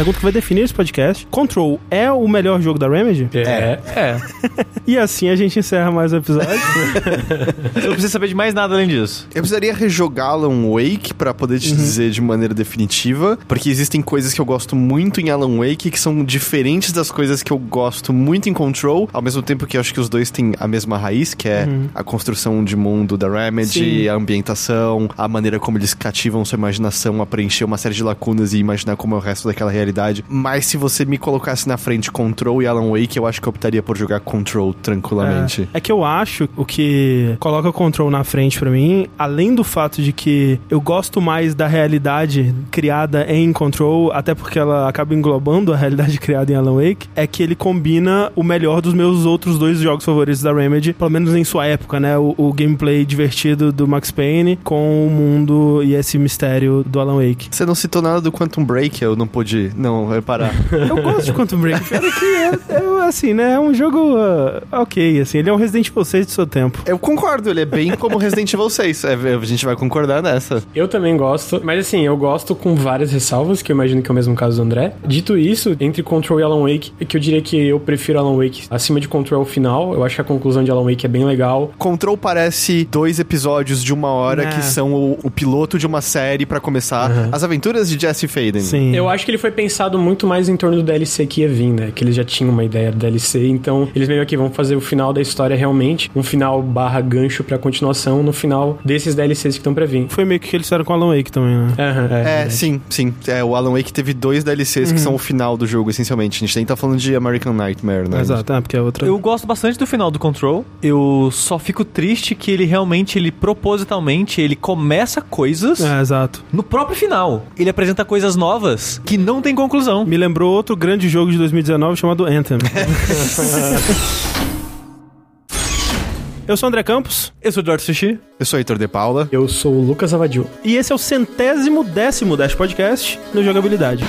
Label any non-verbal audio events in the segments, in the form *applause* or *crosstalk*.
pergunta que vai definir esse podcast. Control é o melhor jogo da Remedy? É. É. E assim a gente encerra mais o episódio. Você não precisa saber de mais nada além disso. Eu precisaria rejogar Alan Wake pra poder te dizer de maneira definitiva, porque existem coisas que eu gosto muito em Alan Wake que são diferentes das coisas que eu gosto muito em Control, ao mesmo tempo que eu acho que os dois têm a mesma raiz, que é a construção de mundo da Remedy, Sim. a ambientação, a maneira como eles cativam sua imaginação a preencher uma série de lacunas e imaginar como é o resto daquela realidade. Mas se você me colocasse na frente Control e Alan Wake, eu acho que eu optaria por jogar Control tranquilamente. É, é que eu acho o que coloca Control na frente pra mim, além do fato de que eu gosto mais da realidade criada em Control, até porque ela acaba englobando a realidade *laughs* criada em Alan Wake, é que ele combina o melhor dos meus outros dois jogos favoritos da Remedy, pelo menos em sua época, né? O, o gameplay divertido do Max Payne com o mundo e esse mistério do Alan Wake. Você não citou nada do Quantum Break, eu não pude não reparar. *laughs* Eu gosto de Quantum Break. Pior é que é, é, assim, né? É um jogo ah, ok, assim. Ele é um Resident Evil 6 do seu tempo. Eu concordo, ele é bem como Resident Evil 6. É, a gente vai concordar nessa. Eu também gosto, mas assim, eu gosto com várias ressalvas, que eu imagino que é o mesmo caso do André. Dito isso, entre Control e Alan Wake, é que eu diria que eu prefiro Alan Wake acima de Control final. Eu acho que a conclusão de Alan Wake é bem legal. Control parece dois episódios de uma hora É. que são o, o piloto de uma série pra começar as aventuras de Jesse Faden. Sim. Eu acho que ele foi pensado muito mais em torno do DLC que ia vir, né? Que eles já tinham uma ideia do DLC, então eles meio que vão fazer o final da história realmente, um final barra gancho pra continuação no final desses DLCs que estão pra vir. Foi meio que eles fizeram com Alan Wake também, né? É, É, sim, sim. É, o Alan Wake teve dois DLCs que são o final do jogo, essencialmente. A gente nem tá falando de American Nightmare, né? Exato, é, porque é outra. Eu gosto bastante do final do Control. Eu só fico triste que ele realmente, ele propositalmente, ele começa coisas É, exato. no próprio final. Ele apresenta coisas novas que não tem conclusão. Me lembrou outro grande jogo de 2019 chamado Anthem. *laughs* Eu sou o André Campos Eu sou o Eduardo Sushi. Eu sou Heitor de Paula. Eu sou o Lucas Avadio. e esse é o centésimo décimo Dash Podcast no Jogabilidade.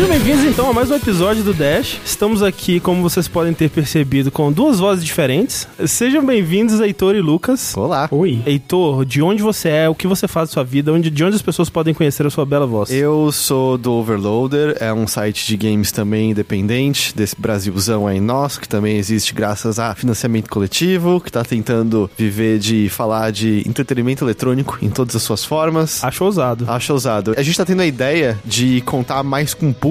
Sejam bem-vindos então a mais um episódio do Dash. Estamos aqui, como vocês podem ter percebido, com duas vozes diferentes. Sejam bem-vindos, Heitor e Lucas. Olá. Oi. Heitor, de onde você é, o que você faz da sua vida, onde, de onde as pessoas podem conhecer a sua bela voz? Eu sou do Overloader, é um site de games também independente, desse Brasilzão aí nosso, que também existe graças a financiamento coletivo, que tá tentando viver de falar de entretenimento eletrônico em todas as suas formas. Acho ousado. Acho ousado. A gente tá tendo a ideia de contar mais com o público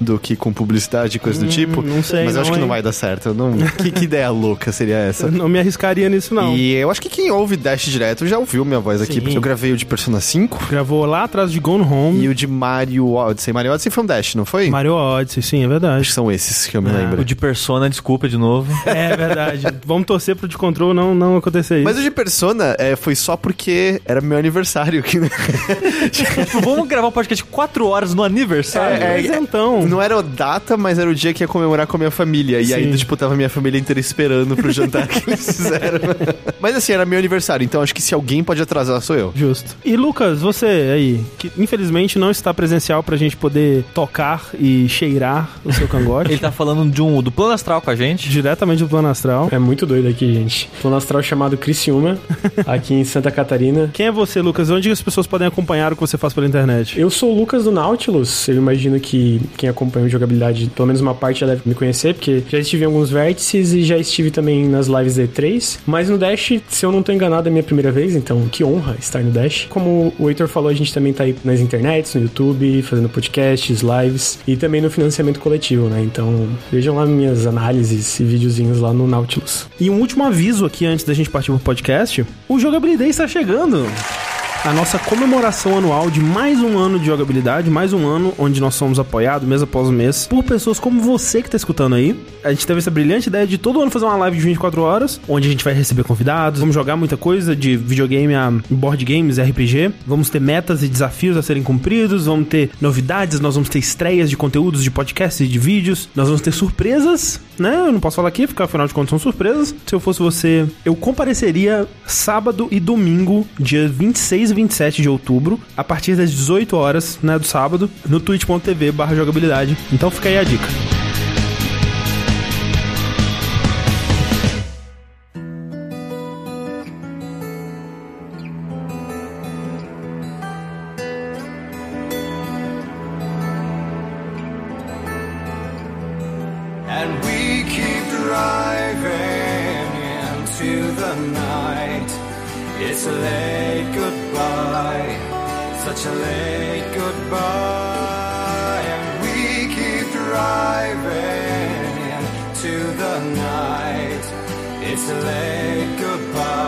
do que com publicidade e coisa do tipo. não sei, Mas eu acho não, que não hein? vai dar certo. Não... que, que ideia louca seria essa? Eu não me arriscaria nisso, não. E eu acho que quem ouve Dash direto já ouviu minha voz aqui, Sim. porque eu gravei o de Persona 5 Gravou lá atrás de Gone Home. e o de Mario Odyssey. Mario Odyssey foi um Dash, não foi? Mario Odyssey, sim, é Acho verdade. que são esses que eu me Ah. lembro. O de Persona, desculpa de novo. *laughs* É verdade. Vamos torcer pro de control não, não acontecer isso. Mas o de Persona é, foi só porque era meu aniversário. Que... Tipo, *laughs* Vamos gravar um podcast 4 horas no aniversário. É, Mas então. Não era a data, mas era o dia que ia comemorar com a minha família. E aí, Sim. tipo, tava minha família inteira esperando pro jantar que eles fizeram. *laughs* mas assim, era meu aniversário, então acho que se alguém pode atrasar, sou eu. Justo. E Lucas, você aí, que infelizmente não está presencial pra gente poder tocar e cheirar o seu cangote. *laughs* Ele tá falando de um, do plano astral com a gente. Diretamente do plano astral. É muito doido aqui, gente. Plano astral chamado Criciúma, *laughs* aqui em Santa Catarina. Quem é você, Lucas? Onde as pessoas podem acompanhar o que você faz pela internet? Eu sou o Lucas do Nautilus. Eu imagino que quem acompanha jogabilidade, pelo menos uma parte já deve me conhecer, porque já estive em alguns vértices e já estive também nas lives da E3. Mas no Dash, se eu não tô enganado, é minha primeira vez, então que honra estar no Dash. Como o Heitor falou, a gente também tá aí nas internets, no YouTube, fazendo podcasts, lives e também no financiamento coletivo, né? Então vejam lá minhas análises e videozinhos lá no Nautilus. E um último aviso aqui antes da gente partir pro podcast: o Jogabilidade está chegando. A nossa comemoração anual de mais um ano de jogabilidade, mais um ano onde nós somos apoiados mês após mês por pessoas como você que está escutando aí. A gente teve essa brilhante ideia de todo ano fazer uma live de 24 horas, onde a gente vai receber convidados, vamos jogar muita coisa de videogame a board games, RPG. Vamos ter metas e desafios a serem cumpridos, vamos ter novidades, nós vamos ter estreias de conteúdos de podcasts e de vídeos, nós vamos ter surpresas né? Eu não posso falar aqui, porque afinal de contas são surpresas. Se eu fosse você, eu compareceria sábado e domingo, dia 26 e 27 de outubro, a partir das 18 horas, né, do sábado, no twitch.tv barra jogabilidade. Então fica aí a dica. It's a late goodbye, such a late goodbye. And we keep driving the night. It's a late goodbye.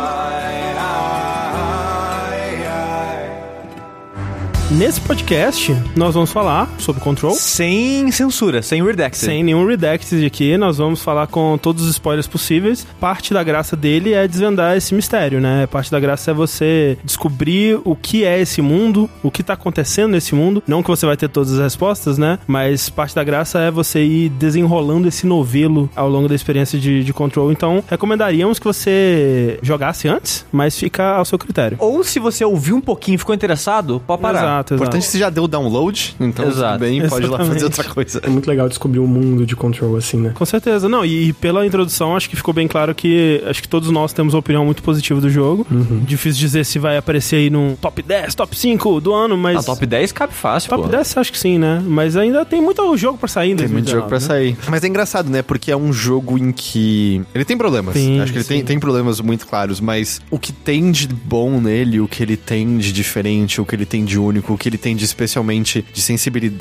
Nesse podcast, nós vamos falar sobre Control. Sem censura, sem redacted. Sem nenhum redacted aqui, nós vamos falar com todos os spoilers possíveis. Parte da graça dele é desvendar esse mistério, né? Parte da graça é você descobrir o que é esse mundo, o que tá acontecendo nesse mundo. Não que você vai ter todas as respostas, né? Mas parte da graça é você ir desenrolando esse novelo ao longo da experiência de, de Control. Então, recomendaríamos que você jogasse antes, mas fica ao seu critério. Ou se você ouviu um pouquinho e ficou interessado, pode parar. Exato, exato. Importante que você já deu o download, então Exato. Tudo bem, pode ir lá fazer outra coisa. É muito legal descobrir o mundo de Control, assim, né? Com certeza, não, e pela introdução acho que ficou bem claro que acho que todos nós temos uma opinião muito positiva do jogo. Difícil dizer se vai aparecer aí num top 10, top 5 do ano, mas. A top 10 cabe fácil, Top pô. 10 acho que sim, né? Mas ainda tem muito jogo pra sair em Tem muito 2019, jogo pra né? sair. Mas é engraçado, né? Porque é um jogo em que. Ele tem problemas. Sim, Acho que ele tem, sim. tem problemas muito claros, mas o que tem de bom nele, o que ele tem de diferente, o que ele tem de único, o que ele tem de especialmente de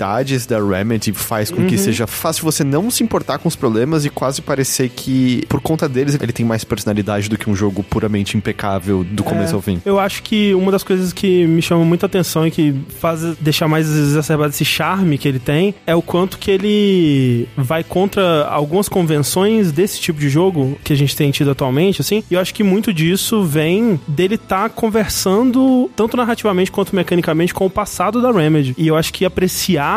sensibilidades da Remedy faz com Uhum. que seja fácil você não se importar com os problemas e quase parecer que, por conta deles, ele tem mais personalidade do que um jogo puramente impecável do começo É, ao fim. Eu acho que uma das coisas que me chama muita atenção e que faz deixar mais exacerbado esse charme que ele tem é o quanto que ele vai contra algumas convenções desse tipo de jogo que a gente tem tido atualmente, assim. E eu acho que muito disso vem dele estar conversando tanto narrativamente quanto mecanicamente com o passado da Remedy. E eu acho que apreciar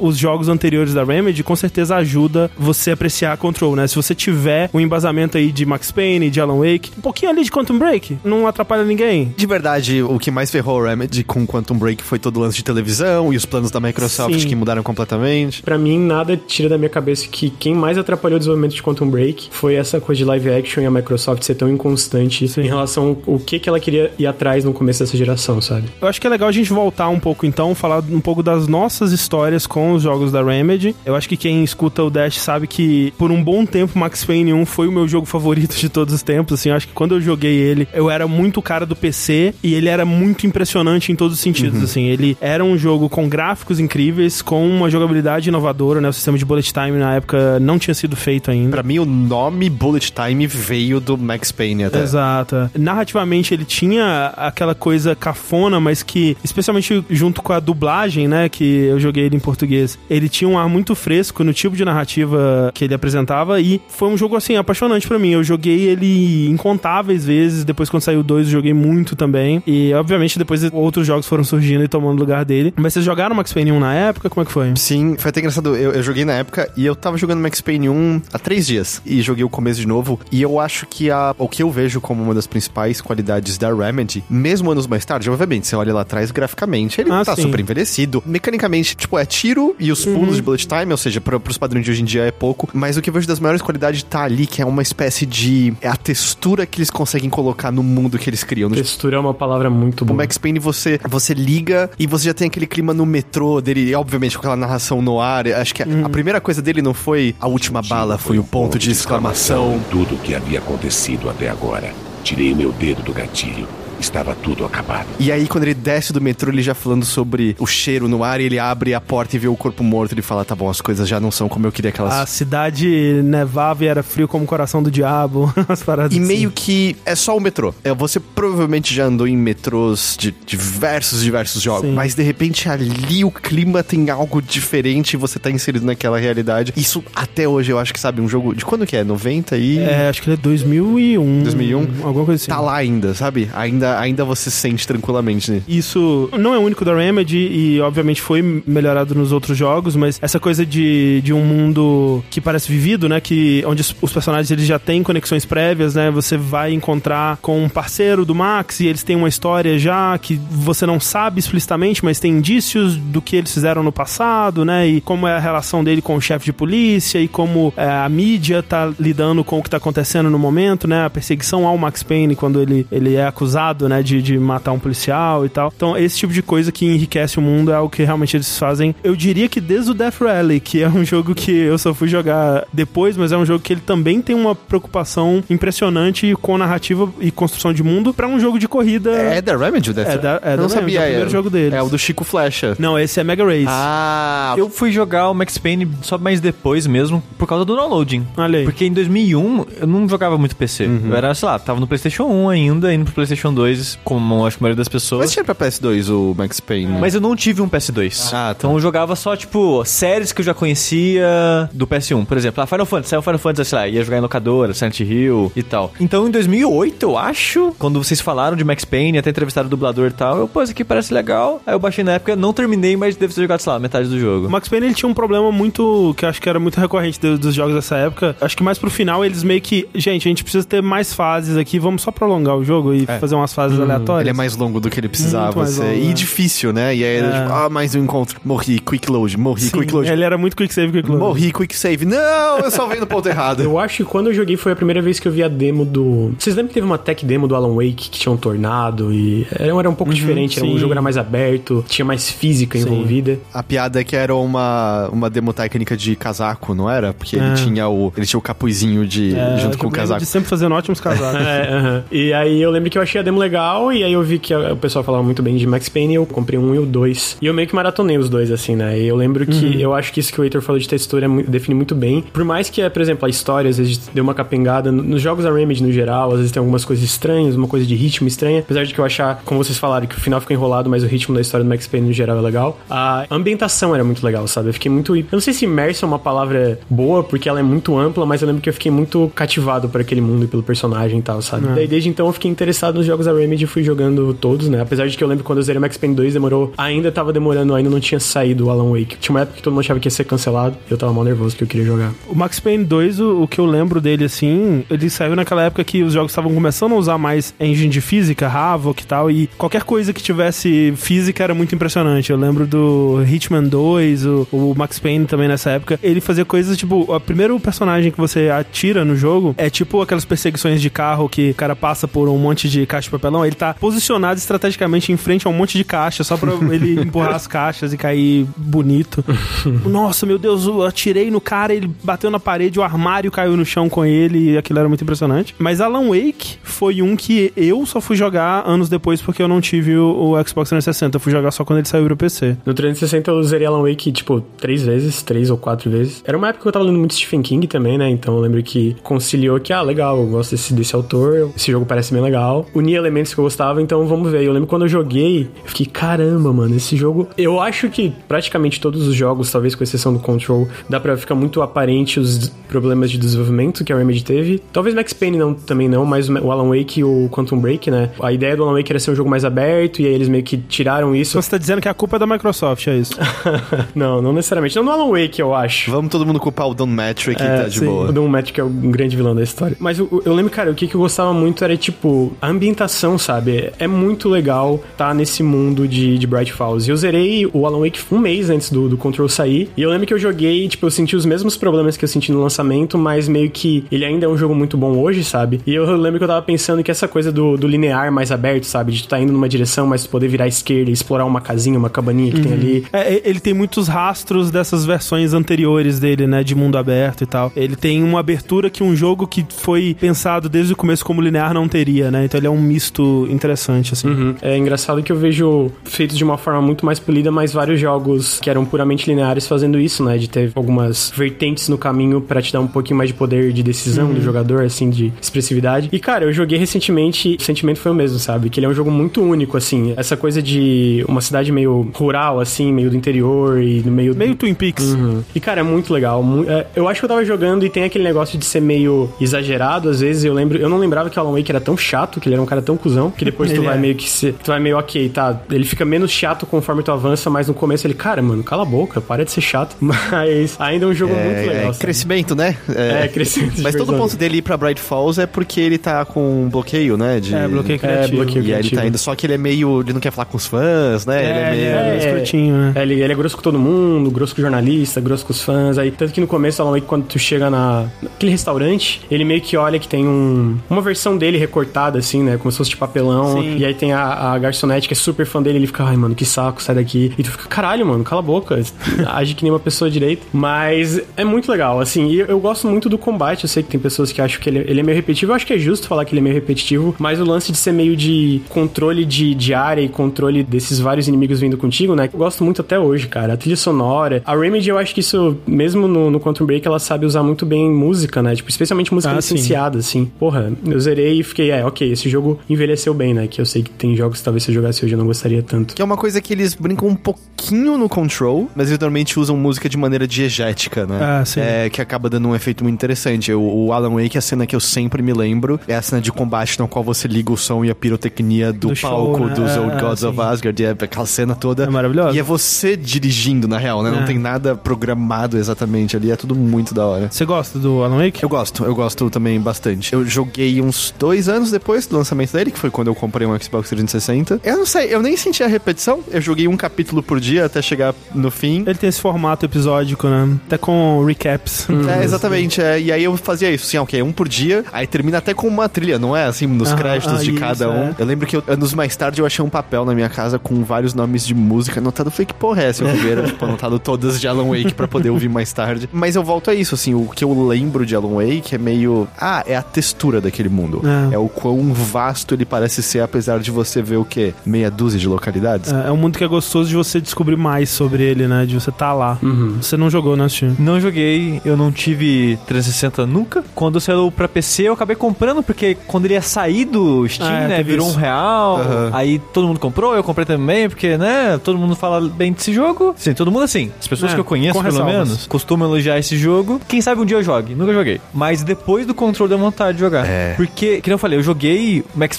os jogos anteriores da Remedy com certeza ajuda você a apreciar a Control, né? Se você tiver um embasamento aí de Max Payne, de Alan Wake, um pouquinho ali de Quantum Break, não atrapalha ninguém. De verdade, o que mais ferrou a Remedy com Quantum Break foi todo o lance de televisão e os planos da Microsoft Sim. que mudaram completamente. Pra mim, nada tira da minha cabeça que quem mais atrapalhou o desenvolvimento de Quantum Break foi essa coisa de live action e a Microsoft ser tão inconstante em relação ao que, que ela queria ir atrás no começo dessa geração, sabe? Eu acho que é legal a gente voltar um pouco então, falar um pouco das nossas histórias com os jogos da Remedy. Eu acho que quem escuta o Dash sabe que por um bom tempo Max Payne 1 foi o meu jogo favorito de todos os tempos, assim, eu acho que quando eu joguei ele, eu era muito cara do PC e ele era muito impressionante em todos os sentidos, assim, ele era um jogo com gráficos incríveis, com uma jogabilidade inovadora, né, o sistema de bullet time na época não tinha sido feito ainda. Pra mim, o nome Bullet Time veio do Max Payne até. Exato. Narrativamente ele tinha aquela coisa cafona, mas que, especialmente junto com a dublagem, né, que eu joguei ele em português, ele tinha um ar muito fresco no tipo de narrativa que ele apresentava e foi um jogo assim apaixonante pra mim. Eu joguei ele incontáveis vezes, depois quando saiu o 2 eu joguei muito também. E obviamente depois outros jogos foram surgindo e tomando lugar dele. Mas vocês jogaram Max Payne 1 na época? Como é que foi? Sim, foi até engraçado. Eu, eu joguei na época e eu tava jogando Max Payne 1 há três dias. E joguei o começo de novo. E eu acho que a, o que eu vejo como uma das principais qualidades da Remedy, mesmo anos mais tarde, obviamente, você olha lá atrás graficamente, ele Ah, tá sim. super envelhecido. Mecanicamente, tipo, é tiro e os pulos de bullet time, ou seja, pra, pros padrões de hoje em dia é pouco. Mas o que eu vejo das maiores qualidades tá ali, que é uma espécie de. É a textura que eles conseguem colocar no mundo que eles criam. No Textura é uma palavra muito o boa. Max Payne você, você liga e você já tem aquele clima no metrô dele, e, obviamente com aquela narração no ar. Acho que a- a primeira coisa dele não foi a última bala, foi o ponto de exclamação. Tudo o que havia acontecido até agora. Tirei meu dedo do gatilho. Estava tudo acabado. E aí, quando ele desce do metrô, ele já falando sobre o cheiro no ar, e ele abre a porta e vê o corpo morto. Ele fala: tá bom, as coisas já não são como eu queria que elas A cidade nevava e era frio como o coração do diabo. *laughs* As paradas E assim. meio que é só o metrô. É, Você provavelmente já andou em metrôs de diversos, diversos jogos. Sim. Mas de repente ali o clima tem algo diferente e você tá inserido naquela realidade. Isso até hoje eu acho que, sabe, um jogo. De quando que é? 90 e. É, acho que ele é 2001. 2001? Alguma coisa assim. Tá lá ainda, sabe? Ainda ainda, ainda você sente tranquilamente. né? Isso não é único da Remedy e, obviamente, foi melhorado nos outros jogos, mas essa coisa de, de um mundo que parece vivido, né? Que, onde os, personagens eles já têm conexões prévias, né? Você vai encontrar com um parceiro do Max e eles têm uma história já que você não sabe explicitamente, mas tem indícios do que eles fizeram no passado, né? E como é a relação dele com o chefe de polícia e como é, a mídia tá lidando com o que tá acontecendo no momento, né? A perseguição ao Max Payne quando ele, ele é acusado, né? De, de matar um policial e tal. Então, esse tipo de coisa que enriquece o mundo é o que realmente eles fazem. Eu diria que desde o Death Rally, que é um *laughs* jogo que eu só fui jogar depois, mas é um jogo que ele também tem uma preocupação impressionante com narrativa e construção de mundo pra um jogo de corrida. É da Remedy o Death É da- é da não Remedy, sabia. é o primeiro jogo deles. É o do Chico Flecha. Não, esse é Mega Race. Ah, Eu fui jogar o Max Payne só mais depois mesmo, por causa do downloading. Olha aí. Porque em 2001 eu não jogava muito PC. Eu era, sei lá, tava no PlayStation 1 ainda, indo pro PlayStation 2, como acho que a maioria das mas pessoas. tinha pra PS2 o Max Payne. Mas eu não tive um PS2. Ah, tá. Então eu jogava só, tipo, séries que eu já conhecia do PS1. Por exemplo, a Final Fantasy, saiu Final Fantasy, sei lá, ia jogar em locadora, Silent Hill e tal. Então em 2008, eu acho, quando vocês falaram de Max Payne, até entrevistaram o dublador e tal, eu, pô, isso aqui parece legal. Aí eu baixei na época, não terminei, mas devo ter jogado, sei lá, metade do jogo. O Max Payne ele tinha um problema muito que eu acho que era muito recorrente do- dos jogos dessa época. Acho que mais pro final eles meio que, gente, a gente precisa ter mais fases aqui, vamos só prolongar o jogo e fazer umas fases aleatórias. Ele é mais longo do que ele precisava Muito mais ser. longo, e é. difícil, né? E aí era É. tipo, ah, mais um encontro. Morri, quick load, morri, Sim, quick load. Ele era muito quick save, quick load. Morri, quick save. Não, eu salvei no ponto errado. Eu acho que quando eu joguei foi a primeira vez que eu vi a demo do. Vocês lembram que teve uma tech demo do Alan Wake que tinha um tornado e era, era um pouco diferente, era, sim. o jogo era mais aberto, tinha mais física envolvida. A piada é que era uma, uma demo técnica de casaco, não era? Porque ele É. tinha o. Ele tinha o capuzinho de, É, junto com o casaco. De sempre fazendo ótimos casacos. *laughs* É, aham. E aí eu lembro que eu achei a demo legal, e aí eu vi que o pessoal falava muito bem de Max Payne, e eu comprei um e o dois. E eu meio que maratonei os dois, assim, né? E eu lembro que eu acho que isso que o Heitor falou de textura é define muito bem. Por mais que, por exemplo, a história às vezes deu uma capengada, no- nos jogos da Remedy no geral, às vezes tem algumas coisas estranhas, uma coisa de ritmo estranha. Apesar de que eu achar, como vocês falaram, que o final fica enrolado, mas o ritmo da história do Max Payne no geral é legal. A ambientação era muito legal, sabe? Eu fiquei muito. Eu não sei se imerso é uma palavra boa, porque ela é muito ampla, mas eu lembro que eu fiquei muito cativado por aquele mundo e pelo personagem e tal, sabe? Daí desde então eu fiquei interessado nos jogos da Remedy fui jogando todos, né? Apesar de que eu lembro quando eu zerei Max Payne 2 demorou. Ainda tava demorando, ainda não tinha saído o Alan Wake. Tinha uma época que todo mundo achava que ia ser cancelado. Eu tava mal nervoso porque eu queria jogar. O Max Payne 2, o, o que eu lembro dele, assim, ele saiu naquela época que os jogos estavam começando a usar mais engine de física, Havok e tal, e qualquer coisa que tivesse física era muito impressionante. Eu lembro do Hitman 2, o, o Max Payne também nessa época. Ele fazia coisas tipo, o primeiro personagem que você atira no jogo é tipo aquelas perseguições de carro que o cara passa por um monte de caixa de papelão, ele tá posicionado estrategicamente em frente a um monte de caixa, só pra *laughs* ele empurrar as caixas e cair bonito. *laughs* Nossa, meu Deus, eu atirei no cara, ele bateu na parede, o armário caiu no chão com ele, e aquilo era muito impressionante. Mas Alan Wake foi um que eu só fui jogar anos depois porque eu não tive o, o Xbox 360. Eu fui jogar só quando ele saiu pro PC. No 360 eu zerei Alan Wake, tipo, três vezes, três ou quatro vezes. Era uma época que eu tava lendo muito Stephen King também, né? Então eu lembro que conciliou que, ah, legal, eu gosto desse, desse autor, esse jogo parece bem legal. Unia elementos que eu gostava, então vamos ver. Eu lembro quando eu joguei, eu fiquei, caramba, mano, esse jogo. Eu acho que praticamente todos os jogos, talvez com exceção do Control, dá pra ficar muito aparente os problemas de desenvolvimento que a Remedy teve. Talvez Max Payne não, também não, mas o Alan Wake e o Quantum Break, né? A ideia do Alan Wake era ser um jogo mais aberto, e aí eles meio que tiraram isso. Então você tá dizendo que a culpa é da Microsoft, é isso? *laughs* não, não necessariamente. Não no Alan Wake, eu acho. Vamos todo mundo culpar o Don Metric e É, tá de sim. boa. O Doom Magic é o grande vilão da história. Mas eu, eu lembro, cara, o que, que eu gostava muito era, tipo, a ambientação, sabe? É muito legal tá nesse mundo de, de Bright Falls. E eu zerei o Alan Wake um mês antes do, do Control sair. E eu lembro que eu joguei, tipo, eu senti os mesmos problemas que eu senti no lançamento, mas meio que ele ainda é um jogo muito bom hoje, sabe? E eu lembro que eu tava pensando que essa coisa do, do linear mais aberto, sabe? De tu tá indo numa direção, mas tu poder virar à esquerda e explorar uma casinha, uma cabaninha que tem ali. É, ele tem muitos rastros dessas versões anteriores dele, né? De mundo aberto e tal. Ele tem uma abertura que um jogo que foi pensado desde o começo como linear não teria, né? Então ele é um misto interessante, assim. Uhum. É engraçado que eu vejo feitos de uma forma muito mais polida, mas vários jogos que eram puramente lineares fazendo isso, né? De ter algumas vertentes no caminho pra te dar um pouquinho mais de poder de decisão do jogador, assim, de expressividade. E, cara, eu joguei recentemente, o sentimento foi o mesmo, sabe? Que ele é um jogo muito único, assim. Essa coisa de uma cidade meio rural, assim, meio do interior e no meio. Meio Twin Peaks. Uhum. E, cara, é muito legal. É, Eu acho que eu tava jogando e tem aquele negócio de ser meio exagerado, às vezes. Eu lembro, eu não lembrava que o Alan Wake era tão chato, que ele era um cara tão cuzão, que depois tu vai é. meio que se. Tu vai meio, ok, tá. Ele fica menos chato conforme tu avança, mas no começo ele, cara, mano, cala a boca, para de ser chato. *laughs* Mas ainda é um jogo muito É, legal. é sabe? crescimento, né? É, crescimento *laughs* de Mas todo personagem. ponto dele ir pra Bright Falls é porque ele tá com um bloqueio, né? De... É, bloqueio É, criativo. bloqueio E aí ele criativo. tá indo. Só que ele é meio. Ele não quer falar com os fãs, né? ele é meio. É, é, escrotinho, né? É, ele, ele é grosso com todo mundo, grosso com o jornalista, grosso com os fãs. Aí, tanto que no começo, Wake, quando tu chega na, naquele restaurante, ele meio que olha que tem um, uma versão dele recortada, assim, né? Como se fosse de papelão. Sim. E aí tem a, a garçonete que é super fã dele. Ele fica, ai, mano, que saco, sai daqui. E tu fica, caralho, mano, cala a boca. *laughs* Age que nem uma pessoa direito. Mas é muito legal, assim. E eu, gosto muito do combate. Eu sei que tem pessoas que acham que ele, ele é meio repetitivo. Eu acho que é justo falar que ele é meio repetitivo. Mas o lance de ser meio de controle de, de área e controle desses vários inimigos vindo contigo, né? Eu gosto muito até hoje, cara. A trilha sonora. A Remedy, eu acho que isso, mesmo no, no Quantum Break, ela sabe usar muito bem música, né? Tipo, especialmente música Ah, sim. licenciada, assim. Porra, eu zerei e fiquei, é, ok, esse jogo envelheceu bem, né? Que eu sei que tem jogos que talvez se eu jogasse hoje eu não gostaria tanto. Que é uma coisa que eles brincam um pouquinho no Control, mas eles normalmente usam música de maneira diegética, né? Ah, sim. É, que acaba dando um efeito muito interessante. O, o Alan Wake, a cena que eu sempre me lembro, é a cena de combate na qual você liga o som e a pirotecnia do, Do show, palco né? dos Old É, Gods sim. of Asgard. E é aquela cena toda. É maravilhosa. E é você dirigindo, na real, né? Não É. tem nada programado exatamente ali. É tudo muito da hora. Você gosta do Alan Wake? Eu gosto, eu gosto também bastante. Eu joguei uns dois anos depois do lançamento dele, que foi quando eu comprei um Xbox 360. Eu não sei, eu nem senti a repetição. Eu joguei um capítulo por dia até chegar no fim. Ele tem esse formato episódico, né? Até com recaps. É, exatamente. É, e aí eu fazia isso, assim, ok, um por dia. Aí termina até com uma trilha, não é? Assim, nos Ah, créditos ah, de isso, cada um. é. Eu lembro que eu- anos mais tarde eu achei um papel na minha casa com vários nomes de música anotado. Falei, que porra é essa? Eu *laughs* ver, tipo, anotado todas de Alan Wake pra poder ouvir mais tarde. Mas eu volto a isso, assim, o que eu lembro de Alan Wake é meio. Ah, é a textura daquele mundo. É. É, o quão vasto ele parece ser, apesar de você ver o quê? Meia dúzia de localidades? É, é um mundo que é gostoso de você descobrir mais sobre ele, né? De você estar lá. Você não jogou, né, Steve? Não joguei, eu não tive 360 nunca. Quando saiu pra PC, eu acabei comprando, porque quando ele ia sair do Steam, Ah, é, né, virou isso. um real. Aham. Aí todo mundo comprou, eu comprei também, porque, né, todo mundo fala bem desse jogo. Sim, todo mundo assim. As pessoas É, que eu conheço, pelo ressalvas. menos, costumam elogiar esse jogo. Quem sabe um dia eu jogue. Nunca joguei. Mas depois do controle deu vontade de jogar. É. Porque, que nem eu falei, eu joguei Max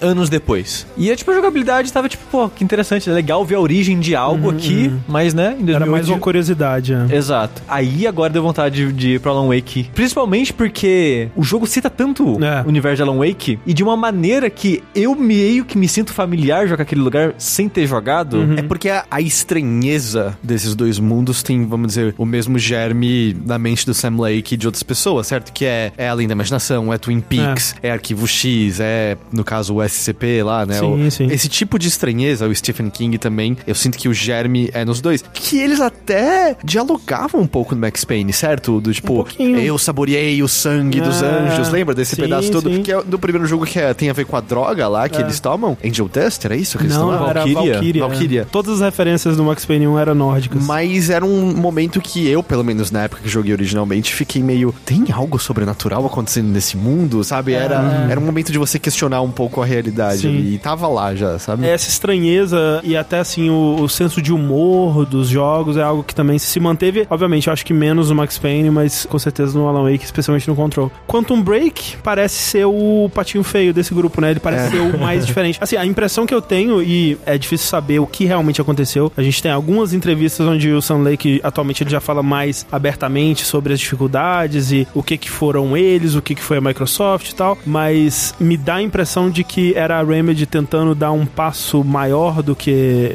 Anos depois. E a, tipo, a jogabilidade tava tipo, pô, que interessante. É legal ver a origem de algo aqui, mas, né, em 2008... Era mais uma curiosidade, né? Exato. Aí agora deu vontade de, de ir pro Alan Wake. Principalmente porque o jogo cita tanto É. o universo de Alan Wake e de uma maneira que eu meio que me sinto familiar jogar aquele lugar sem ter jogado. É porque a, a estranheza desses dois mundos tem, vamos dizer, o mesmo germe na mente do Sam Lake e de outras pessoas, certo? Que é, é Além da Imaginação, é Twin Peaks, é, Arquivo X, é, no caso, o SCP lá, né? Sim, O- sim. Esse tipo de estranheza, o Stephen King também, eu sinto que o germe é nos dois. Que eles até dialogavam um pouco no Max Payne, certo? Do tipo, pouquinho. eu saboreei o sangue dos É. anjos, lembra desse Sim, pedaço todo? sim. Que é do primeiro jogo que é- tem a ver com a droga lá que É. eles tomam? Angel Dust, era isso que eles Não, tomavam? era Valkyria. Valkyria. Valkyria. é. Todas as referências do Max Payne 1 eram nórdicas. Mas era um momento que eu, pelo menos na época que joguei originalmente, fiquei meio. Tem algo sobrenatural acontecendo nesse mundo, sabe? Era, era um momento de você questionar um pouco a realidade Sim. ali. E tava lá já, sabe? Essa estranheza e até assim o, o senso de humor dos jogos é algo que também se manteve. Obviamente, eu acho que menos no Max Payne, mas com certeza no Alan Wake, especialmente no Control. Quantum Break parece ser o patinho feio desse grupo, né? Ele parece ser o mais *laughs* diferente. Assim, a impressão que eu tenho, e é difícil saber o que realmente aconteceu, a gente tem algumas entrevistas onde o Sam Lake atualmente ele já fala mais abertamente sobre as dificuldades e o que que foram eles, o que que foi a Microsoft e tal, mas me dá a impressão de que era a Remedy tentando dar um passo maior do que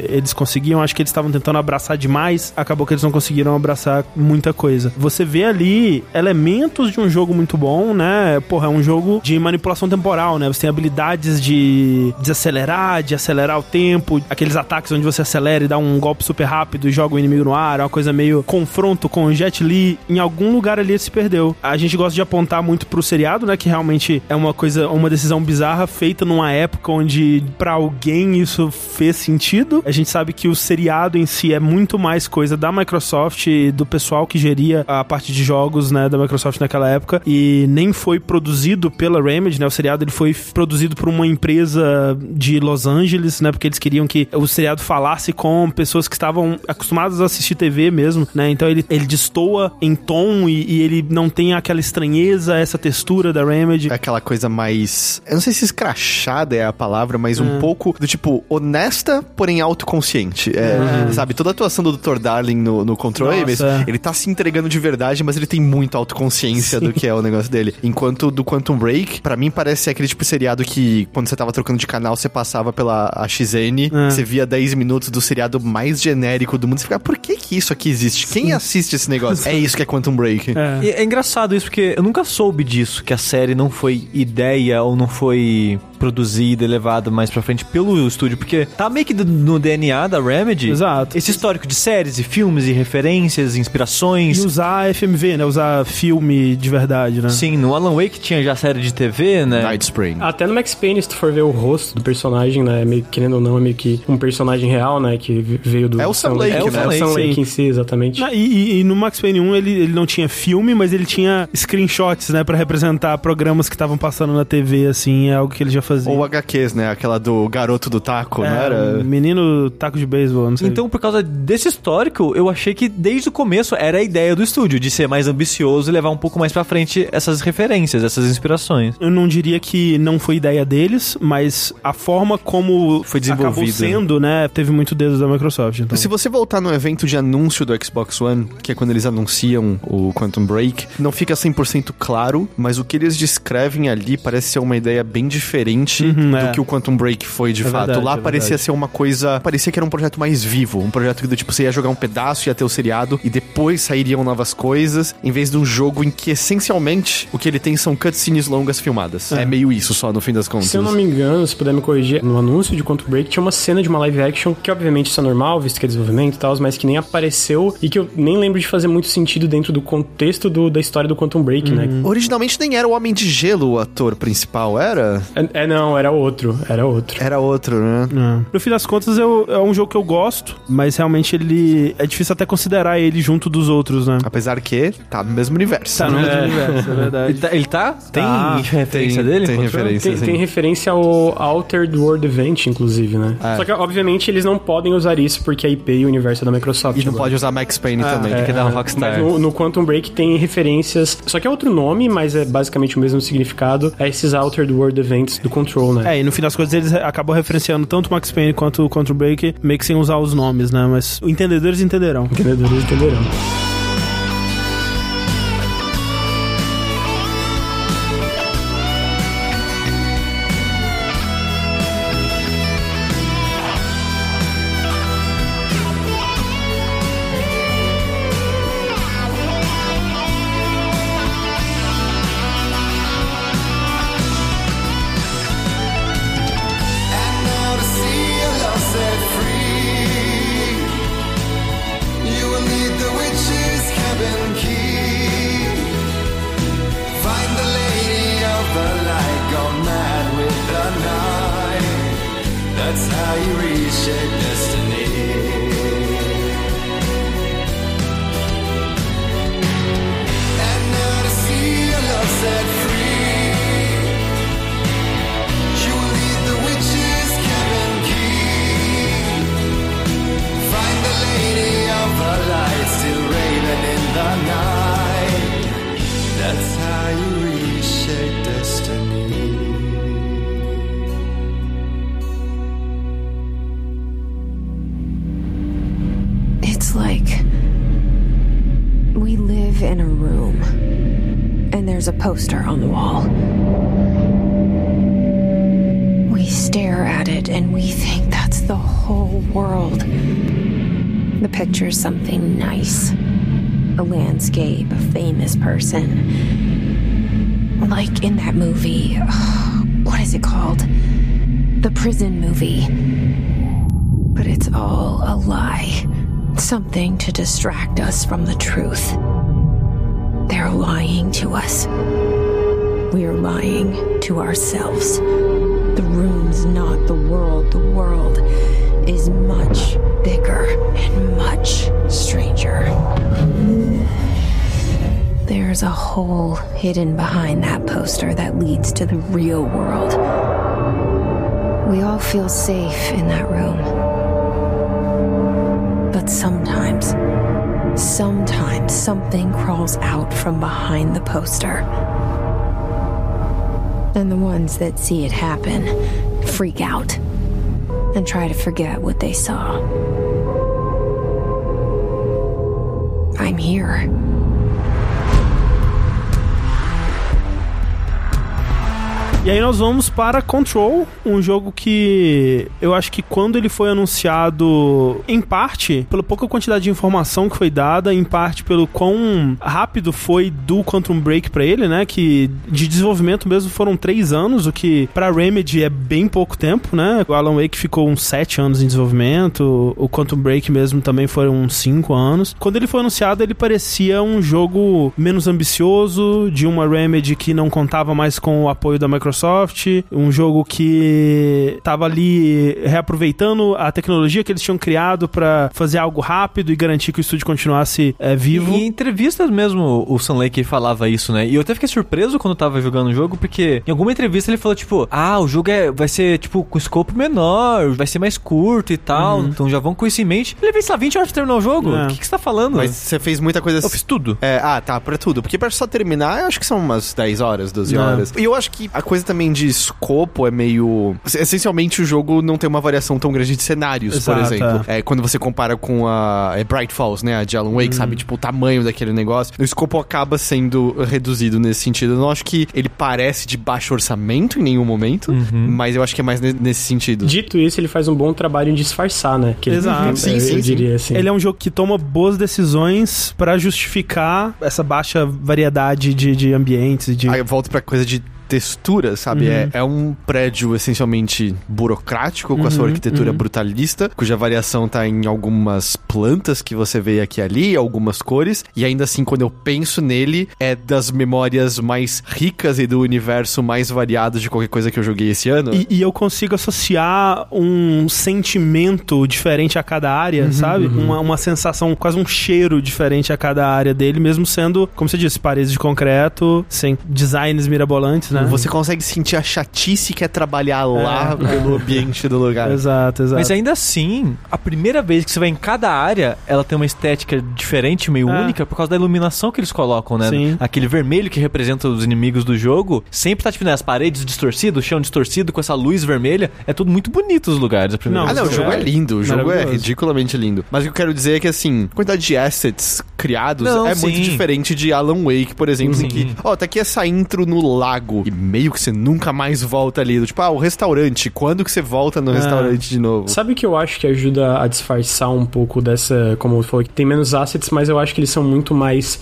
eles conseguiam. Acho que eles estavam tentando abraçar demais, acabou que eles não conseguiram abraçar muita coisa. Você vê ali elementos de um jogo muito bom, né? Porra, é um jogo de manipulação temporal, né? Você tem habilidades de desacelerar, de acelerar o tempo, aqueles ataques onde você acelera e dá um golpe super rápido e joga o inimigo no ar, é uma coisa meio confronto com o Jet Li. Em algum lugar ali ele se perdeu. A gente gosta de apontar muito pro seriado, né? Que realmente é uma coisa, uma decisão bizarra feita numa época onde pra alguém isso fez sentido. A gente sabe que o seriado em si é muito mais coisa da Microsoft do pessoal que geria a parte de jogos, né, da Microsoft naquela época e nem foi produzido pela Remedy né? O seriado ele foi produzido por uma empresa de Los Angeles, né? Porque eles queriam que o seriado falasse com pessoas que estavam acostumadas a assistir TV mesmo, né? Então ele, ele destoa em tom e, e ele não tem aquela estranheza, essa textura da Remedy. É aquela coisa mais. Eu não sei se escrachada é a palavra, mas um pouco do tipo honesta, porém autoconsciente. É, Sabe, toda a atuação do Dr. Darling no, no Control Nossa, Ames, é. ele tá se entregando de verdade, mas ele tem muita autoconsciência do que é o negócio dele. Enquanto do Quantum Break, pra mim parece aquele tipo de seriado que quando você tava trocando de canal, você passava pela AXN, É. você via 10 minutos do seriado mais genérico do mundo, você ficava, por que que isso aqui existe? Quem assiste esse negócio? é isso que é Quantum Break. É. E é engraçado isso, porque eu nunca soube disso, que a série não foi ideia ou não foi России. Produzida e levada mais pra frente pelo estúdio, porque tá meio que no DNA da Remedy. Exato. Esse histórico de séries e filmes e referências, inspirações. E usar FMV, né? Usar filme de verdade, né? Sim, no Alan Wake tinha já série de TV, né? Night Spring. Até no Max Payne, se tu for ver o rosto do personagem, né? Meio, querendo ou não, é meio que um personagem real, né? Que veio do. É o Sam Lake, é o né? Sam Lake, em si, exatamente. Ah, e- e no Max Payne 1 ele, ele não tinha filme, mas ele tinha screenshots, né? Pra representar programas que estavam passando na TV, assim. É algo que ele já fazia. Ou HQs, né? Aquela do garoto do taco, É, não era? um Menino taco de beisebol, não sei. Então, por causa desse histórico, eu achei que desde o começo era a ideia do estúdio de ser mais ambicioso e levar um pouco mais pra frente essas referências, essas inspirações. Eu não diria que não foi ideia deles, mas a forma como Foi acabou desenvolvido. sendo, né? Teve muito dedo da Microsoft. Então. Se você voltar no evento de anúncio do Xbox One, que é quando eles anunciam o Quantum Break, não fica 100% claro, mas o que eles descrevem ali parece ser uma ideia bem diferente Uhum, do é. que o Quantum Break foi de É fato. verdade, Lá é parecia ser uma coisa. Parecia que era um projeto mais vivo. Um projeto que do tipo, você ia jogar um pedaço, ia ter o seriado, e depois sairiam novas coisas, em vez de um jogo em que essencialmente o que ele tem são cutscenes longas filmadas. É, meio isso só, no fim das contas. Se eu não me engano, se puder me corrigir, no anúncio de Quantum Break tinha uma cena de uma live action que obviamente isso é normal, visto que é desenvolvimento e tal, mas que nem apareceu e que eu nem lembro de fazer muito sentido dentro do contexto do- da história do Quantum Break, né? Originalmente nem era o Homem de Gelo o ator principal, era? É, é, não, era outro, era outro. Era outro, né? É. No fim das contas, eu- é um jogo que eu gosto, mas realmente ele. É difícil até considerar ele junto dos outros, né? Apesar que tá no mesmo universo. Tá no mesmo É. universo, é verdade. Ele tá? Ele tá? Tem Tá. referência Tem- dele? tem Control? referência. Tem, tem referência ao Altered World Event, inclusive, né? É. Só que, obviamente, eles não podem usar isso porque a IP e o universo é da Microsoft. E não agora. pode usar Max Payne também. Tem que dar um Rockstar. No, no Quantum Break tem referências, só que é outro nome, mas é basicamente o mesmo significado. É esses Altered World Events do Control, né? É, e no fim das contas eles acabam referenciando tanto o Max Payne quanto o Control Break, meio que sem usar os nomes, né? Mas os entendedores entenderão. Entendedores entenderão. There's a hole hidden behind that poster that leads to the real world. We all feel safe in that room. But sometimes, sometimes something crawls out from behind the poster. And the ones that see it happen freak out and try to forget what they saw. I'm here. E aí nós vamos para Control, um jogo que eu acho que quando ele foi anunciado, em parte pela pouca quantidade de informação que foi dada, em parte pelo quão rápido foi do Quantum Break pra ele, né? Que de desenvolvimento mesmo foram três anos, o que pra Remedy é bem pouco tempo, né? O Alan Wake ficou uns sete anos em desenvolvimento, o Quantum Break mesmo também foram uns cinco anos. Quando ele foi anunciado, ele parecia um jogo menos ambicioso, de uma Remedy que não contava mais com o apoio da Microsoft, um jogo que tava ali reaproveitando a tecnologia que eles tinham criado pra fazer algo rápido e garantir que o estúdio continuasse é, vivo. E em entrevistas mesmo, o Sam Lake falava isso, né? E eu até fiquei surpreso quando tava jogando o jogo, porque em alguma entrevista ele falou, tipo, ah, o jogo é, vai ser, tipo, com escopo menor, vai ser mais curto e tal, então já vão com isso em mente. Ele levei, sei lá, 20 horas pra terminar o jogo? É. O que, que você tá falando? Mas você fez muita coisa eu fiz tudo. É, ah, tá, pra tudo. Porque pra só terminar, eu acho que são umas 10 horas, 12 Não. horas. E eu acho que a coisa também de escopo é meio. Essencialmente, o jogo não tem uma variação tão grande de cenários, Exato, por exemplo. É. quando você compara com a é, Bright Falls, né? A de Alan Wake, sabe? Tipo, o tamanho daquele negócio. O escopo acaba sendo reduzido nesse sentido. Eu não acho que ele parece de baixo orçamento em nenhum momento, mas eu acho que é mais ne- nesse sentido. Dito isso, ele faz um bom trabalho em disfarçar, né? Que ele- Exato. eu, Sim, eu sim, sim. diria assim. Ele é um jogo que toma boas decisões pra justificar essa baixa variedade de, de ambientes e de. Aí eu volto pra coisa de textura, sabe? Uhum. É, é um prédio essencialmente burocrático, com a sua Uhum, arquitetura uhum. brutalista, cuja variação tá em algumas plantas que você vê aqui e ali, algumas cores, e ainda assim, quando eu penso nele, é das memórias mais ricas e do universo mais variado de qualquer coisa que eu joguei esse ano. E, e eu consigo associar um sentimento diferente a cada área, Uhum, sabe? Uma, uma sensação, quase um cheiro diferente a cada área dele, mesmo sendo, como você disse, paredes de concreto, sem designs mirabolantes, né? Você consegue sentir a chatice que é trabalhar lá *laughs* pelo ambiente do lugar. Exato, exato. Mas ainda assim, a primeira vez que você vai em cada área, ela tem uma estética diferente, meio É. única, por causa da iluminação que eles colocam, né? Sim. Aquele vermelho que representa os inimigos do jogo, sempre tá tipo, né, as paredes distorcidas, o chão distorcido com essa luz vermelha. É tudo muito bonito os lugares. A primeira Não, Ah, não, o jogo é joguei. lindo, o jogo é ridiculamente lindo. Mas o que eu quero dizer é que, assim, a quantidade de assets criados Não, é muito sim. diferente de Alan Wake, por exemplo, em que, Sim. ó, tá aqui essa intro no lago e meio que você nunca mais volta ali. Tipo, ah, o restaurante, quando que você volta no É. restaurante de novo? Sabe o que eu acho que ajuda a disfarçar um pouco dessa, como eu falei, que tem menos assets, mas eu acho que eles são muito mais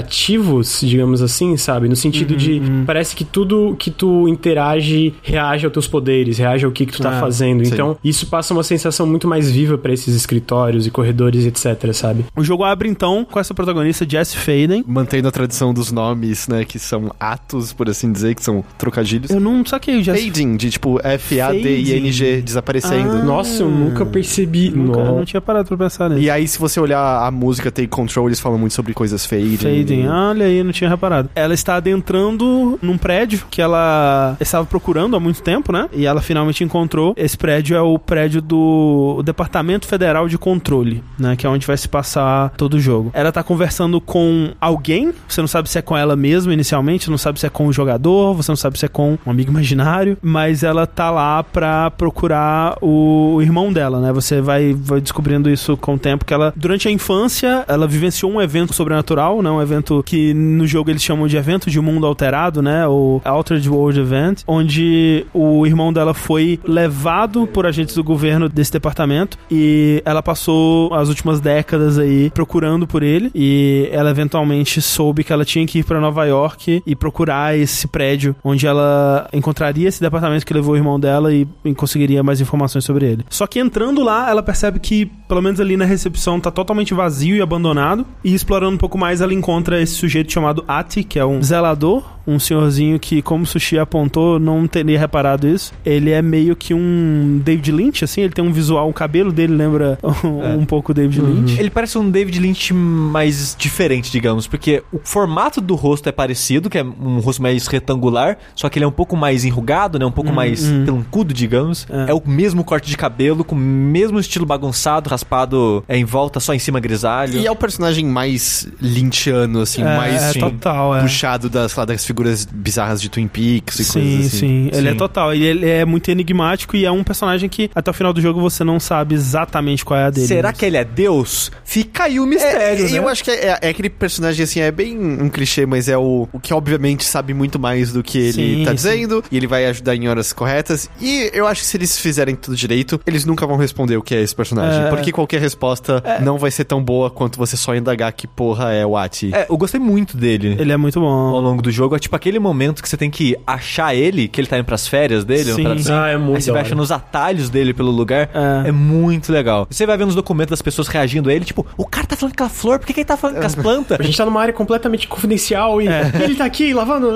interativos, digamos assim, sabe? No sentido de parece que tudo que tu interage reage aos teus poderes, reage ao que, que tu tá Ah, fazendo. sim. Então, isso passa uma sensação muito mais viva pra esses escritórios e corredores, etc, sabe? O jogo abre então com essa protagonista, Jess Faden. Mantendo a tradição dos nomes, né, que são atos, por assim dizer, que são trocadilhos. Eu não saquei Jess Fading, de tipo F-A-D-I-N-G, desaparecendo. Ah. Nossa, eu nunca percebi. Nunca, Nossa. não tinha parado pra pensar nisso. E aí, se você olhar a música Take Control, eles falam muito sobre coisas fading. Fading, olha aí, não tinha reparado. Ela está adentrando num prédio que ela estava procurando há muito tempo, né? E ela finalmente encontrou. Esse prédio é o prédio do Departamento Federal de Controle, né? Que é onde vai se passar todo o jogo. Ela tá conversando com alguém, você não sabe se é com ela mesma inicialmente, não sabe se é com o jogador, você não sabe se é com um amigo imaginário, mas ela tá lá pra procurar o, irmão dela, né? Você vai, vai descobrindo isso com o tempo que ela, durante a infância, ela vivenciou um evento sobrenatural, né? Um evento que no jogo eles chamam de evento de mundo alterado, né? O Altered World Event, onde o irmão dela foi levado por agentes do governo desse departamento e ela passou as últimas décadas aí procurando por ele e ela eventualmente soube que ela tinha que ir pra Nova York e procurar esse prédio onde ela encontraria esse departamento que levou o irmão dela e, e conseguiria mais informações sobre ele. Só que entrando lá, ela percebe que, pelo menos ali na recepção, tá totalmente vazio e abandonado. E explorando um pouco mais, ela encontra esse sujeito chamado Ati, que é um zelador um senhorzinho que, como o Sushi apontou, não teria reparado isso. Ele é meio que um David Lynch, assim, ele tem um visual, o cabelo dele lembra *laughs* um, um pouco David Lynch. Ele parece um David Lynch mais diferente, digamos, porque o formato do rosto é parecido, que é um rosto mais retangular, só que ele é um pouco mais enrugado, né? Um pouco mais pelancudo, digamos. É. É. o mesmo corte de cabelo, com o mesmo estilo bagunçado, raspado é, em volta, só em cima grisalho. E é o personagem mais lynchiano, assim, É, mais é, total, é. puxado das, lá, das figuras bizarras de Twin Peaks e Sim, coisas assim. sim. Ele é Sim. total. E ele é muito enigmático e é um personagem que até o final do jogo você não sabe exatamente qual é a dele. Será que ele é Deus? Fica aí o mistério, É, né? Eu acho que é, é aquele personagem, assim, é bem um clichê, mas é o, o que obviamente sabe muito mais do que ele Sim, tá sim. dizendo, e ele vai ajudar em horas corretas. E eu acho que se eles fizerem tudo direito, eles nunca vão responder o que é esse personagem. É. Porque qualquer resposta não vai ser tão boa quanto você só indagar que porra é o Ati. É, eu gostei muito dele. Ele é muito Ao bom. longo do jogo, é tipo aquele momento que você tem que achar ele, que ele tá indo pras férias dele, Sim. assim. Ah, é muito Aí você vai hora. achando os atalhos dele pelo lugar. É. É. muito legal. Você vai vendo os documentos das pessoas reagindo a ele, tipo, o cara tá falando com a flor, por que, que ele tá falando com as plantas? A gente tá numa área completamente confidencial e É. ele tá aqui lavando,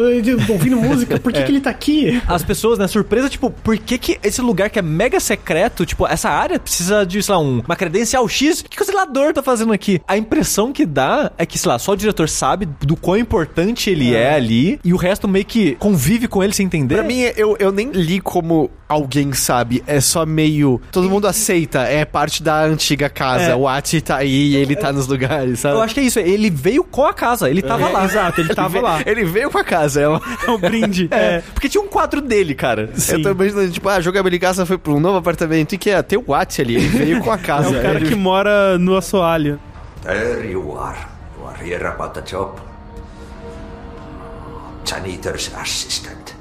ouvindo música, por que, que ele tá aqui? As pessoas, né, surpresa, tipo, por que que esse lugar que é mega secreto, tipo, essa área precisa de, sei lá, um- uma credencial X? O que, que o zelador tá fazendo aqui? A impressão que dá é que, sei lá, só o diretor sabe do quão importante ele é, ali e o resto meio que convive com ele sem entender. Pra mim, eu, eu nem li como alguém sabe. É só meio. Todo mundo aceita. É parte da antiga casa. É. O Ati tá aí e ele tá nos lugares, sabe? Eu acho que é isso, ele veio com a casa, ele tava É, lá. Exato, ele tava veio, lá. Ele veio com a casa. É uma... *laughs* É um brinde. É. Porque tinha um quadro dele, cara. Sim. Eu tô imaginando, tipo, ah, a jogabilidade casa foi pra um novo apartamento e que é, tem o Ati ali. Ele veio com a É casa. o cara Ele- que mora no assoalho. There you are. You are here about the job. Janitor's assistant.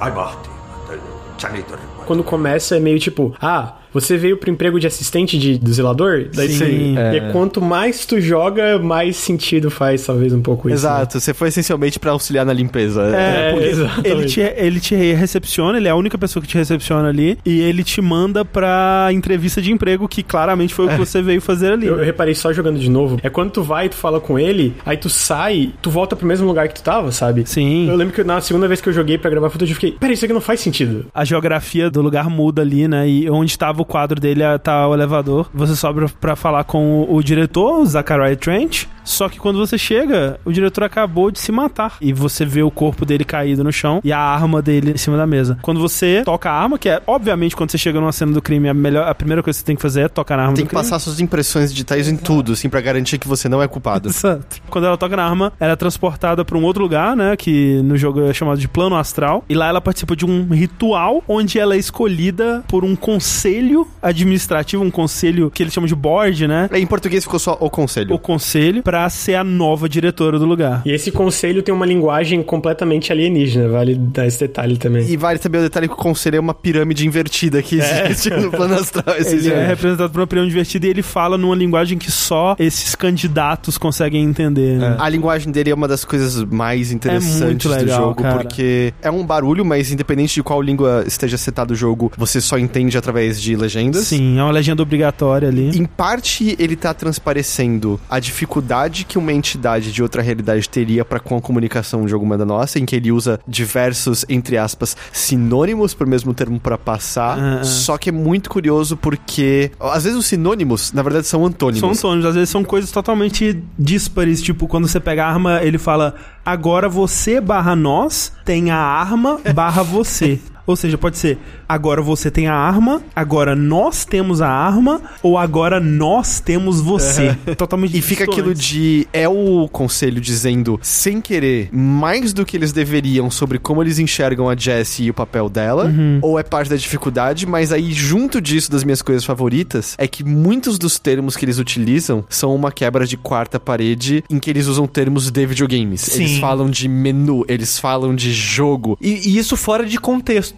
I'm Ahti, the janitor. Quando começa é meio tipo, ah, você veio pro emprego de assistente de, do zelador? Daí Sim, você, é. E quanto mais tu joga, mais sentido faz talvez um pouco isso. né? Exato, você foi essencialmente pra auxiliar na limpeza. É, É, exatamente. ele te, ele te recepciona, ele é a única pessoa que te recepciona ali, e ele te manda pra entrevista de emprego, que claramente foi o que você veio fazer ali. Eu, eu reparei só jogando de novo. É quando tu vai, tu fala com ele, aí tu sai, tu volta pro mesmo lugar que tu tava, sabe? Sim. Eu lembro que na segunda vez que eu joguei pra gravar footage, eu fiquei, peraí, isso aqui não faz sentido. A geografia do lugar muda ali, né? E onde tava o quadro dele ah, tá o elevador. Você sobe pra falar com o, o diretor, o Zachariah Trent. Só que quando você chega, o diretor acabou de se matar. E você vê o corpo dele caído no chão e a arma dele em cima da mesa. Quando você toca a arma, que é obviamente quando você chega numa cena do crime, a, melhor, a primeira coisa que você tem que fazer é tocar na arma Tem que crime. passar suas impressões digitais em tudo, assim, pra garantir que você não é culpado. *laughs* Exato. Quando ela toca na arma, ela é transportada pra um outro lugar, né? Que no jogo é chamado de plano astral. E lá ela participa de um ritual onde ela é escolhida por um conselho administrativo, um conselho que eles chamam de board, né? Em português ficou só o conselho. O conselho pra ser a nova diretora do lugar. E esse conselho tem uma linguagem completamente alienígena, vale dar esse detalhe também. E vale também o detalhe que o conselho é uma pirâmide invertida que existe no plano astral. Esse Ele é representado por uma pirâmide invertida e ele fala numa linguagem que só esses candidatos conseguem entender. né? A linguagem dele é uma das coisas mais interessantes muito legal, do jogo, cara. porque é um barulho, mas independente de qual língua esteja setado o jogo, você só entende através de legendas. Sim, é uma legenda obrigatória ali. Em parte, ele tá transparecendo a dificuldade que uma entidade de outra realidade teria para com a comunicação de alguma da nossa, em que ele usa diversos, entre aspas, sinônimos pro mesmo termo para passar. Ah, ah. Só que é muito curioso porque às vezes os sinônimos, na verdade, são antônimos. São antônimos, às vezes são coisas totalmente díspares, tipo, quando você pega a arma, ele fala, agora você barra nós tem a arma barra você. *laughs* Ou seja, pode ser agora você tem a arma, agora nós temos a arma, ou agora nós temos você. *laughs* Totalmente E fica aquilo de. É o conselho dizendo, sem querer, mais do que eles deveriam sobre como eles enxergam a Jessie e o papel dela, Uhum. ou é parte da dificuldade, mas aí, junto disso, das minhas coisas favoritas, é que muitos dos termos que eles utilizam são uma quebra de quarta parede em que eles usam termos de videogames. Sim. Eles falam de menu, eles falam de jogo. E, e isso fora de contexto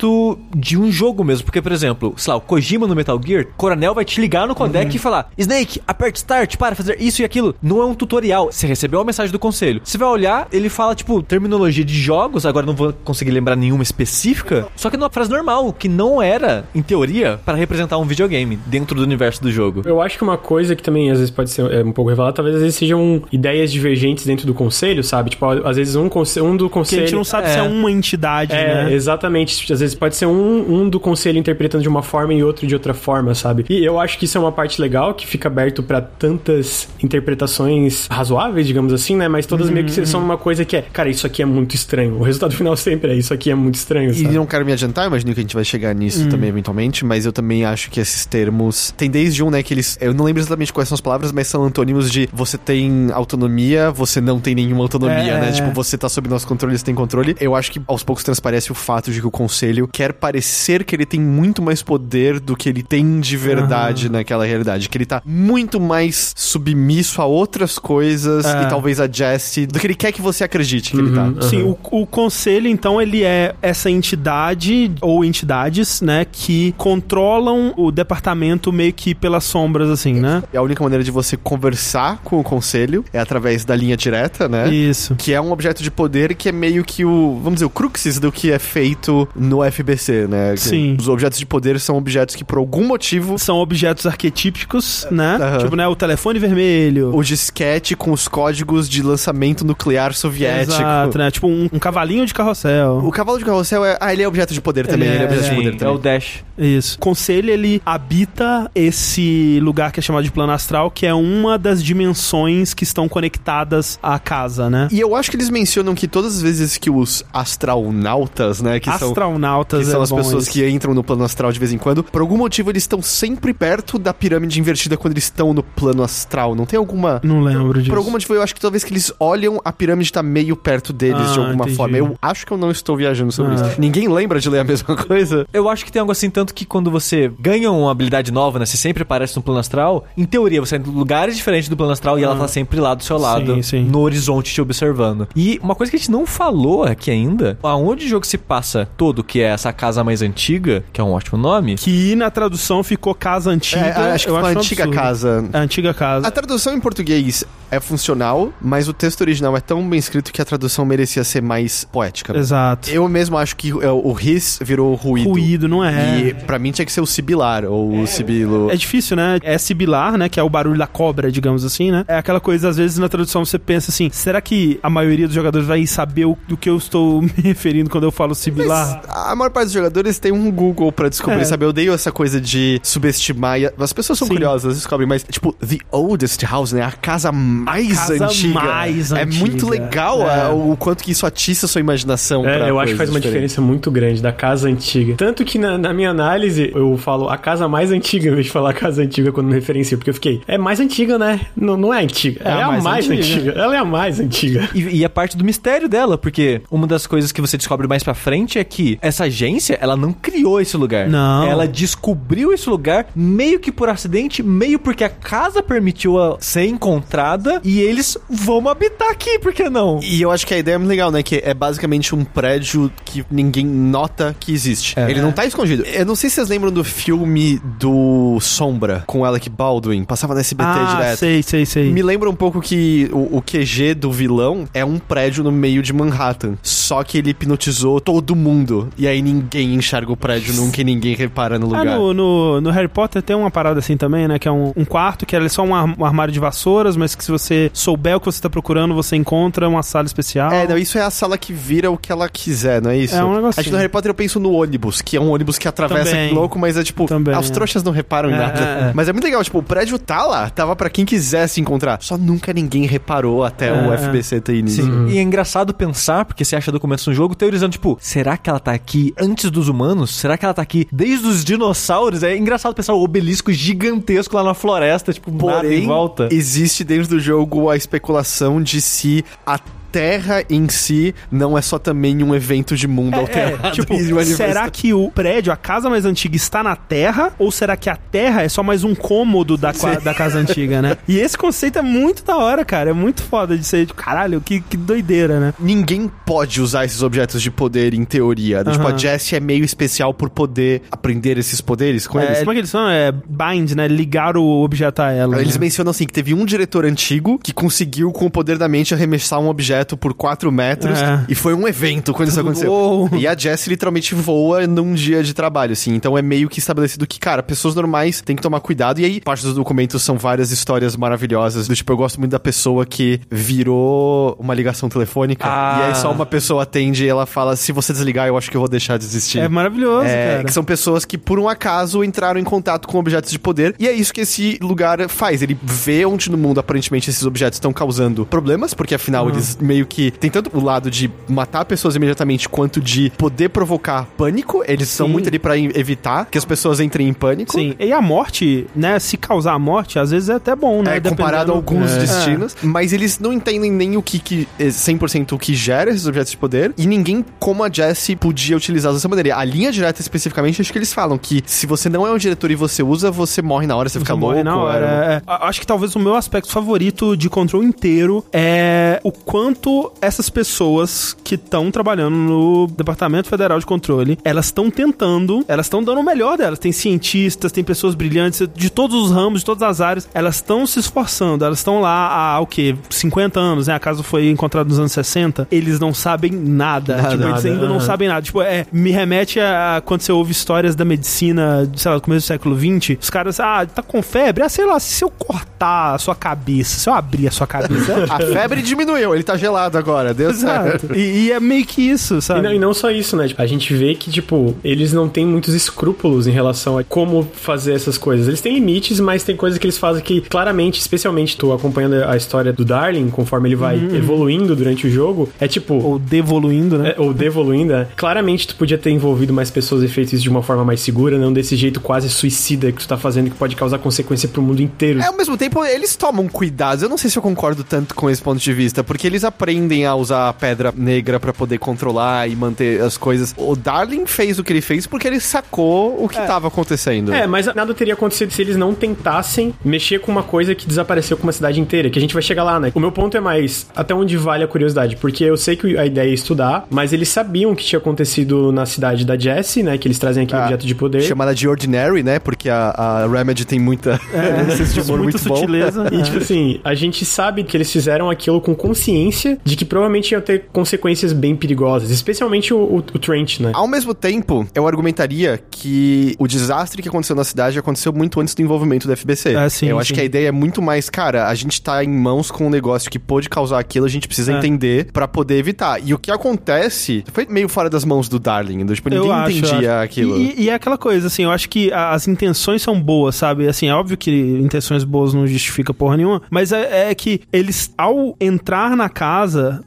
de um jogo mesmo. Porque, por exemplo, sei lá, o Kojima no Metal Gear, Coronel vai te ligar no codec e falar: Snake, aperte start para fazer isso e aquilo. Não é um tutorial. Você recebeu a mensagem do conselho. Você vai olhar, ele fala, tipo, terminologia de jogos, agora não vou conseguir lembrar nenhuma específica. Só que numa frase normal, que não era, em teoria, para representar um videogame dentro do universo do jogo. Eu acho que uma coisa que também às vezes pode ser é, um pouco revelada, talvez às vezes sejam ideias divergentes dentro do conselho, sabe? Tipo, às vezes um, um do Porque a conselho... gente não sabe se é uma entidade, É, né? exatamente. Às vezes pode ser um, um do conselho interpretando de uma forma e outro de outra forma, sabe? E eu acho que isso é uma parte legal, que fica aberto pra tantas interpretações razoáveis, digamos assim, né? Mas todas meio que Uhum. são uma coisa que é, cara, isso aqui é muito estranho. O resultado final sempre é, isso aqui é muito estranho, E sabe? não quero me adiantar, imagino que a gente vai chegar nisso também eventualmente, mas eu também acho que esses termos. Tem desde um, né, que eles. Eu não lembro exatamente quais são as palavras, mas são antônimos de você tem autonomia, você não tem nenhuma autonomia, É. né? Tipo, você tá sob nosso controle, você tem controle. Eu acho que aos poucos transparece o fato de que o conselho quer parecer que ele tem muito mais poder do que ele tem de verdade naquela realidade. Que ele tá muito mais submisso a outras coisas É. e talvez a Jesse do que ele quer que você acredite que ele tá. Sim, o, o conselho, então, ele é essa entidade ou entidades, né, que controlam o departamento meio que pelas sombras, assim, né? E a única maneira de você conversar com o conselho é através da linha direta, né? Isso. Que é um objeto de poder que é meio que o, vamos dizer, o cruxis do que é feito no FBC, né? Que Sim. Os objetos de poder são objetos que por algum motivo São objetos arquetípicos, né? Aham. Tipo, né, o telefone vermelho. o disquete com os códigos de lançamento nuclear soviético. Exato, né? Tipo um, um cavalinho de carrossel. O cavalo de carrossel é. Ah, ele é objeto de poder também. Ele é, é, objeto de Sim, poder é também. o Dash. Isso. O Conselho, ele habita esse lugar que é chamado de plano astral, que é uma das dimensões que estão conectadas à casa, né? E eu acho que eles mencionam que todas as vezes que os astronautas, né, que são Astronautas que são é as bom pessoas isso. que entram no plano astral de vez em quando, por algum motivo eles estão sempre perto da pirâmide invertida quando eles estão no plano astral. Não tem alguma. Não lembro disso. Por algum motivo, eu acho que toda vez que eles olham, a pirâmide tá meio perto deles de Ah, alguma entendi. forma. Eu acho que eu não estou viajando sobre Ah. isso. Ninguém lembra de ler a mesma *laughs* coisa? Eu acho que tem algo assim, tanto que quando você ganha uma habilidade nova, né? Você sempre aparece no plano astral. Em teoria, você tá em lugares diferentes do plano astral e ela tá sempre lá do seu lado, Sim, sim. no horizonte te observando. E uma coisa que a gente não falou aqui ainda, aonde o jogo se passa todo, que é essa casa mais antiga, que é um ótimo nome. Que na tradução ficou casa antiga. É, acho que eu foi uma um antiga absurdo. casa. A antiga casa. A tradução em português é funcional, mas o texto original é tão bem escrito que a tradução merecia ser mais poética. né? Exato. Eu mesmo acho que é, o ris virou ruído. Ruído, não é? E pra mim tinha que ser o sibilar, ou o sibilo. É difícil, né? É sibilar, né? Que é o barulho da cobra, digamos assim, né? É aquela coisa, às vezes, na tradução você pensa assim: será que a maioria dos jogadores vai saber o, do que eu estou *laughs* me referindo quando eu falo sibilar? A maior parte dos jogadores tem um Google pra descobrir, É. sabe? Eu odeio essa coisa de subestimar. As pessoas são Sim. curiosas, elas descobrem, mas, tipo, The Oldest House, né? A casa mais Casa antiga. mais é antiga. muito legal É. a- o quanto que isso atiça a sua imaginação. É, eu acho que faz uma diferentes. diferença muito grande da casa antiga. Tanto que na, na minha análise eu falo a casa mais antiga *laughs* em vez de falar casa antiga quando me referencio, porque eu fiquei, é mais antiga, né? Não, não é antiga. Ela é a mais, antiga. Ela é a mais antiga. E, e a parte do mistério dela, porque uma das coisas que você descobre mais pra frente é que essa agência, ela não criou esse lugar. Não. Ela descobriu esse lugar meio que por acidente, meio porque a casa permitiu a ser encontrada e eles vão habitar aqui, por que não? E eu acho que a ideia é muito legal, né? Que é basicamente um prédio que ninguém nota que existe. É. Ele não tá escondido. Eu não sei se vocês lembram do filme do Sombra, com Alec Baldwin. Passava na SBT ah, direto. sei, sei, sei. Me lembra um pouco que o, o QG do vilão é um prédio no meio de Manhattan. Só que ele hipnotizou todo mundo. E aí ninguém enxerga o prédio nunca e ninguém repara no Ah, lugar. no, no, no Harry Potter tem uma parada assim também, né? Que é um, um quarto que é só um, ar- um armário de vassouras, mas que se você souber o que você tá procurando, você encontra uma sala especial. É, não, isso é a sala que vira o que ela quiser, não é isso? É um negocinho. Acho que no Harry Potter eu penso no ônibus, que é um ônibus que atravessa Também. louco, mas é tipo, Também, ah, os é. trouxas não reparam em É, nada. é, é. Mas é muito legal, tipo, o prédio tá lá, tava pra quem quisesse encontrar. Só nunca ninguém reparou até o É, FBC ter início. Sim. E é engraçado pensar, porque você acha documentos no jogo, teorizando, tipo, será que ela tá aqui antes dos humanos? Será que ela tá aqui desde os dinossauros? É engraçado pensar o obelisco gigantesco lá na floresta, tipo, nada em Porém, volta. existe dentro do jogo a especulação de se a Terra em si não é só também um evento de mundo alterado. É, tipo, e de uma será que o prédio, a casa mais antiga, está na Terra? Ou será que a Terra é só mais um cômodo da, da casa antiga, né? *laughs* E esse conceito é muito da hora, cara. É muito foda de ser, tipo, caralho, que, que doideira, né? Ninguém pode usar esses objetos de poder em teoria. Tipo, a. Jessie é meio especial por poder aprender esses poderes com É, eles. como é que eles são? É bind, né? Ligar o objeto a ela. Eles né? mencionam assim que teve um diretor antigo que conseguiu, com o poder da mente, arremessar um objeto por 4 metros. É. E foi um evento quando isso aconteceu. Uou. E a Jessie literalmente voa num dia de trabalho, assim. Então é meio que estabelecido que, cara, pessoas normais têm que tomar cuidado. E aí, parte dos documentos são várias histórias maravilhosas. Do tipo, eu gosto muito da pessoa que virou uma ligação telefônica. Ah. E aí só uma pessoa atende e ela fala: se você desligar, eu acho que eu vou deixar de existir. É maravilhoso, É, cara. que são pessoas que, por um acaso, entraram em contato com objetos de poder. E é isso que esse lugar faz. Ele vê onde no mundo, aparentemente, esses objetos estão causando problemas, porque afinal eles meio que. Tem tanto o lado de matar pessoas imediatamente, quanto de poder provocar pânico. Eles são Sim. muito ali pra evitar que as pessoas entrem em pânico. Sim, e a morte, né, se causar a morte, às vezes é até bom, né? É, comparado dependendo- a alguns É. destinos. Mas eles não entendem nem o que, que é 100% o que gera esses objetos de poder. E ninguém, como a Jessie, podia utilizá-los dessa maneira. A linha direta, especificamente, acho que eles falam que se você não é um diretor e você usa, você morre na hora, você, fica Você louco. morre na hora. é- é. A- Acho que talvez o meu aspecto favorito de Control inteiro é o quanto essas pessoas que estão trabalhando no Departamento Federal de Controle, elas estão tentando, elas estão dando o melhor delas. Tem cientistas, tem pessoas brilhantes de todos os ramos, de todas as áreas. Elas estão se esforçando, elas estão lá há o quê? 50 anos, né? A casa foi encontrada nos anos 60. Eles não sabem nada. Nada, tipo, eles nada, ainda não sabem nada. Tipo, é, me remete a quando você ouve histórias da medicina, sei lá, do começo do século XX. Os caras, ah, tá com febre? Ah, sei lá, se eu cortar a sua cabeça, se eu abrir a sua cabeça. *laughs* A febre diminuiu, ele tá gelado agora, deu certo. E, e é meio que isso, E sabe? não, e não só isso, né? Tipo, A gente vê que, tipo, eles não têm muitos escrúpulos em relação a como fazer essas coisas. Eles têm limites, mas tem coisas que eles fazem que, claramente, especialmente tô acompanhando a história do Darling, conforme ele vai evoluindo durante o jogo, é tipo. Ou devoluindo, né? É, ou devoluindo, né? claramente tu podia ter envolvido mais pessoas e feito isso de uma forma mais segura, não desse jeito quase suicida que tu tá fazendo, que pode causar consequência pro mundo inteiro. É, ao mesmo tempo, eles tomam cuidados. Eu não sei se eu concordo tanto com esse ponto de vista, porque eles aprendem a usar a pedra negra pra poder controlar e manter as coisas. O Darling fez o que ele fez porque ele sacou o que tava acontecendo. É, mas nada teria acontecido se eles não tentassem mexer com uma coisa que desapareceu com uma cidade inteira, que a gente vai chegar lá, né? O meu ponto é mais até onde vale a curiosidade, porque eu sei que a ideia é estudar, mas eles sabiam o que tinha acontecido na cidade da Jessie, né? Que eles trazem aquele Ah, objeto de poder. Chamada de Ordinary, né? Porque a, a Remedy tem muita É, *laughs* senso de humor muita muito bom. sutileza. E, tipo assim, a gente sabe que eles fizeram aquilo com consciência de que provavelmente ia ter consequências bem perigosas, especialmente o, o, o Trent, né? Ao mesmo tempo, eu argumentaria que o desastre que aconteceu na cidade aconteceu muito antes do envolvimento do FBC. Ah, sim, eu acho sim. que a ideia é muito mais, cara, a gente tá em mãos com um negócio que pôde causar aquilo, a gente precisa É. entender pra poder evitar. E o que acontece foi meio fora das mãos do Darling, do, tipo, ninguém acho, entendia acho. aquilo. E, e é aquela coisa, assim, eu acho que a- as intenções são boas, sabe? Assim, é óbvio que intenções boas não justifica porra nenhuma, mas é, é que eles, ao entrar na casa,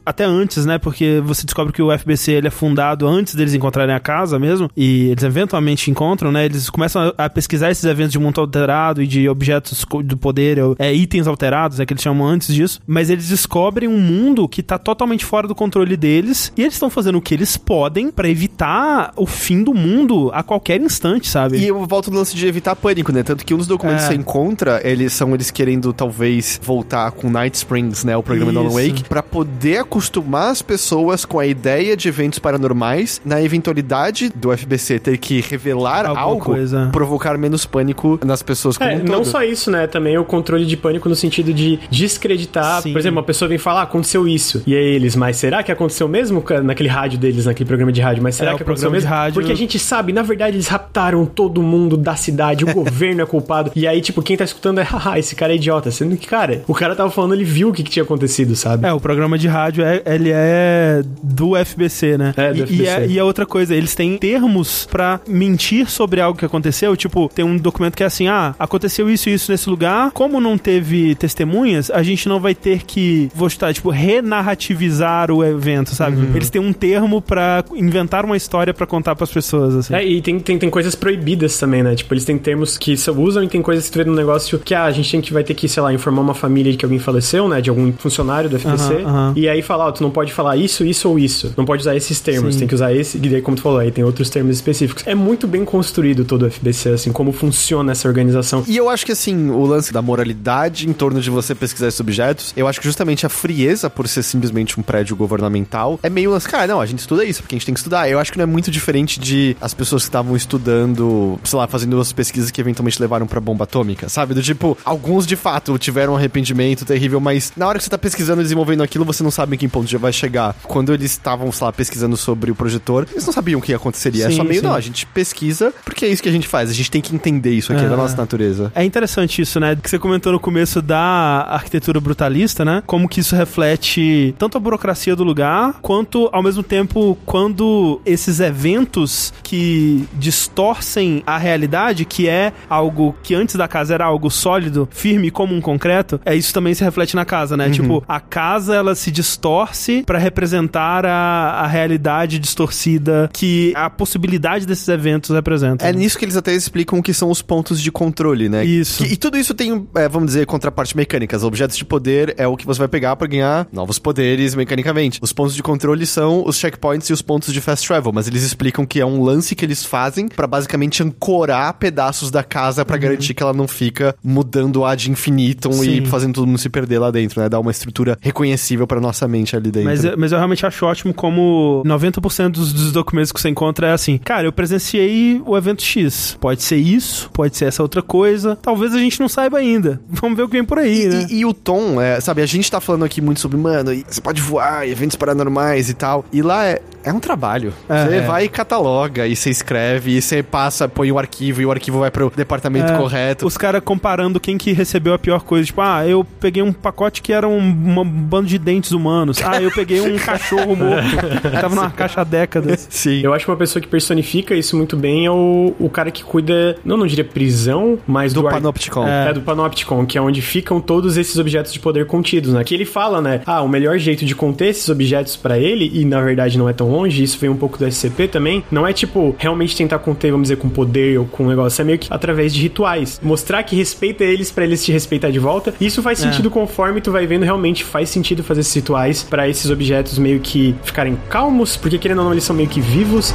até antes, né? Porque você descobre que o FBC ele é fundado antes deles encontrarem a casa mesmo, e eles eventualmente encontram, né? Eles começam a, a pesquisar esses eventos de mundo alterado e de objetos do poder, é, itens alterados, é que eles chamam antes disso, mas eles descobrem um mundo que tá totalmente fora do controle deles, e eles estão fazendo o que eles podem pra evitar o fim do mundo a qualquer instante, sabe? E eu volto no lance de evitar pânico, né? Tanto que um dos documentos É. que você encontra, eles são eles querendo talvez voltar com Night Springs, né? O programa do Alan Isso. Wake, pra poder acostumar as pessoas com a ideia de eventos paranormais, na eventualidade do FBC ter que revelar Alguma algo, coisa. provocar menos pânico nas pessoas como É, um não só isso, né? Também o controle de pânico no sentido de descreditar. Sim. Por exemplo, uma pessoa vem falar, ah, aconteceu isso. E aí eles, mas será que aconteceu mesmo naquele rádio deles, naquele programa de rádio? Mas será É, que o aconteceu mesmo? rádio- Porque a gente sabe, na verdade, eles raptaram todo mundo da cidade, o *laughs* governo é culpado. E aí, tipo, quem tá escutando é, haha, esse cara é idiota. Sendo que, cara, o cara tava falando, ele viu o que, que tinha acontecido, sabe? É, o programa de rádio, é, ele é do FBC, né? É, do e, FBC. E, é, e é outra coisa, eles têm termos pra mentir sobre algo que aconteceu. Tipo, tem um documento que é assim, ah, aconteceu isso e isso nesse lugar. Como não teve testemunhas, a gente não vai ter que, vou chutar, tipo, renarrativizar o evento, sabe? Uhum. Eles têm um termo pra inventar uma história pra contar pras pessoas, assim. É, e tem, tem, tem coisas proibidas também, né? Tipo, eles têm termos que só usam e tem coisas que tu vê no negócio que ah, a gente tem que vai ter que, sei lá, informar uma família de que alguém faleceu, né? De algum funcionário do FBC. Aham, aham. E aí falar, ó, tu não pode falar isso, isso ou isso. Não pode usar esses termos, Sim. tem que usar esse. E daí, como tu falou, aí tem outros termos específicos. É muito bem construído todo o FBC, assim, como funciona essa organização. E eu acho que, assim, o lance da moralidade em torno de você pesquisar esses objetos, eu acho que justamente a frieza por ser simplesmente um prédio governamental é meio lance, cara, não, a gente estuda isso, porque a gente tem que estudar. Eu acho que não é muito diferente de as pessoas que estavam estudando, sei lá, fazendo as pesquisas que eventualmente levaram pra bomba atômica, sabe? Do tipo, alguns de fato tiveram um arrependimento terrível, mas na hora que você tá pesquisando e desenvolvendo aquilo, aquilo, você não sabe em que ponto já vai chegar. Quando eles estavam, sei lá, pesquisando sobre o projetor, eles não sabiam o que aconteceria. é Sim, só meio, sim. não, a gente pesquisa porque é isso que a gente faz. A gente tem que entender isso aqui, é da Ah. nossa natureza. É interessante isso, né? Que você comentou no começo da arquitetura brutalista, né? Como que isso reflete tanto a burocracia do lugar, quanto, ao mesmo tempo, quando esses eventos que distorcem a realidade, que é algo que antes da casa era algo sólido, firme como um concreto, é isso também se reflete na casa, né? Tipo, a casa, ela se distorce pra representar a, a realidade distorcida que a possibilidade desses eventos representa. É nisso que eles até explicam o que são os pontos de controle, né? Isso. Que- e tudo isso tem, é, vamos dizer, contraparte mecânicas. Objetos de poder é o que você vai pegar pra ganhar novos poderes mecanicamente. Os pontos de controle são os checkpoints e os pontos de fast travel, mas eles explicam que é um lance que eles fazem pra basicamente ancorar pedaços da casa pra garantir que ela não fica mudando a de infinitum Sim. e fazendo todo mundo se perder lá dentro, né? Dar uma estrutura reconhecível pra nossa mente ali dentro. Mas, eu- mas eu realmente acho ótimo como 90% dos, dos documentos que você encontra é assim, cara, eu presenciei o evento X. Pode ser isso, pode ser essa outra coisa. Talvez a gente não saiba ainda. *laughs* Vamos ver o que vem por aí, né? E, e o tom, é, sabe, a gente tá falando aqui muito sobre, mano, e você pode voar, e eventos paranormais e tal. E lá é, é um trabalho. É, você é. vai e cataloga, e você escreve, e você passa, põe o arquivo, e o arquivo vai pro departamento É, correto. Os caras comparando quem que recebeu a pior coisa. Tipo, ah, eu peguei um pacote que era um, uma- um bando de humanos. Ah, eu peguei um *laughs* cachorro morto. Tava numa caixa há décadas. *laughs* Sim. Eu acho que uma pessoa que personifica isso muito bem é o, o cara que cuida, não, não diria prisão, mas Do do, Panopticon. É. do Panopticon, que é onde ficam todos esses objetos de poder contidos, né? Que ele fala, né? Ah, o melhor jeito de conter esses objetos pra ele, e na verdade não é tão longe, isso vem um pouco do SCP também, não é tipo realmente tentar conter, vamos dizer, com poder ou com um negócio, é meio que através de rituais. Mostrar que respeita eles pra eles te respeitar de volta. Isso faz sentido conforme tu vai vendo, realmente faz sentido fazer esses rituais pra esses objetos meio que ficarem calmos, porque querendo ou não, eles são meio que vivos.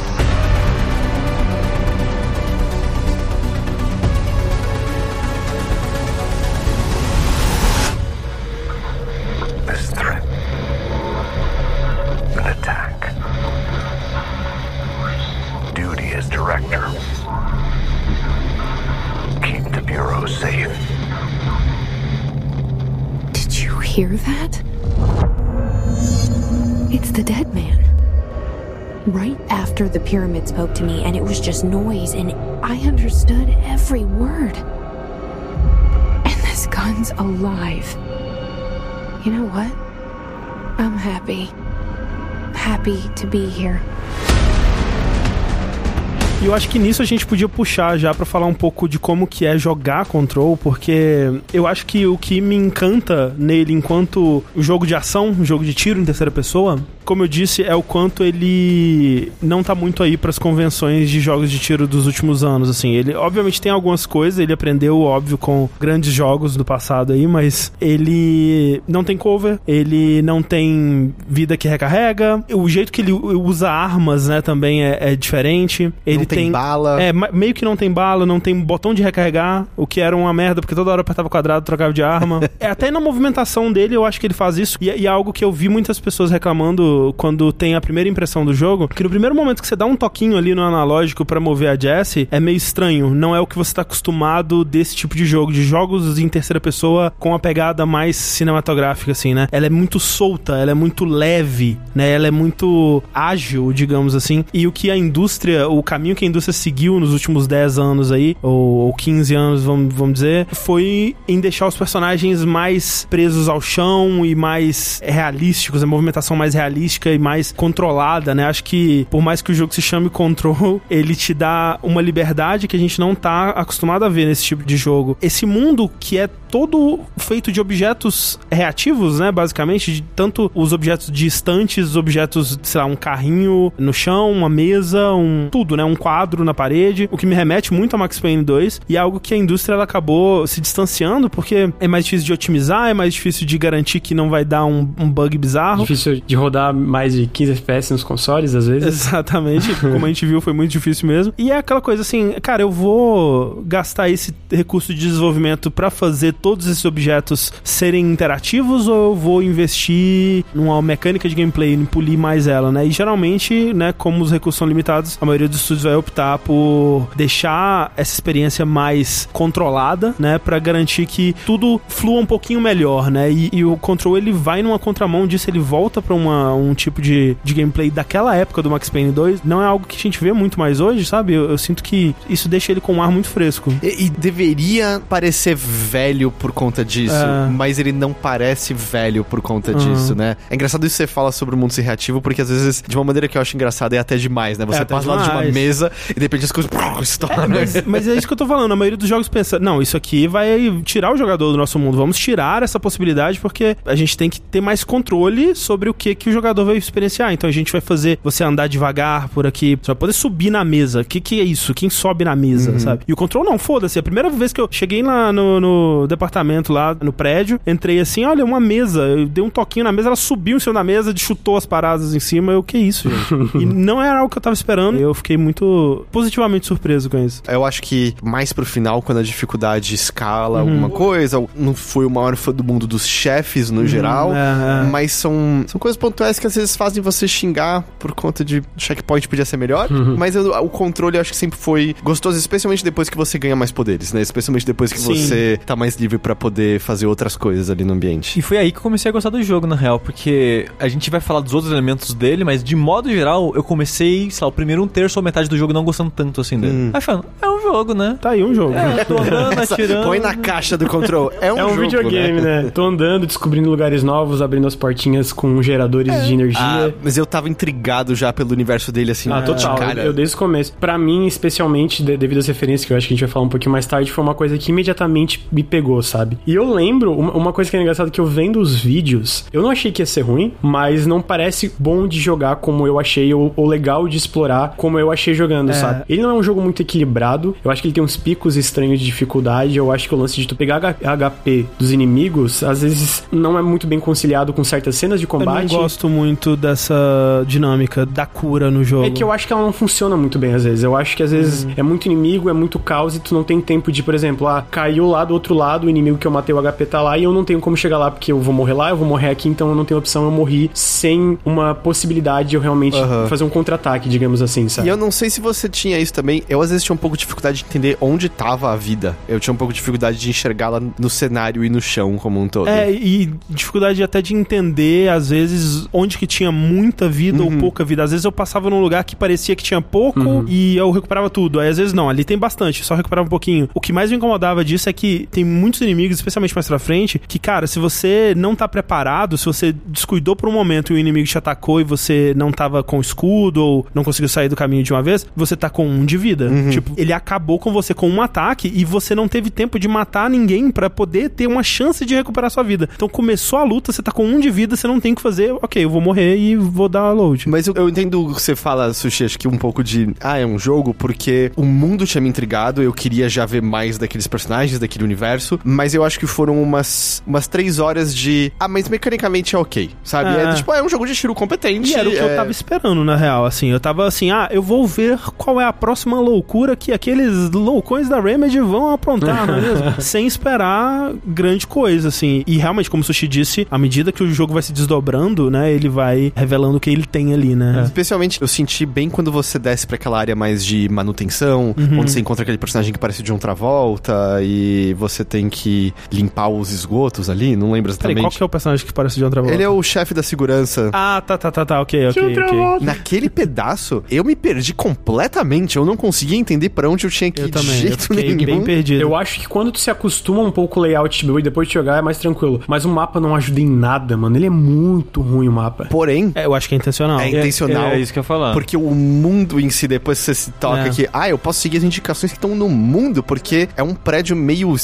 Pyramid spoke to me, and it was just noise, and I understood every word. And this gun's alive. You know what? I'm happy. Happy to be here. Eu acho que nisso a gente podia puxar já pra falar um pouco de como que é jogar Control, porque eu acho que o que me encanta nele enquanto jogo de ação, jogo de tiro em terceira pessoa, como eu disse, é o quanto ele não tá muito aí pras convenções de jogos de tiro dos últimos anos, assim. Ele obviamente tem algumas coisas, ele aprendeu óbvio com grandes jogos do passado aí, mas ele não tem cover, ele não tem vida que recarrega, o jeito que ele usa armas, né, também é, é diferente. Ele tem bala. É, meio que não tem bala, não tem botão de recarregar, o que era uma merda, porque toda hora apertava quadrado, trocava de arma. *laughs* é, até na movimentação dele, eu acho que ele faz isso. E, é- e é algo que eu vi muitas pessoas reclamando quando tem a primeira impressão do jogo, que no primeiro momento que você dá um toquinho ali no analógico pra mover a Jessie, é meio estranho. Não é o que você tá acostumado desse tipo de jogo, de jogos em terceira pessoa com a pegada mais cinematográfica, assim, né? Ela é muito solta, ela é muito leve, né? Ela é muito ágil, digamos assim. E o que a indústria, o caminho que a indústria seguiu nos últimos 10 anos aí, ou, ou 15 anos, vamos, vamos dizer, foi em deixar os personagens mais presos ao chão e mais realísticos, a movimentação mais realística e mais controlada, né? Acho que, por mais que o jogo se chame Control, *laughs* ele te dá uma liberdade que a gente não tá acostumado a ver nesse tipo de jogo. Esse mundo que é todo feito de objetos reativos, né? Basicamente, de tanto os objetos distantes, os objetos, sei lá, um carrinho no chão, uma mesa, um tudo, né? Um quadro na parede, o que me remete muito a Max Payne 2 e é algo que a indústria ela acabou se distanciando porque é mais difícil de otimizar, é mais difícil de garantir que não vai dar um, um bug bizarro. Difícil de rodar mais de 15 FPS nos consoles, às vezes. Exatamente, *laughs* como a gente viu, foi muito difícil mesmo. E é aquela coisa assim, cara, eu vou gastar esse recurso de desenvolvimento pra fazer todos esses objetos serem interativos ou eu vou investir numa mecânica de gameplay, em polir mais ela, né? E geralmente, né, como os recursos são limitados, a maioria dos estúdios vai optar por deixar essa experiência mais controlada, né, Pra garantir que tudo flua um pouquinho melhor, né? E, e o Control ele vai numa contramão disso, ele volta pra uma, um tipo de, de gameplay daquela época do Max Payne 2. Não é algo que a gente vê muito mais hoje, sabe? Eu, eu sinto que isso deixa ele com um ar muito fresco. E, e deveria parecer velho por conta disso, É. mas ele não parece velho por conta Uhum. disso, né? É engraçado isso que você fala sobre o mundo ser reativo, porque às vezes, de uma maneira que eu acho engraçada, é até demais, né? Você É até passa lá de uma mesa e de repente as coisas *laughs* estouram. Mas, mas é isso que eu tô falando. A maioria dos jogos pensa, não, isso aqui vai tirar o jogador do nosso mundo. Vamos tirar essa possibilidade porque a gente tem que ter mais controle sobre o que, que o jogador vai experienciar. Então a gente vai fazer você andar devagar por aqui. Você vai poder subir na mesa. O que, que é isso? Quem sobe na mesa, sabe? E o control não, foda-se. A primeira vez que eu cheguei lá no, no departamento, lá no prédio, entrei assim, olha, uma mesa. Eu dei um toquinho na mesa, ela subiu em cima da mesa, chutou as paradas em cima. Eu, que isso, gente? *laughs* e não era algo que eu tava esperando. Eu fiquei muito positivamente surpreso com isso. Eu acho que mais pro final, quando a dificuldade escala Uhum. alguma coisa, não fui o maior fã do mundo dos chefes no geral, é, é. mas são, são coisas pontuais que às vezes fazem você xingar por conta de checkpoint podia ser melhor, Uhum. mas eu- o controle eu acho que sempre foi gostoso, especialmente depois que você ganha mais poderes, né? Especialmente depois que Sim. você tá mais livre pra poder fazer outras coisas ali no ambiente. E foi aí que eu comecei a gostar do jogo, na real, porque a gente vai falar dos outros elementos dele, mas de modo geral, eu comecei, sei lá, o primeiro um terço ou metade do jogo não gostando tanto assim dele. Hum. Aí falando, é um jogo, né? Tá aí um jogo. É, tô andando, *laughs* atirando. põe na caixa do control. É um, É um jogo, videogame, né? Tô andando, descobrindo lugares novos, abrindo as portinhas com geradores de Ah, energia. mas eu tava intrigado já pelo universo dele, assim. Ah, total. Cara, Eu, eu desde o começo. Pra mim, especialmente, de- devido às referências que eu acho que a gente vai falar um pouquinho mais tarde, foi uma coisa que imediatamente me pegou, sabe? E eu lembro, uma, coisa que é engraçada que eu vendo os vídeos, eu não achei que ia ser ruim, mas não parece bom de jogar como eu achei, ou, ou legal de explorar como eu achei jogando, sabe? Ele não é um jogo muito equilibrado, eu acho que ele tem uns picos estranhos de dificuldade, eu acho que o lance de tu pegar HP dos inimigos, às vezes não é muito bem conciliado com certas cenas de Eu combate. não gosto muito dessa dinâmica da cura no jogo. É que eu acho que ela não funciona muito bem às vezes. Eu acho que às vezes é muito inimigo, é muito caos e tu não tem tempo de, por exemplo, ah, caiu lá do outro lado, o inimigo que eu matei o HP tá lá e eu não tenho como chegar lá porque eu vou morrer lá, eu vou morrer aqui, então eu não tenho opção, eu morri sem uma possibilidade de eu realmente Aham. fazer um contra-ataque, digamos assim, sabe? E eu não sei se você tinha isso também. Eu às vezes tinha um pouco de dificuldade de entender onde tava a vida. Eu tinha um pouco de dificuldade de enxergá-la no cenário e no chão como um todo. É, e dificuldade até de entender, às vezes, onde que tinha muita vida ou pouca vida. Às vezes eu passava num lugar que parecia que tinha pouco e eu recuperava tudo. Aí às vezes não, ali tem bastante, só recuperava um pouquinho. O que mais me incomodava disso é que tem muitos inimigos, especialmente mais pra frente, que, cara, se você não tá preparado, se você descuidou por um momento e o inimigo te atacou e você não tava com escudo ou não conseguiu sair do caminho de uma vez, você tá com um de vida. Tipo, ele acabou com você com um ataque e você não teve tempo de matar ninguém pra poder ter uma chance de recuperar sua vida. Então começou a luta, você tá com um de vida, você não tem o que fazer, ok, eu vou morrer e vou dar load. Mas eu, eu entendo o que você fala, Sushi, acho que um pouco de. Ah, é um jogo, porque o mundo tinha me intrigado, eu queria já ver mais daqueles personagens, daquele universo, mas eu acho que foram umas, umas três horas de. Ah, mas mecanicamente é ok, sabe? É. É, tipo, é um jogo de tiro competente. E era o que é... eu tava esperando, na real, assim. Eu tava assim, ah, eu vou ver qual é a próxima loucura que aqueles loucões da Remedy vão aprontar, não é mesmo? *laughs* Sem esperar grande coisa, assim. E realmente, como o Sushi disse, à medida que o jogo vai se desdobrando, né, ele vai revelando o que ele tem ali, né? Especialmente, eu senti bem quando você desce pra aquela área mais de manutenção, Uhum. onde você encontra aquele personagem que parece de um Travolta e você tem que limpar os esgotos ali, não lembro Peraí, exatamente. qual que é o personagem que parece de outra volta? Ele é o chefe da segurança. Ah, tá, tá, tá, tá, ok, ok, ok. Naquele pedaço, eu me perdi completamente. Eu não conseguia entender pra onde eu tinha que ir Eu de também, eu jeito fiquei nenhum. bem perdido. Eu acho que quando tu se acostuma um pouco com o layout e depois de jogar é mais tranquilo. Mas o mapa não ajuda em nada, mano. Ele é muito ruim o mapa. Porém, É, eu acho que é intencional. É intencional. É, é isso que eu ia falar. Porque o mundo em si, depois você se toca É. que, ah, eu posso seguir as indicações que estão no mundo, porque é um prédio meio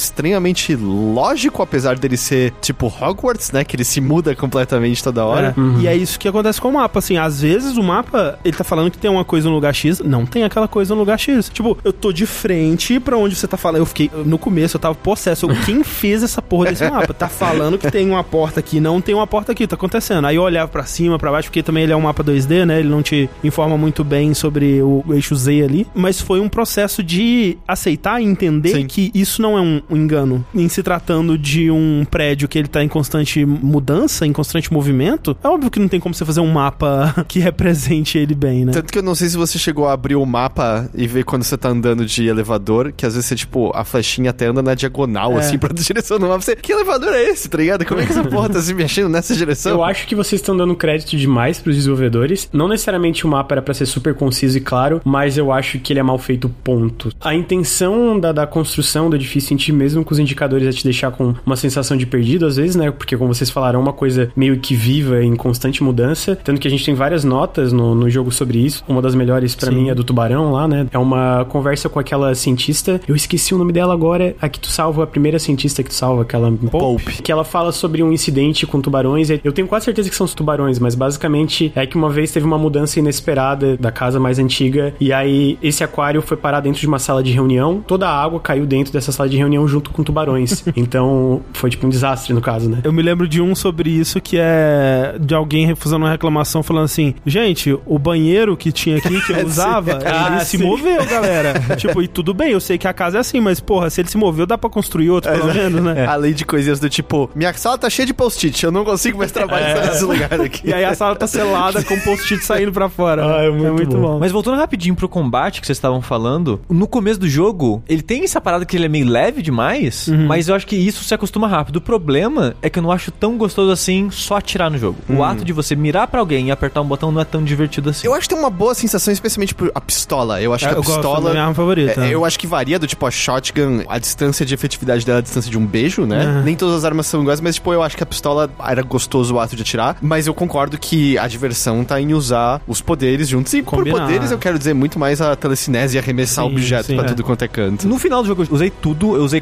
lógico, apesar dele ser tipo Hogwarts, né? Que ele se muda completamente toda hora. É. E é isso que acontece com o mapa, assim, às vezes o mapa, ele tá falando que tem uma coisa no lugar X, não tem aquela coisa no lugar X. Tipo, eu tô tô de frente pra onde você tá falando. Eu fiquei, no começo eu tava possesso. Eu, Quem *laughs* fez essa porra desse mapa? Tá falando que tem uma porta aqui, não tem uma porta aqui, tá acontecendo. Aí eu olhava pra cima, pra baixo, porque também ele é um mapa 2D, né? Ele não te informa muito bem sobre o eixo Z ali. Mas foi um processo de aceitar e entender Sim. que isso não é um, um engano. Em se tratando de um prédio que ele tá em constante mudança, em constante movimento, é óbvio que não tem como você fazer um mapa *laughs* que represente ele bem, né? Tanto que eu não sei se você chegou a abrir o mapa e ver quando você tá andando de elevador, que às vezes você, tipo, a flechinha até anda na diagonal, É. assim, pra *laughs* direção do mapa. Você, que elevador é esse, tá ligado? Como é que essa porra tá se mexendo nessa direção? Eu acho que vocês estão dando crédito demais pros desenvolvedores. Não necessariamente o mapa era pra ser super conciso e claro, mas eu acho que ele é mal feito, ponto. A intenção da, da construção do edifício em ti, mesmo com os indicadores, é te deixar com uma sensação de perdido, às vezes, né? Porque, como vocês falaram, é uma coisa meio que viva, em constante mudança. Tanto que a gente tem várias notas no, no jogo sobre isso. Uma das melhores pra Sim. mim é do tubarão lá, né? É uma conversa com aquela cientista. Eu esqueci o nome dela agora. A que tu salva, a primeira cientista que tu salva, aquela Pope. que ela fala sobre um incidente com tubarões. Eu tenho quase certeza que são os tubarões, mas basicamente é que uma vez teve uma mudança inesperada da casa mais antiga e aí esse aquário foi parar dentro de uma sala de reunião. Toda a água caiu dentro dessa sala de reunião junto com tubarões. *laughs* então foi tipo um desastre no caso, né? Eu me lembro de um sobre isso que é de alguém refusando uma reclamação falando assim: gente, o banheiro que tinha aqui que *laughs* eu usava, ele Ah, se sim. moveu, galera. *laughs* tipo, e tudo bem, eu sei que a casa é assim, mas porra, se ele se moveu, dá pra construir outro, pelo menos, né? Além de coisinhas do tipo, minha sala tá cheia de post-it, eu não consigo mais trabalhar nesse lugar aqui. E aí a sala tá selada com post-it saindo pra fora. Ah, é muito bom. Mas voltando rapidinho pro combate que vocês estavam falando, no começo do jogo, ele tem essa parada que ele é meio leve demais, mas eu acho que isso se acostuma rápido. O problema é que eu não acho tão gostoso assim só atirar no jogo. O ato de você mirar pra alguém e apertar um botão não é tão divertido assim. Eu acho que tem uma boa sensação, especialmente por a pistola. Eu acho É, que a eu gosto da pistola. minha arma favorita. É, eu acho que varia do tipo a shotgun, a distância de efetividade dela é a distância de um beijo, né? Nem todas as armas são iguais, mas tipo, eu acho que a pistola era gostoso o ato de atirar. Mas eu concordo que a diversão tá em usar os poderes juntos. E Combinar. por poderes eu quero dizer muito mais a telecinese e arremessar Sim, objeto pra é. tudo quanto é canto. No final do jogo eu usei tudo, eu usei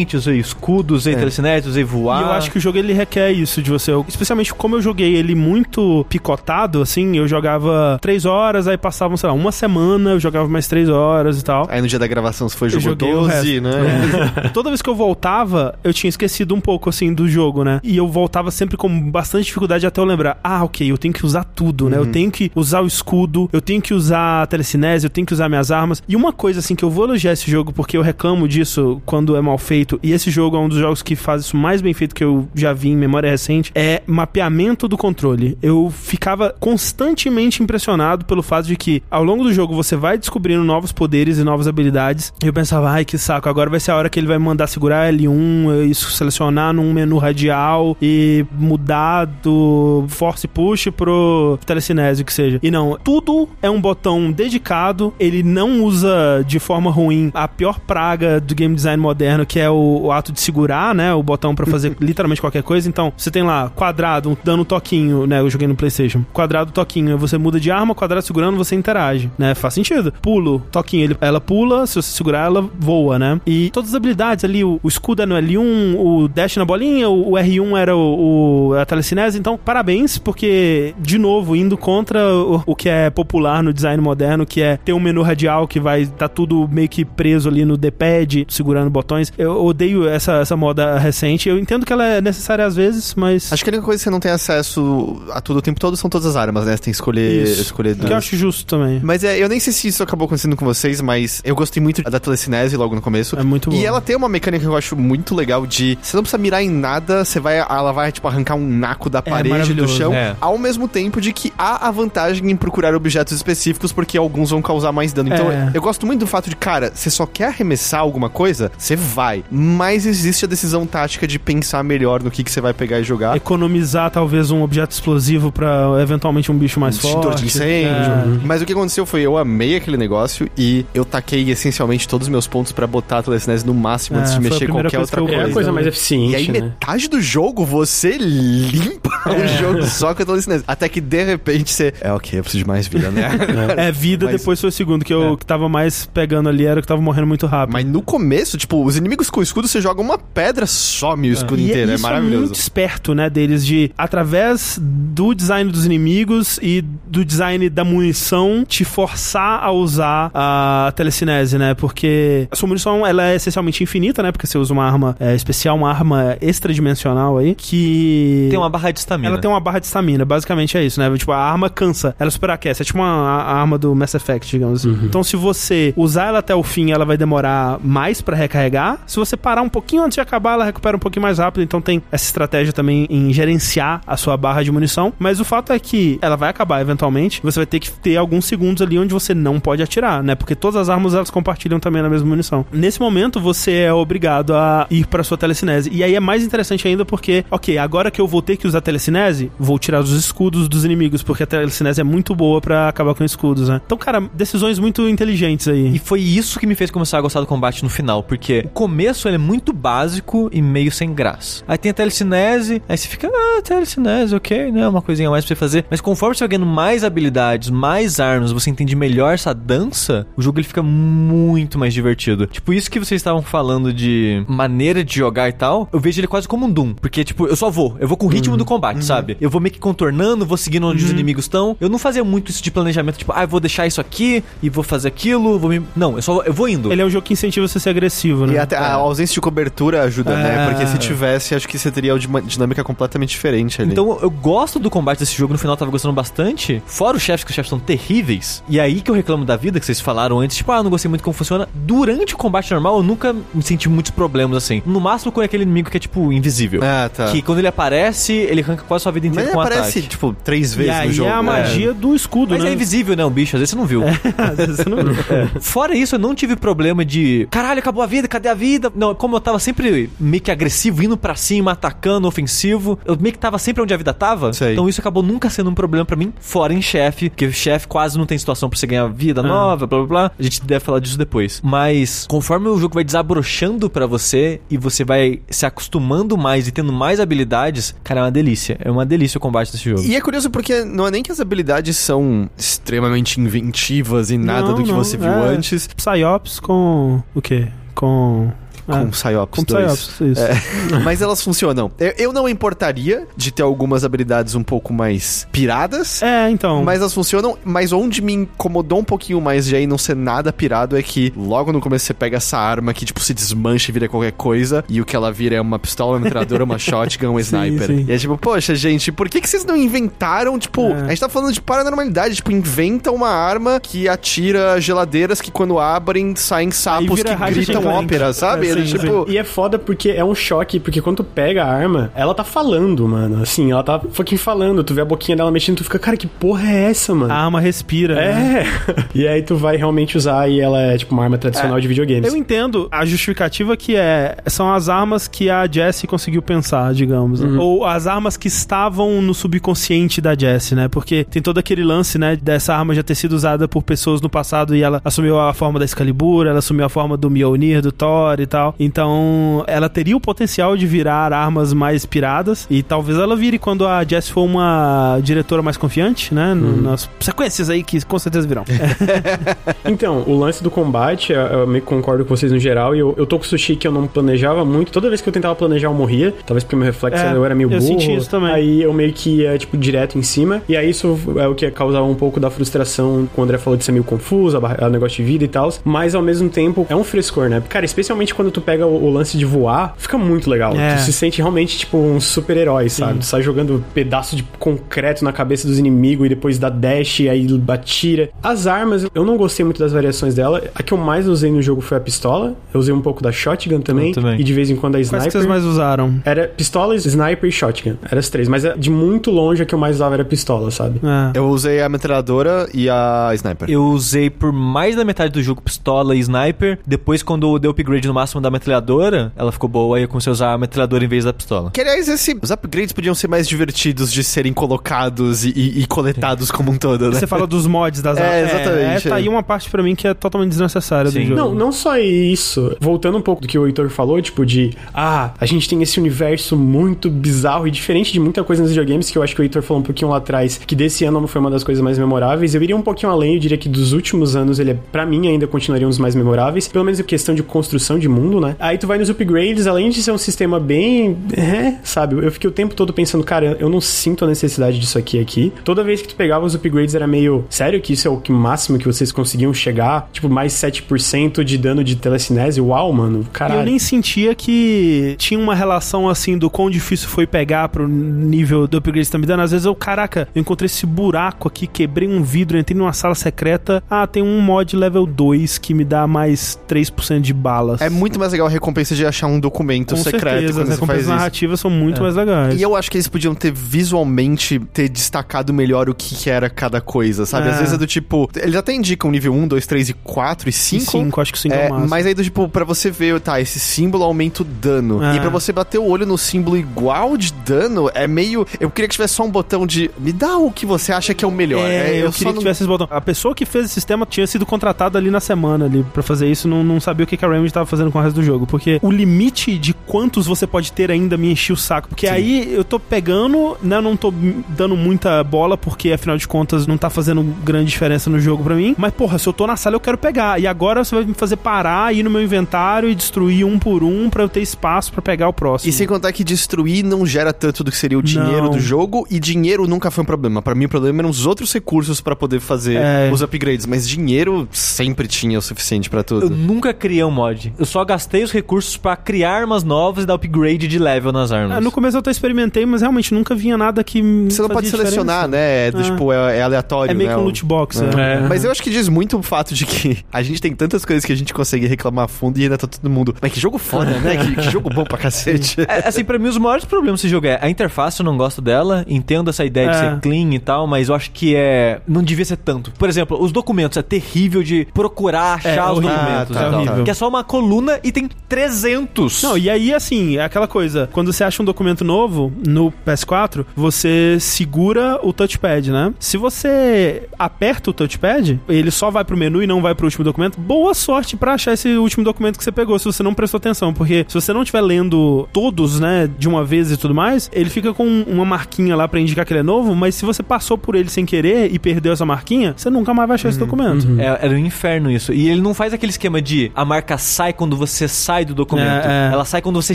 controlar a mente, usei escudo, usei telecinese, usei voar. E eu acho que o jogo ele requer isso de você. Eu- especialmente como eu joguei ele muito picotado, assim, eu jogava três horas, aí passavam, sei lá, uma semana, eu jogava mais três horas e tal. Aí no dia da gravação você foi Eu jogou joguei o 12, resto. né? É. *laughs* Toda vez que eu voltava, eu tinha esquecido um pouco, assim, do jogo, né? E eu voltava sempre com bastante dificuldade até eu lembrar. Ah, ok, eu tenho que usar tudo, né? Eu tenho que usar o escudo, eu tenho que usar a telecinese, eu tenho que usar minhas armas. E uma coisa, assim, que eu vou elogiar esse jogo, porque eu reclamo disso quando é mal feito, e esse jogo é um dos jogos que faz isso mais bem feito que eu já vi em memória recente, é mapeamento do controle. Eu ficava constantemente impressionado pelo fato de que, ao longo do jogo, você vai descobrindo novos poderes e novas habilidades. E eu pensava, ai, que saco, agora vai ser a hora que ele vai mandar segurar L1, isso selecionar num menu radial e mudar do force push pro telecinese, o que seja. E não, tudo é um botão dedicado, ele não usa de forma ruim a pior praga do game design moderno, que é o, o ato de segurar, né, o botão pra fazer *laughs* literalmente qualquer coisa. Então, você tem lá quadrado, dando um toquinho, né, eu joguei no PlayStation. Quadrado, toquinho, você muda de arma, quadrado segurando, você interage, né? Faz sentido. Pulo, toquinho, ele, ela pula, se você segurar, ela voa, né? E todas as habilidades ali, o, o escudo é no L1, o dash na bolinha, o, o R1 era o, o- a telecinese. Então, parabéns, porque, de novo, indo contra o, o que é popular no design moderno, que é ter um menu radial que vai tá tudo meio que preso ali no D-pad, segurando botões. Eu odeio essa, essa moda recente. Eu entendo que ela é necessária às vezes, mas. Acho que a única coisa que você não tem acesso a tudo o tempo todo são todas as armas, né? Você tem que escolher, Isso. escolher que eu acho justo também. Mas é, eu nem sei se isso acabou acontecendo com vocês, mas eu gostei muito da telecinese logo no começo. É muito bom. E ela tem uma mecânica que eu acho muito legal de você não precisa mirar em nada, você vai, ela vai tipo arrancar um naco da parede do chão, é. ao mesmo tempo de que há a vantagem em procurar objetos específicos porque alguns vão causar mais dano. Então, É. eu gosto muito do fato de, cara, você só quer arremessar alguma coisa, você vai, mas existe a decisão tática de pensar melhor no que que você vai pegar e jogar. Economizar talvez um objeto explosivo pra eventualmente um bicho mais extintor forte. de incêndio. É. Mas o que aconteceu foi, eu amei aquele negócio e eu taquei essencialmente todos os meus pontos pra botar a telecinese no máximo antes É, de foi a mexer qualquer coisa outra coisa. É a coisa mais E eficiente, aí, né? metade do jogo, você limpa o jogo só com a telecinese. Até que, de repente, você... É, ok, eu preciso de mais vida, né? É, vida Mas- depois foi o segundo, que eu que tava mais pegando ali era o que tava morrendo muito rápido. Mas no começo, tipo, os inimigos com escudo, você joga uma pedra, some o escudo E inteiro. É isso maravilhoso. muito esperto, né, deles, de, através do design dos inimigos e do design da munição, te forçar a usar a telecinese, né? Porque a sua munição, ela é essencialmente infinita, né? Porque você usa uma arma é, especial, uma arma extradimensional aí, que... Tem uma barra de estamina. Ela tem uma barra de estamina, basicamente é isso, né? Tipo, a arma cansa, ela superaquece. É tipo uma, a arma do Mass Effect, digamos assim. Então, se você usar ela até o fim, ela vai demorar mais pra recarregar. Se você parar um pouquinho antes de acabar, ela recupera um pouquinho mais rápido. Então, tem essa estratégia também em gerenciar a sua barra de munição. Mas o fato é que ela vai acabar eventualmente. Você vai ter que ter alguns segundos ali onde você não pode atirar, né? Porque todas as armas elas compartilham também na mesma munição. Nesse momento, você é obrigado a ir pra sua telecinese. E aí é mais interessante ainda porque, ok, agora que eu vou ter que usar telecinese, vou tirar os escudos dos inimigos, porque a telecinese é muito boa pra acabar com escudos, né? Então, cara, decisões muito inteligentes aí. E foi isso que me fez começar a gostar do combate no final, porque o começo ele é muito básico e meio sem graça. Aí tem a telecinese, aí você fica, ah, telecinese, ok, né? Uma coisinha a mais pra você fazer. Mas conforme você vai ganhando mais habilidades, mais armas, você entende melhor essa dança, o jogo ele fica muito mais divertido. Tipo, isso que vocês estavam falando de maneira de jogar e tal, eu vejo ele quase como um Doom. Porque, tipo, eu só vou, eu vou com o ritmo do combate, sabe? Eu vou meio que contornando, vou seguindo onde os inimigos estão. Eu não fazia muito isso de planejamento, tipo, ah, eu vou deixar isso aqui e vou fazer aquilo, vou me. Não, eu só eu vou indo. Ele é um jogo que incentiva você a ser agressivo, né? E até a ausência de cobertura ajuda, né? É. Porque se tivesse, acho que você teria uma dinâmica completamente diferente ali. Então eu gosto do combate desse jogo, no final eu tava gostando bastante. Fora os chefes, que os chefes são terríveis. E aí que eu reclamo da vida, que vocês falaram antes, tipo, ah, não gostei muito como funciona. Durante o combate normal, eu nunca me senti muitos problemas assim. No máximo com aquele inimigo que é, tipo, invisível. Ah, tá. Que quando ele aparece, ele arranca quase a sua vida Mas inteira ele com um aparece, ataque. tipo, três E vezes aí no jogo. é a magia do escudo, Mas né? é invisível, né? Um bicho, às vezes você não viu. Às vezes você não viu. É. *laughs* Fora isso, eu não tive problema de caralho, acabou a vida, cadê a vida? Não, como eu tava sempre meio que agressivo, indo pra cima, atacando, ofensivo, eu meio que tava sempre onde a vida tava. Sei. Então isso acabou nunca sendo um problema pra mim, fora em chefe, porque o chefe quase não tem situação pra você ganhar vida nova, blá blá blá. A gente deve falar disso depois. Mas conforme o jogo vai desabrochando pra você e você vai se acostumando mais e tendo mais habilidades, cara, é uma delícia. É uma delícia o combate desse jogo. E é curioso porque não é nem que as habilidades são extremamente inventivas e nada Não, do que não, você viu é. antes. Psyops com o quê? Com... Com ah, Psyops com 2. Psyops, isso. É, *laughs* mas elas funcionam. Eu, não importaria de ter algumas habilidades um pouco mais piradas. É, então. Mas elas funcionam, mas onde me incomodou um pouquinho mais de aí não ser nada pirado é que logo no começo você pega essa arma que, tipo, se desmancha e vira qualquer coisa, e o que ela vira é uma pistola, uma metralhadora, uma *laughs* shotgun, um sniper. sim. E é tipo, poxa, gente, por que, que vocês não inventaram, tipo, É. a gente tá falando de paranormalidade, tipo, inventa uma arma que atira geladeiras que quando abrem saem sapos que gritam ópera, sabe? É, sim, tipo, E é foda porque é um choque, porque quando tu pega a arma, ela tá falando, mano. Assim, ela tá fucking falando. Tu vê a boquinha dela mexendo, tu fica, cara, que porra é essa, mano? A arma respira. né? É. *laughs* e aí tu vai realmente usar e ela é tipo uma arma tradicional de videogames. Eu entendo a justificativa que é são as armas que a Jessie conseguiu pensar, digamos, né? ou as armas que estavam no subconsciente da Jessie, né? Porque tem todo aquele lance, né, dessa arma já ter sido usada por pessoas no passado e ela assumiu a forma da Excalibur, ela assumiu a forma do Mjolnir, do Thor e tal. Então, ela teria o potencial de virar armas mais piradas e talvez ela vire quando a Jessie for uma diretora mais confiante, né? no- Nas sequências aí que com certeza virão. *laughs* Então, o lance do combate, eu, eu meio que concordo com vocês no geral, e eu, eu tô com o sushi que eu não planejava muito. Toda vez que eu tentava planejar, eu morria. Talvez porque meu reflexo É, eu era meio eu burro. senti isso também. Aí eu meio que ia, tipo, direto em cima. E aí isso é o que causava um pouco da frustração quando o André falou de ser meio confuso, a negócio de vida e tal. Mas ao mesmo tempo, é um frescor, né? Cara, especialmente quando tu pega o, o lance de voar, fica muito legal. É. Tu se sente realmente, tipo, um super-herói, sabe? Tu sai jogando pedaço de concreto na cabeça dos inimigos e depois dá dash e aí atira. As armas, eu não gostei muito das variações dela. A que eu mais usei no jogo foi a pistola. Eu usei um pouco da shotgun também. Também. E de vez em quando a Quais sniper. que vocês mais usaram? Era pistola, sniper e shotgun. Eram as três. Mas é, de muito longe a que eu mais usava era a pistola, sabe? É. eu usei a metralhadora e a sniper. Eu usei por mais da metade do jogo pistola e sniper. Depois, quando eu dei upgrade no máximo da metralhadora, ela ficou boa e eu comecei a usar a metralhadora em vez da pistola. Que, aliás, esse, os upgrades podiam ser mais divertidos de serem colocados e, e- e coletados como um todo, né? Você fala dos mods das É, armas. exatamente, É, tá é. aí uma parte pra mim que é totalmente desnecessária Sim. do jogo. Não, não só isso. Voltando um pouco do que o Heitor falou, tipo, de ah, a gente tem esse universo muito bizarro e diferente de muita coisa nos videogames, que eu acho que o Heitor falou um pouquinho lá atrás, que desse ano foi uma das coisas mais memoráveis. Eu iria um pouquinho além, eu diria que dos últimos anos ele, é, pra mim, ainda continuaria um dos mais memoráveis, pelo menos em questão de construção de mundo. Mundo, né? Aí tu vai nos upgrades, além de ser um sistema bem. É, sabe? Eu fiquei o tempo todo pensando, cara, eu não sinto a necessidade disso aqui aqui. Toda vez que tu pegava os upgrades era meio. Sério que isso é o que máximo que vocês conseguiam chegar? Tipo, mais 7% de dano de telecinese? Uau, mano. Caralho. eu nem sentia que tinha uma relação assim do quão difícil foi pegar pro nível do upgrade que você tá me dando. Às vezes eu, caraca, eu encontrei esse buraco aqui, quebrei um vidro, entrei numa sala secreta. Ah, tem um mod level 2 que me dá mais 3% de balas. É muito mais legal a recompensa de achar um documento Com secreto certeza, as recompensas isso. narrativas são muito mais legais. E eu acho que eles podiam ter visualmente ter destacado melhor o que, que era cada coisa, sabe? É. Às vezes é do tipo. Eles até indicam nível 1, 2, 3 e 4 e 5. 5, acho que 5 é, É, mas aí do tipo, pra você ver, tá, esse símbolo aumenta o dano. É. E pra você bater o olho no símbolo igual de dano, é meio. Eu queria que tivesse só um botão de. Me dá o que você acha que é o melhor. É, É, eu, só queria que tivesse esse botão. A pessoa que fez esse sistema tinha sido contratada ali na semana ali pra fazer isso, não, não sabia o que que a Remedy tava fazendo com o resto do jogo, porque o limite de quantos você pode ter ainda me enchia o saco, porque aí eu tô pegando, né, eu não tô dando muita bola, porque afinal de contas não tá fazendo grande diferença no jogo pra mim, mas porra, se eu tô na sala eu quero pegar, e agora você vai me fazer parar, ir no meu inventário e destruir um por um pra eu ter espaço pra pegar o próximo. E sem contar que destruir não gera tanto do que seria o dinheiro Não. do jogo, e dinheiro nunca foi um problema. Pra mim, o problema eram os outros recursos pra poder fazer É. os upgrades, mas dinheiro sempre tinha o suficiente pra Eu tudo. nunca criei um mod. Eu só gastei os recursos pra criar armas novas e dar upgrade de level nas armas. Ah, no começo eu até experimentei, mas realmente nunca vinha nada que Você não pode selecionar, né? É, do, Ah. tipo, é, é aleatório, É meio né? que um loot box, É. é. Mas eu acho que diz muito o fato de que *laughs* a gente tem tantas coisas que a gente consegue reclamar a fundo e ainda tá todo mundo. Mas que jogo foda, né? Que, que jogo bom pra cacete. É, assim, pra mim, os maiores problemas desse jogo é a interface, eu não gosto dela, entendo essa ideia de É. ser clean e tal, mas eu acho que é. Não devia ser tanto. Por exemplo, os documentos, é terrível de procurar, achar É, os documentos Ah, tá, tal. horrível. Que é só uma coluna e tem 300. Não, e aí, assim, é aquela coisa. Quando você acha um documento novo no PS4, você segura o touchpad, né? Se você aperta o touchpad, ele só vai pro menu e não vai pro último documento. Boa sorte pra achar esse último documento que você pegou, se você não prestou atenção. Porque se você não estiver lendo todos, né, de uma vez e tudo mais, ele fica com uma marquinha lá pra indicar que ele é novo, mas se você passou por ele sem querer e perdeu essa marquinha, você nunca mais vai achar esse documento. É, era um inferno isso. E ele não faz aquele esquema de a marca sai quando você sai do documento. É, é. Ela sai quando você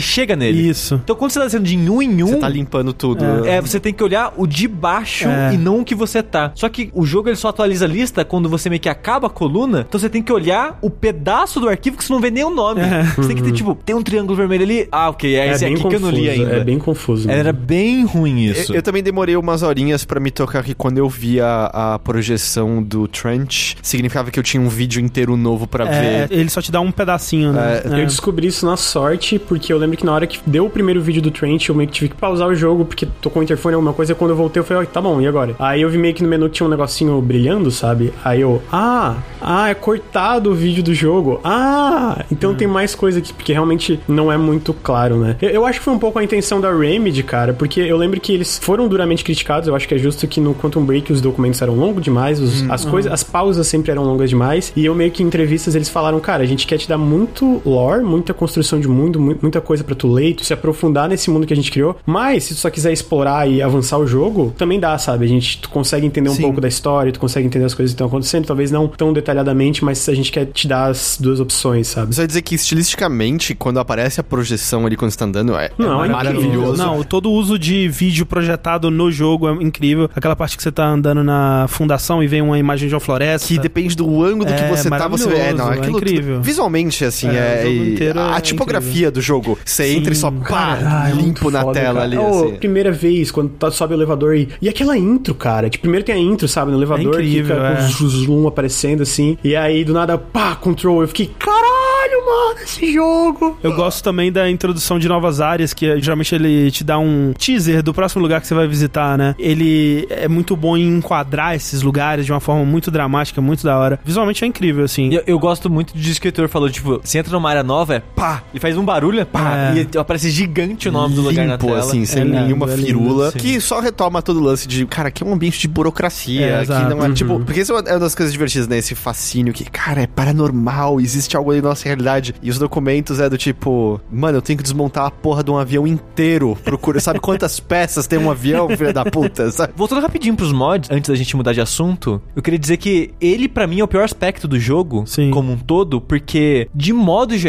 chega nele. Isso. Então quando você tá descendo de um em um. Você tá limpando tudo. É, você tem que olhar o de baixo É. e não o que você tá. Só que o jogo ele só atualiza a lista quando você meio que acaba a coluna. Então você tem que olhar o pedaço do arquivo que você não vê nem o nome. Você tem que ter, tipo, tem um triângulo vermelho ali. Ah, ok, é, esse aqui que eu não li ainda. É bem confuso. Era bem ruim isso. Eu, eu também demorei umas horinhas pra me tocar que quando eu via a projeção do Trench, significava que eu tinha um vídeo inteiro novo pra É, ver. ele só te dá um pedacinho, né? Eu descobri isso na sorte, porque eu lembro que na hora que deu o primeiro vídeo do Trent, eu meio que tive que pausar o jogo, porque tocou o interfone alguma coisa, e quando eu voltei eu falei, ó, tá bom, e agora? Aí eu vi meio que no menu que tinha um negocinho brilhando, sabe? Aí eu, ah, ah, é cortado o vídeo do jogo. Ah, então tem mais coisa aqui, porque realmente não é muito claro, né? Eu, eu acho que foi um pouco a intenção da Remedy, cara, porque eu lembro que eles foram duramente criticados, eu acho que é justo que no Quantum Break os documentos eram longos demais, os- as coisas, as pausas sempre eram longas demais, e eu meio que em entrevistas eles falaram, cara, a gente quer te dar muito lore, muita construção de mundo, mu- muita coisa pra tu ler, tu se aprofundar nesse mundo que a gente criou, mas se tu só quiser explorar e avançar o jogo, também dá, sabe? A gente tu consegue entender um Sim. pouco da história, tu consegue entender as coisas que estão acontecendo, talvez não tão detalhadamente, mas a gente quer te dar as duas opções, sabe? Só dizer que estilisticamente, quando aparece a projeção ali quando você tá andando, é, Não, é é maravilhoso. Não, todo o uso de vídeo projetado no jogo é incrível. Aquela parte que você tá andando na fundação e vem uma imagem de uma floresta. Que depende do ângulo É que você tá, você vê. É, não, é incrível. Visualmente, assim, É, é. O e a é tipografia do jogo. Você entra e só pá, é limpo na foda, tela cara. ali. Ô, assim. primeira vez, quando tá, sobe o elevador e. E aquela intro, cara. Tipo, primeiro tem a intro, sabe? No elevador, É incrível, que fica é. com os zoom aparecendo assim. E aí, do nada, pá, control. Eu fiquei, caralho, mano, esse jogo. Eu gosto também da introdução de novas áreas, que é- geralmente ele te dá um teaser do próximo lugar que você vai visitar, né? Ele é muito bom em enquadrar esses lugares de uma forma muito dramática, muito da hora. Visualmente é incrível, assim. Eu, eu gosto muito disso que o falou, tipo, você entra numa área nova, é pá, e faz um barulho, é pá, É. e aparece gigante o nome do lugar na Limpo, tela. assim, sem É nenhuma é lindo, firula. sim. que só retoma todo o lance de, cara, que é um ambiente de burocracia. É, que não é, tipo, porque isso é uma das coisas divertidas, né? Esse fascínio que, cara, é paranormal, existe algo ali na nossa realidade. E os documentos é do tipo, mano, eu tenho que desmontar a porra de um avião inteiro. Procura, sabe quantas *laughs* peças tem um avião, filha da puta? Sabe? Voltando rapidinho pros mods, antes da gente mudar de assunto, eu queria dizer que ele, pra mim, é o pior aspecto do jogo, Sim. como um todo, porque, de modo geral,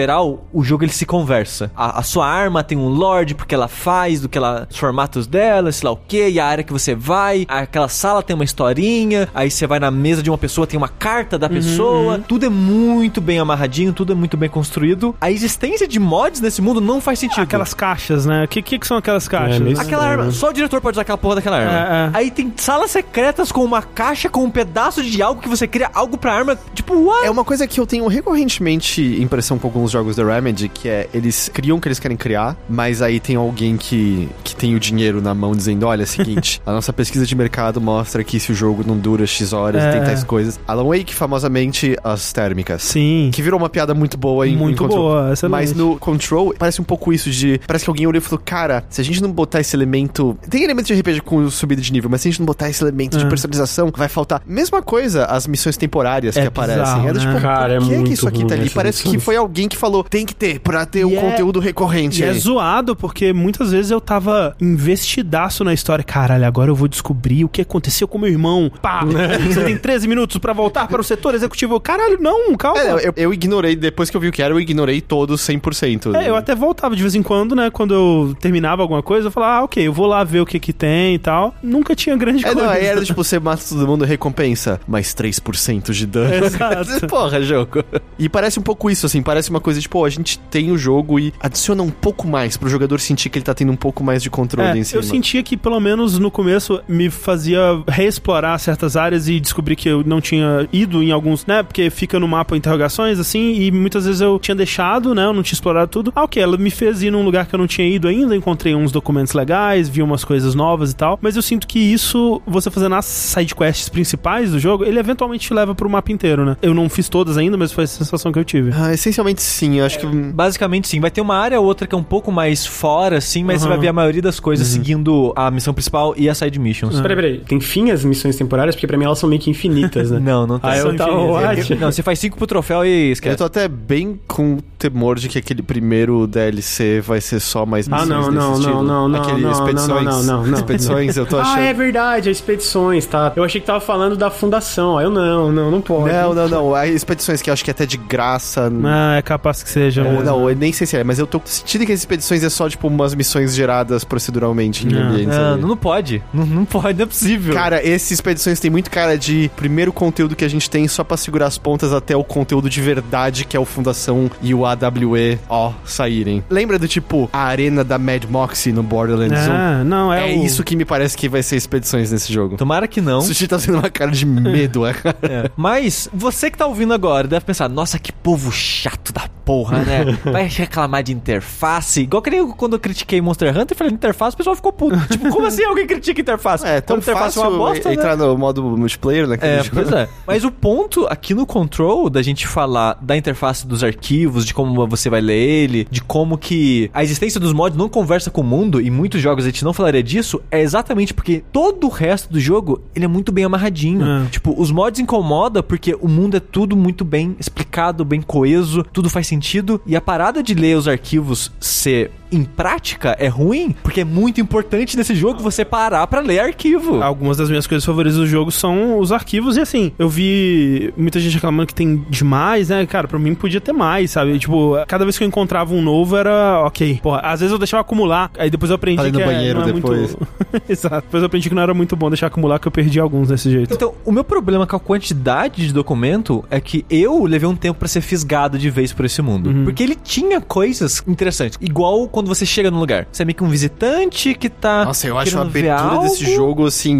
o jogo ele se conversa. A, a sua arma tem um lord, porque ela faz, do que ela, os formatos dela, sei lá o que, e a área que você vai, aquela sala tem uma historinha, aí você vai na mesa de uma pessoa, tem uma carta da pessoa, tudo é muito bem amarradinho, tudo é muito bem construído. A existência de mods nesse mundo não faz sentido. Aquelas caixas, né? O que, que, que são aquelas caixas? É. Aquela arma, só o diretor pode usar aquela porra daquela arma. É, é. Aí tem salas secretas com uma caixa com um pedaço de algo que você cria algo pra arma. Tipo, what? É uma coisa que eu tenho recorrentemente impressão com alguns jogos da Remedy, que é eles criam o que eles querem criar, mas aí tem alguém que, que tem o dinheiro na mão dizendo: olha, é o seguinte, *laughs* a nossa pesquisa de mercado mostra que se o jogo não dura X horas É. e tem tais coisas. Alan Wake, famosamente, as térmicas. Sim. Que virou uma piada muito boa em Muito em Control. boa, excelente. Mas no Control, parece um pouco isso de... Parece que alguém olhou e falou, cara, se a gente não botar esse elemento... Tem elemento de RPG com subida de nível, mas se a gente não botar esse elemento de É. personalização, vai faltar. Mesma coisa, as missões temporárias É que aparecem. bizarro, é do né? tipo, Cara, é por que, que muito isso aqui tá ruim ali? essas Parece que foi alguém que falou, tem que ter, pra ter o E é- conteúdo recorrente E é aí. zoado, porque muitas vezes eu tava investidaço na história. Caralho, agora eu vou descobrir o que aconteceu com meu irmão. Pá! *laughs* Você tem 13 minutos pra voltar para o setor executivo. Caralho, não, calma. É, eu, eu ignorei, depois que eu vi o que era, eu ignorei todos 100%. É, eu até voltava de vez em quando, né? Quando eu terminava alguma coisa, eu falava, ah, ok, eu vou lá ver o que que tem e tal. Nunca tinha grande É, coisa. não, aí era tipo, você mata todo mundo, recompensa, mais 3% de dano. *laughs* Exato. Porra, jogo. E parece um pouco isso, assim, parece uma coisa de, tipo, a gente tem o jogo e adiciona um pouco mais pro jogador sentir que ele tá tendo um pouco mais de controle É, em cima. eu sentia que pelo menos no começo me fazia reexplorar certas áreas e descobrir que eu não tinha ido em alguns, né? Porque fica no mapa interrogações assim, e muitas vezes eu tinha deixado, né? Eu não tinha explorado tudo. Ah, ok, ela me fez ir num lugar que eu não tinha ido ainda, encontrei uns documentos legais, vi umas coisas novas e tal. Mas eu sinto que isso, você fazendo as sidequests principais do jogo, ele eventualmente te leva pro mapa inteiro, né? Eu não fiz todas ainda, mas foi a sensação que eu tive. Ah, essencialmente sim, eu acho que... Basicamente sim, vai ter uma área ou outra que é um pouco mais fora, assim, mas você vai ver a maioria das coisas seguindo a missão principal e a side missions. Peraí, peraí. Tem fim as missões temporárias? Porque pra mim elas são meio que infinitas, né? *laughs* Não, não tem. Ah, eu tava... *laughs* Não, você faz cinco pro troféu e Eu esquece. tô até bem com temor de que aquele primeiro DLC vai ser só mais Ah, missões não, desse não, estilo. não, não, não, Aquele não, expedições, não, não, não, não. expedições, eu tô achando... Ah, é verdade, as expedições, tá? Eu achei que tava falando da fundação. Aí eu não, não, não pode. Não, não, não. As expedições que eu acho que é até de graça. Ah, é capaz que seja. Ou mesmo. não, eu nem sei se é, mas eu tô sentindo que as expedições é só, tipo, umas missões geradas proceduralmente em Não. ambientes. Não, ali. não pode. Não, não pode, não é possível. Cara, esses expedições tem muito cara de primeiro conteúdo que a gente tem só pra segurar as pontas até o conteúdo de verdade, que é o Fundação e o AWE, ó, saírem. Lembra do tipo a arena da Mad Moxie no Borderlands 1? Ah, não, é, É o- isso que me parece que vai ser expedições nesse jogo. Tomara que não. O Sushi tá fazendo uma cara de medo, é, cara. *laughs* É. Mas você que tá ouvindo agora deve pensar, nossa, que povo chato da porra, né? *laughs* Vai reclamar de interface. Igual que nem quando eu critiquei Monster Hunter, eu falei interface, o pessoal ficou puto. *laughs* tipo, como assim alguém critica interface? É, tão interface fácil é uma bosta, né? entrar no modo multiplayer, né? É, pois é. Mas o ponto aqui no Control, da gente falar da interface dos arquivos, de como você vai ler ele, de como que a existência dos mods não conversa com o mundo, e muitos jogos a gente não falaria disso, é exatamente porque todo o resto do jogo, ele é muito bem amarradinho. É. Tipo, os mods incomoda porque o mundo é tudo muito bem explicado, bem coeso, tudo faz sentido, e a parada de ler os arquivos ser em prática é ruim, porque é muito importante nesse jogo você parar pra ler arquivo. Algumas das minhas coisas favoritas do jogo são os arquivos, e assim, eu vi muita gente reclamando que tem demais, né? Cara, pra mim podia ter mais, sabe? Tipo, cada vez que eu encontrava um novo era ok. Porra, às vezes eu deixava acumular, aí depois eu aprendi Falei no que é- banheiro não é depois. muito. *laughs* Exato. Depois eu aprendi que não era muito bom deixar acumular, que eu perdi alguns desse jeito. Então, o meu problema com a quantidade de documento é que eu levei um tempo pra ser fisgado de vez por esse mundo. Porque ele tinha coisas interessantes. Igual quando você chega num lugar. Você é meio que um visitante que tá. Nossa, eu acho a abertura desse jogo, assim,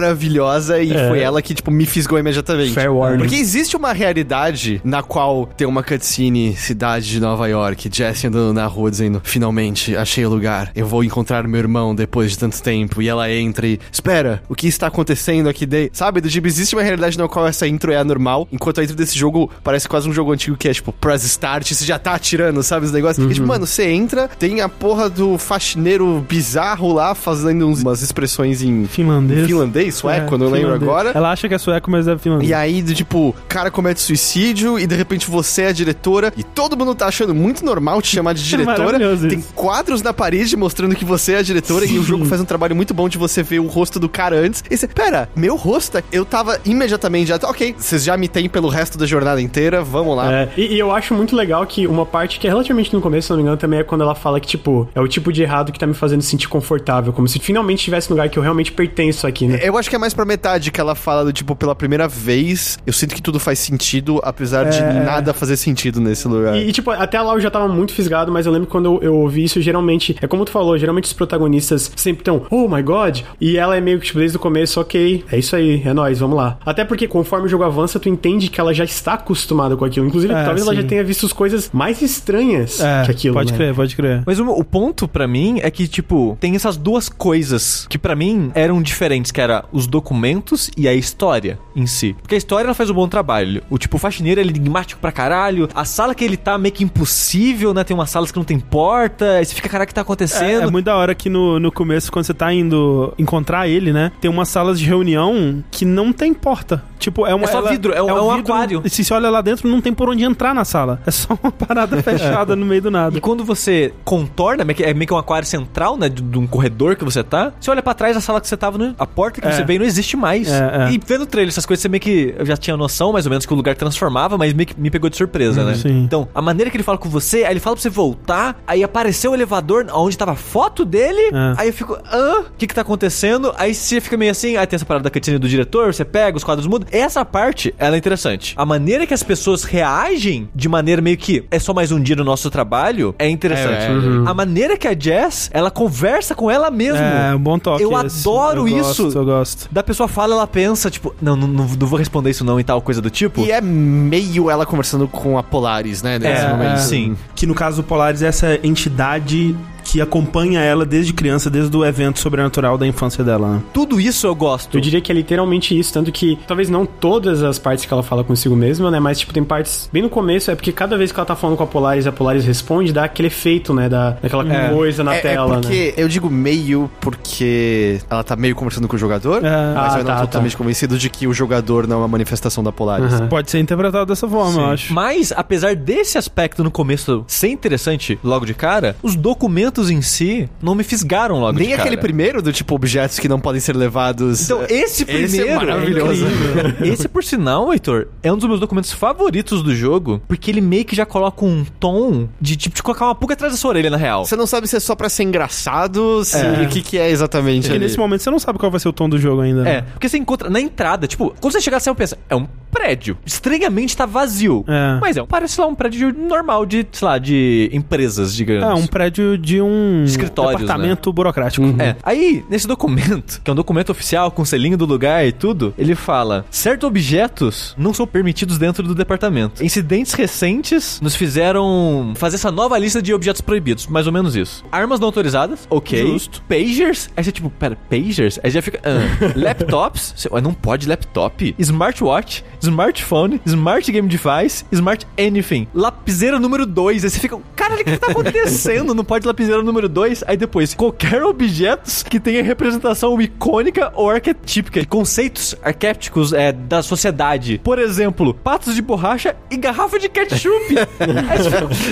maravilhosa e É. foi ela que, tipo, me fisgou imediatamente. Fair warning. Porque existe uma realidade na qual tem uma cutscene, cidade de Nova York, Jesse andando na rua dizendo, finalmente, achei o lugar, eu vou encontrar meu irmão depois de tanto tempo. e ela entra e, espera, o que está acontecendo aqui dentro? Sabe, do tipo, existe uma realidade na qual essa intro é anormal, enquanto a intro desse jogo parece quase um jogo antigo que é, tipo, press start, você já tá atirando, sabe, os negócios. E, tipo, mano, você entra, tem a porra do faxineiro bizarro lá, fazendo uns- umas expressões em Finlandês. finlandês, sueco, É, não lembro agora. Ela acha que é sueco, mas é finlandês. E aí, tipo, o cara comete suicídio e de repente você é a diretora e todo mundo tá achando muito normal te chamar de *laughs* diretora. maravilhoso Tem quadros na parede mostrando que você é a diretora e o jogo faz um trabalho muito bom de você ver o rosto do cara antes. E você, pera, meu rosto? Eu tava imediatamente já, ok, vocês já me têm pelo resto da jornada inteira, vamos lá. É, e, e eu acho muito legal que uma parte que é relativamente no começo, se não me engano, também é quando ela fala que, tipo, é o tipo de errado que tá me fazendo sentir confortável, como se finalmente estivesse no lugar que eu realmente pertenço aqui, né? Eu acho que é mais pra metade que ela fala do tipo, pela primeira vez, eu sinto que tudo faz sentido, apesar de nada fazer sentido nesse lugar. E, e, tipo, até lá eu já tava muito fisgado, mas eu lembro que quando eu, eu ouvi isso, geralmente, é como tu falou, geralmente os protagonistas sempre estão, oh my god, e ela é meio que, tipo, desde o começo, ok, é isso aí, é nóis, vamos lá. Até porque conforme o jogo avança, tu entende que ela já está acostumada com aquilo. Inclusive, É, talvez ela sim. já tenha visto as coisas mais estranhas É, que aquilo. pode né? crer, pode crer. Mas o, o ponto pra mim é que, tipo, tem essas duas coisas que pra mim eram diferentes, que era os documentos e a história em si. Porque a história ela faz um bom trabalho. O tipo, o faxineiro ele é enigmático pra caralho. A sala que ele tá meio que impossível, né? Tem umas salas que não tem porta. Aí você fica, caralho, o que tá É, acontecendo? é muito da hora que no, no começo, quando você tá indo encontrar ele, né? Tem umas salas de reunião que não tem porta. Tipo, é uma. É só ela- vidro, é um- é um aquário. E se você olha lá dentro, não tem por onde entrar na sala. É só uma parada fechada no meio do nada. E quando você contorna, é meio que um aquário central, né? De, um corredor que você tá. Você olha pra trás, a sala que você tava, no- a porta que É. você veio não existe mais. É, é. E vendo o trailer, essas coisas, você meio que. Eu já tinha noção, mais ou menos, que o lugar transformava, mas meio que me pegou de surpresa, né? sim. Então, a maneira que ele fala com você, aí ele fala pra você voltar, aí apareceu o elevador onde tava a foto dele, É. aí eu fico, hã? O que que tá acontecendo? Aí você fica meio assim, aí tem essa parada da cutscene do diretor, você pega, os quadros mudam. Essa parte, ela é interessante. A maneira que as pessoas reagem de maneira meio que é só mais um dia no nosso trabalho é interessante. É, é, A maneira que a Jess, ela conversa com ela mesma. É, um bom toque. Eu esse. adoro Eu isso. Gosto, eu gosto. Da pessoa fala, ela pensa, tipo, não, não, não, não vou responder isso não e tal, coisa do tipo. E é meio ela conversando com a Polaris, né? Nesse É, momento. é. Sim. Que no caso do Polaris é essa entidade que acompanha ela desde criança, desde o evento sobrenatural da infância dela. né? Tudo isso eu gosto. Eu diria que é literalmente isso, tanto que talvez não todas as partes que ela fala consigo mesma, né? Mas, tipo, tem partes bem no começo, é porque cada vez que ela tá falando com a Polaris e a Polaris responde, dá aquele efeito, né? Da, daquela coisa na É, é tela, né? porque eu digo meio porque ela tá meio conversando com o jogador, É. mas Ah, eu não tá, tô tá. totalmente convencido de que o jogador não é uma manifestação da Polaris. Aham. Pode ser interpretado dessa forma, eu acho. Mas, apesar desse aspecto no começo ser interessante logo de cara, os documentos em si não me fisgaram logo Nem de cara. aquele primeiro do tipo objetos que não podem ser levados. Então, esse primeiro Esse é maravilhoso. incrível. esse, por sinal, Heitor, é um dos meus documentos favoritos do jogo, porque ele meio que já coloca um tom de tipo de colocar uma pulga atrás da sua orelha, na real. Você não sabe se é só pra ser engraçado, se o que, que é exatamente. Porque ali. nesse momento você não sabe qual vai ser o tom do jogo ainda. né? É, porque você encontra na entrada, tipo, quando você chegar, você pensa, é um prédio. Estranhamente tá vazio. É. Mas é, parece lá um prédio normal de, sei lá, de empresas, digamos. É, um prédio de um Escritórios, departamento burocrático. É. Aí, nesse documento, que é um documento oficial com selinho do lugar e tudo, ele fala: certos objetos não são permitidos dentro do departamento. Incidentes recentes nos fizeram fazer essa nova lista de objetos proibidos. Mais ou menos isso. Armas não autorizadas, ok. Justo. Pagers, aí você tipo, pera, pagers? Aí já fica. ah. *laughs* Laptops, você, ué, não pode laptop. Smartwatch, smartphone, smart game device, smart anything. Lapiseira número 2. Aí você fica, caralho, o que tá *laughs* acontecendo? não pode lapiseira número 2. Aí depois, qualquer *laughs* objetos que tenha representação icônica ou arquetípica. Conceitos arquétipos é, da sociedade. Por exemplo, patos de borracha e garrafa de ketchup.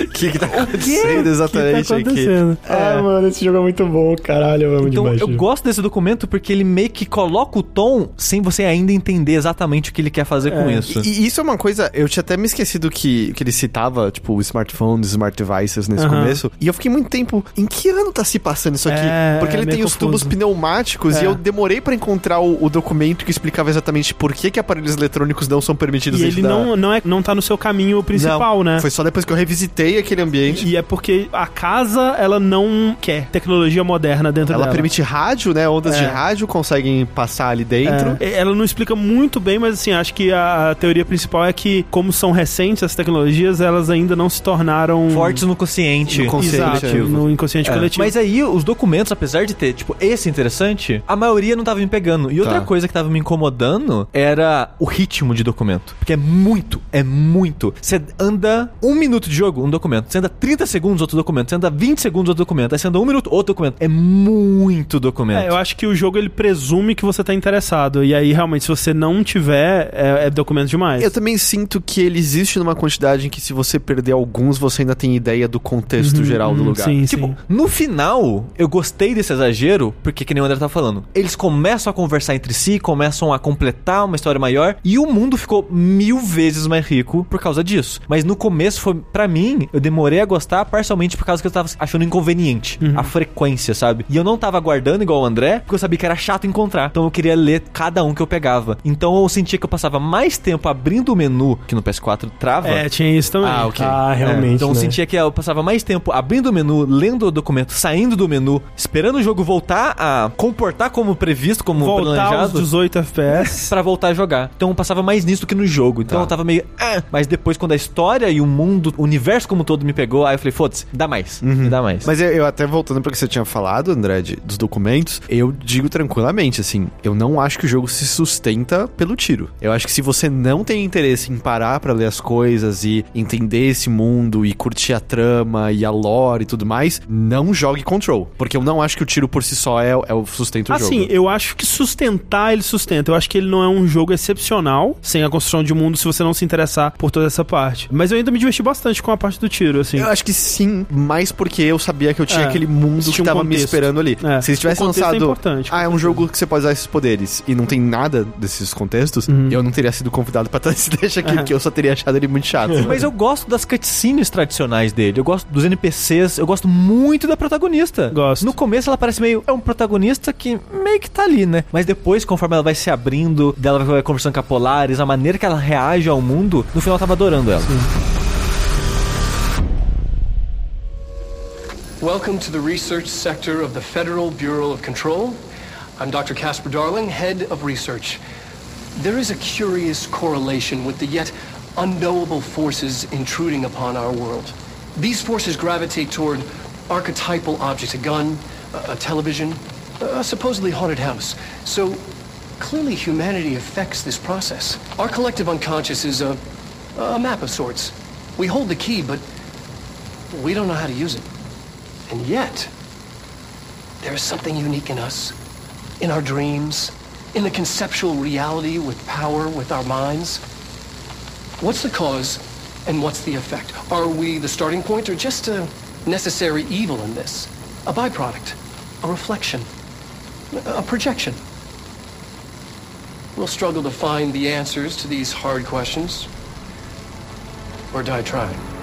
O *laughs* que, que tá *laughs* O acontecendo O que exatamente tá aqui? acontecendo? Ah, mano, esse jogo é muito bom, caralho, eu amo Então, demais. eu gosto desse documento porque ele meio que coloca o tom sem você ainda entender exatamente o que ele quer fazer com isso. E, e isso é uma coisa, eu tinha até me esquecido que, que ele citava, tipo, smartphones, smart devices nesse Aham. começo. E eu fiquei muito tempo, em que ano tá se passando isso aqui? É, Porque ele é tem os confuso. tubos pneumáticos É. e eu demorei pra encontrar o, o documento que explicava exatamente por que, que aparelhos eletrônicos não são permitidos E ele da- não, não, é, não tá no seu caminho principal, Não, né? Foi só depois que eu revisitei aquele ambiente. E é porque a casa, ela não quer tecnologia moderna dentro Ela dela. permite rádio, né? Ondas É. de rádio conseguem passar ali dentro. É, ela não explica muito bem, mas assim, acho que a, a, teoria principal é que, como são recentes as tecnologias, elas ainda não se tornaram... Fortes no consciente. No consciente. Exato, coletivo. no inconsciente É. coletivo. Mas aí, os documentos, apesar de ter, tipo, esse interessante, a maioria não tava me pegando. E outra Tá. coisa que tava me incomodando era o ritmo de documento. Porque é muito, é muito. Você anda um minuto de jogo, um documento. Você anda 30 segundos, outro documento. Você anda 20 segundos, outro documento. Aí você anda um minuto, outro documento. É muito documento. É, eu acho que o jogo ele presume que você tá interessado. E aí, realmente, se você não tiver, é, é documento demais. Eu também sinto que ele existe numa quantidade em que se você perder alguns, você ainda tem ideia do contexto geral do Hum, lugar. Sim, Tipo, sim. no final, eu gostei desse exagero, porque que nem o André tá falando. Eles começam a conversar entre si, começam a completar uma história maior, e o mundo ficou mil vezes mais rico por causa disso. Mas no começo, foi para mim, eu demorei a gostar parcialmente por causa que eu tava achando inconveniente. A frequência, sabe? E eu não tava aguardando igual o André, porque eu sabia que era chato encontrar. Então eu queria ler cada um que eu pegava. Então eu sentia que eu passava mais tempo abrindo o menu, que no PS4 trava. É, tinha isso também. Ah, ok. Ah, É, realmente. então eu né? sentia que eu passava mais tempo abrindo o menu, lendo o documento, saindo do menu, esperando o jogo voltar a comportar como previsto, como Voltar planejado. 18 FPS. *laughs* Pra voltar a jogar. Então eu passava mais nisso do que no jogo. Então Tá. eu tava meio. "Ah", Mas depois, quando a história e o mundo, o universo como todo me pegou, aí eu falei, foda-se, dá mais. Me dá mais. Mas eu, eu até voltando para que você tinha falado, André, de- dos documentos, eu digo tranquilamente, assim, eu não acho que o jogo se sustenta pelo tiro. Eu acho que se você não tem interesse em parar pra ler as coisas e entender esse mundo e curtir a trama e a lore e tudo mais, não jogue Control. Porque eu não acho que o tiro por si só é, é o sustento do Assim, jogo. eu acho que sustentar ele sustenta. Eu acho que ele não é um jogo excepcional sem a construção de mundo se você não se interessar por toda essa parte. Mas eu ainda me diverti bastante com a parte do tiro, assim. Eu acho que sim, mais porque eu sabia que eu tinha É, aquele mundo que um tava me esperando ali. É, Se eles tivessem é lançado. importante, ah, é um jogo que você pode usar esses poderes e não tem nada desses contextos, Uhum. eu não teria sido convidado pra *laughs* estar esse deixa aqui, É. porque eu só teria achado ele muito chato. Mas eu gosto das cutscenes tradicionais dele. Eu gosto dos NPCs. Eu gosto muito da protagonista. Gosto. No começo ela parece meio. É um protagonista que meio que tá ali, né? Mas depois, conforme ela vai se abrindo, dela vai conversando com a Polaris, a maneira que ela reage ao mundo, no final eu tava adorando ela. Welcome to the research sector of the Federal Bureau of Control. I'm Dr. Casper Darling, head of research. There is a curious correlation with the yet unknowable forces intruding upon our world. These forces gravitate toward archetypal objects a gun, a, a television, a supposedly haunted house. So clearly, humanity affects this process. Our collective unconscious is a, a map of sorts. We hold the key, but we don't know how to use it. And yet, there is something unique in us, in our dreams, in the conceptual reality with power with our minds. What's the cause and what's the effect? Are we the starting point or just a necessary evil in this? A byproduct, a reflection, a projection? We'll struggle to find the answers to these hard questions or die trying.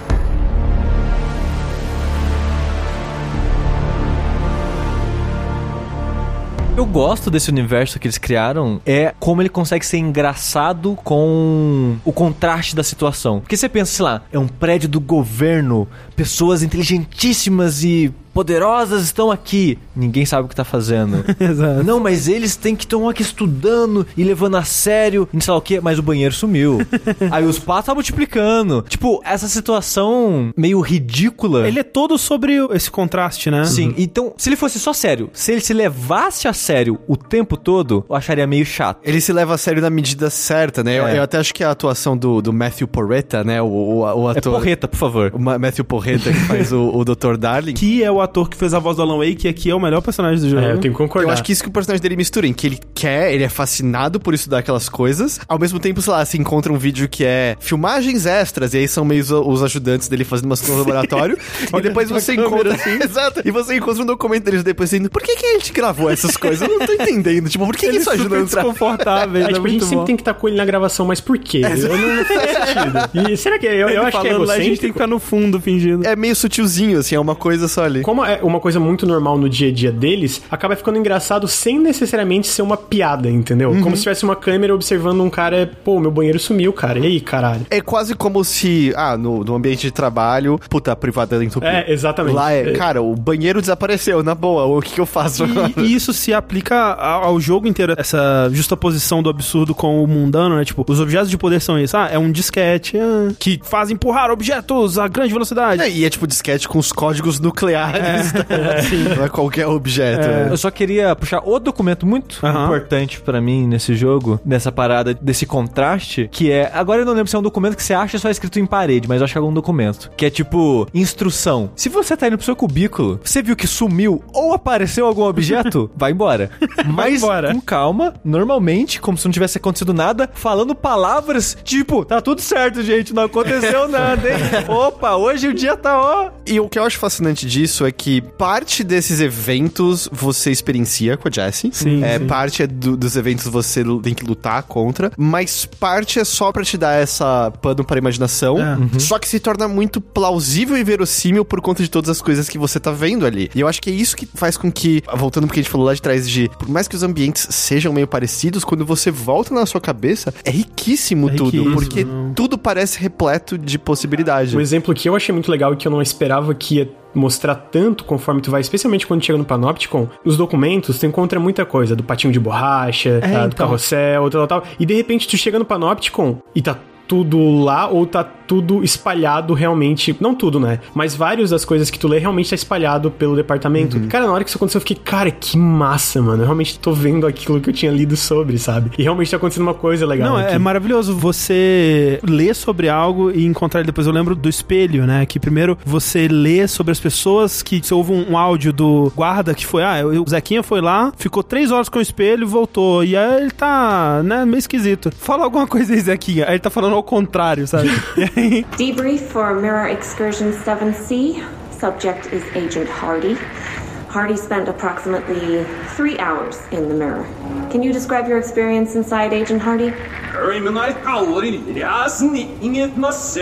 Eu gosto desse universo que eles criaram é como ele consegue ser engraçado com o contraste da situação. Porque você pensa, sei lá, é um prédio do governo, pessoas inteligentíssimas e poderosas estão aqui. Ninguém sabe o que tá fazendo. *laughs* Exato. Não, mas eles têm que estão aqui estudando e levando a sério, e não sei lá o que, mas o banheiro sumiu. *laughs* Aí os patos tá multiplicando. Tipo, essa situação meio ridícula. Ele é todo sobre esse contraste, né? Sim, então, se ele fosse só sério, se ele se levasse a sério o tempo todo, eu acharia meio chato. Ele se leva a sério na medida certa, né? Eu, É. eu até acho que a atuação do, do Matthew Porreta, né? O, o, o É ator. porreta, por favor. O Ma- Matthew Porreta, que faz o, o Dr. Darling. Que é o ator que fez a voz do Alan Wake, e aqui é o melhor personagem do jogo. É, eu tenho que concordar. Eu acho que isso que o personagem dele mistura, em que ele quer, ele é fascinado por estudar aquelas coisas. Ao mesmo tempo, sei lá, se encontra um vídeo que é filmagens extras, e aí são meio os, ajudantes dele fazendo umas coisas no laboratório. *laughs* e depois você encontra. *laughs* Exato. E você encontra um documento deles depois dizendo: por que, que a gente gravou essas coisas? Eu não tô entendendo. Tipo, por que, que isso ajuda a entrar? desconfortável, *laughs* É, é, tipo, a gente muito sempre bom. tem que estar com ele na gravação, mas por quê? Eu não, não faz sentido. E será que eu, eu Ele acho que é lá, a gente tem que ficar no fundo fingindo. É meio sutilzinho, assim, é uma coisa só ali. Como é uma coisa muito normal no dia a dia deles, acaba ficando engraçado sem necessariamente ser uma piada, entendeu? Uhum. Como se tivesse uma câmera observando um cara, pô, meu banheiro sumiu, cara. E aí, caralho? É quase como se, ah, no, no ambiente de trabalho, puta, a privada dentro do É, exatamente. Lá é, cara, o banheiro desapareceu, na boa, o que, que eu faço agora? E, e isso se aplica ao, ao jogo inteiro, essa justaposição do absurdo com o mundano, né? Tipo, os objetos de poder são isso. Ah, é um disquete ah, que faz empurrar objetos a grande velocidade. É, e é tipo disquete com os códigos nucleares. Tá? *laughs* Não é qualquer objeto. né? Eu só queria puxar outro documento muito importante pra mim nesse jogo, nessa parada, desse contraste, que é. Agora eu não lembro se é um documento que você acha só escrito em parede, mas eu acho que é algum documento. Que é tipo, instrução. Se você tá indo pro seu cubículo, você viu que sumiu ou apareceu algum objeto, *laughs* vai embora. Mas embora. com calma, normalmente, como se não tivesse acontecido nada, falando palavras tipo, tá tudo certo, gente, não aconteceu *laughs* nada, hein? Opa, hoje o dia tá ó. E o que eu acho fascinante disso é que parte desses eventos você experiencia com a Jessie. Sim, É, sim. parte é do- dos eventos você tem que lutar contra, mas parte é só pra te dar essa pano pra imaginação. É. Só que se torna muito plausível e verossímil por conta de todas as coisas que você tá vendo ali. E eu acho que é isso que faz com que, voltando pro que a gente falou lá de trás, de por mais que os ambientes sejam meio parecidos, quando você volta na sua cabeça, é riquíssimo É tudo, riquíssimo. porque tudo parece repleto de possibilidade. Um exemplo que eu achei muito legal e que eu não esperava que ia mostrar tanto conforme tu vai, especialmente quando chega no Panopticon, nos documentos tu encontra muita coisa, do patinho de borracha, É, tá, do então. carrossel, tal, tal, tal, e de repente tu chega no Panopticon e tá tudo lá ou tá tudo espalhado realmente, não tudo, né? Mas várias das coisas que tu lê realmente tá espalhado pelo departamento. Uhum. Cara, na hora que isso aconteceu, eu fiquei, cara, que massa, mano. Eu realmente tô vendo aquilo que eu tinha lido sobre, sabe? E realmente tá acontecendo uma coisa legal. Não, é, aqui. é maravilhoso você ler sobre algo e encontrar ele depois. Eu lembro do espelho, né? Que primeiro você lê sobre as pessoas que você ouve um, um áudio do guarda que foi, ah, o Zequinha foi lá, ficou três horas com o espelho e voltou. E aí ele tá, né, meio esquisito. Fala alguma coisa aí, Zequinha. Aí ele tá falando ao contrário, sabe? *laughs* e aí, Debrief for Mirror Excursion 7C. Subject is Agent Hardy. Hardy spent approximately three hours in the mirror. Can you describe your experience inside Agent Hardy? Criminal kaller inget masse,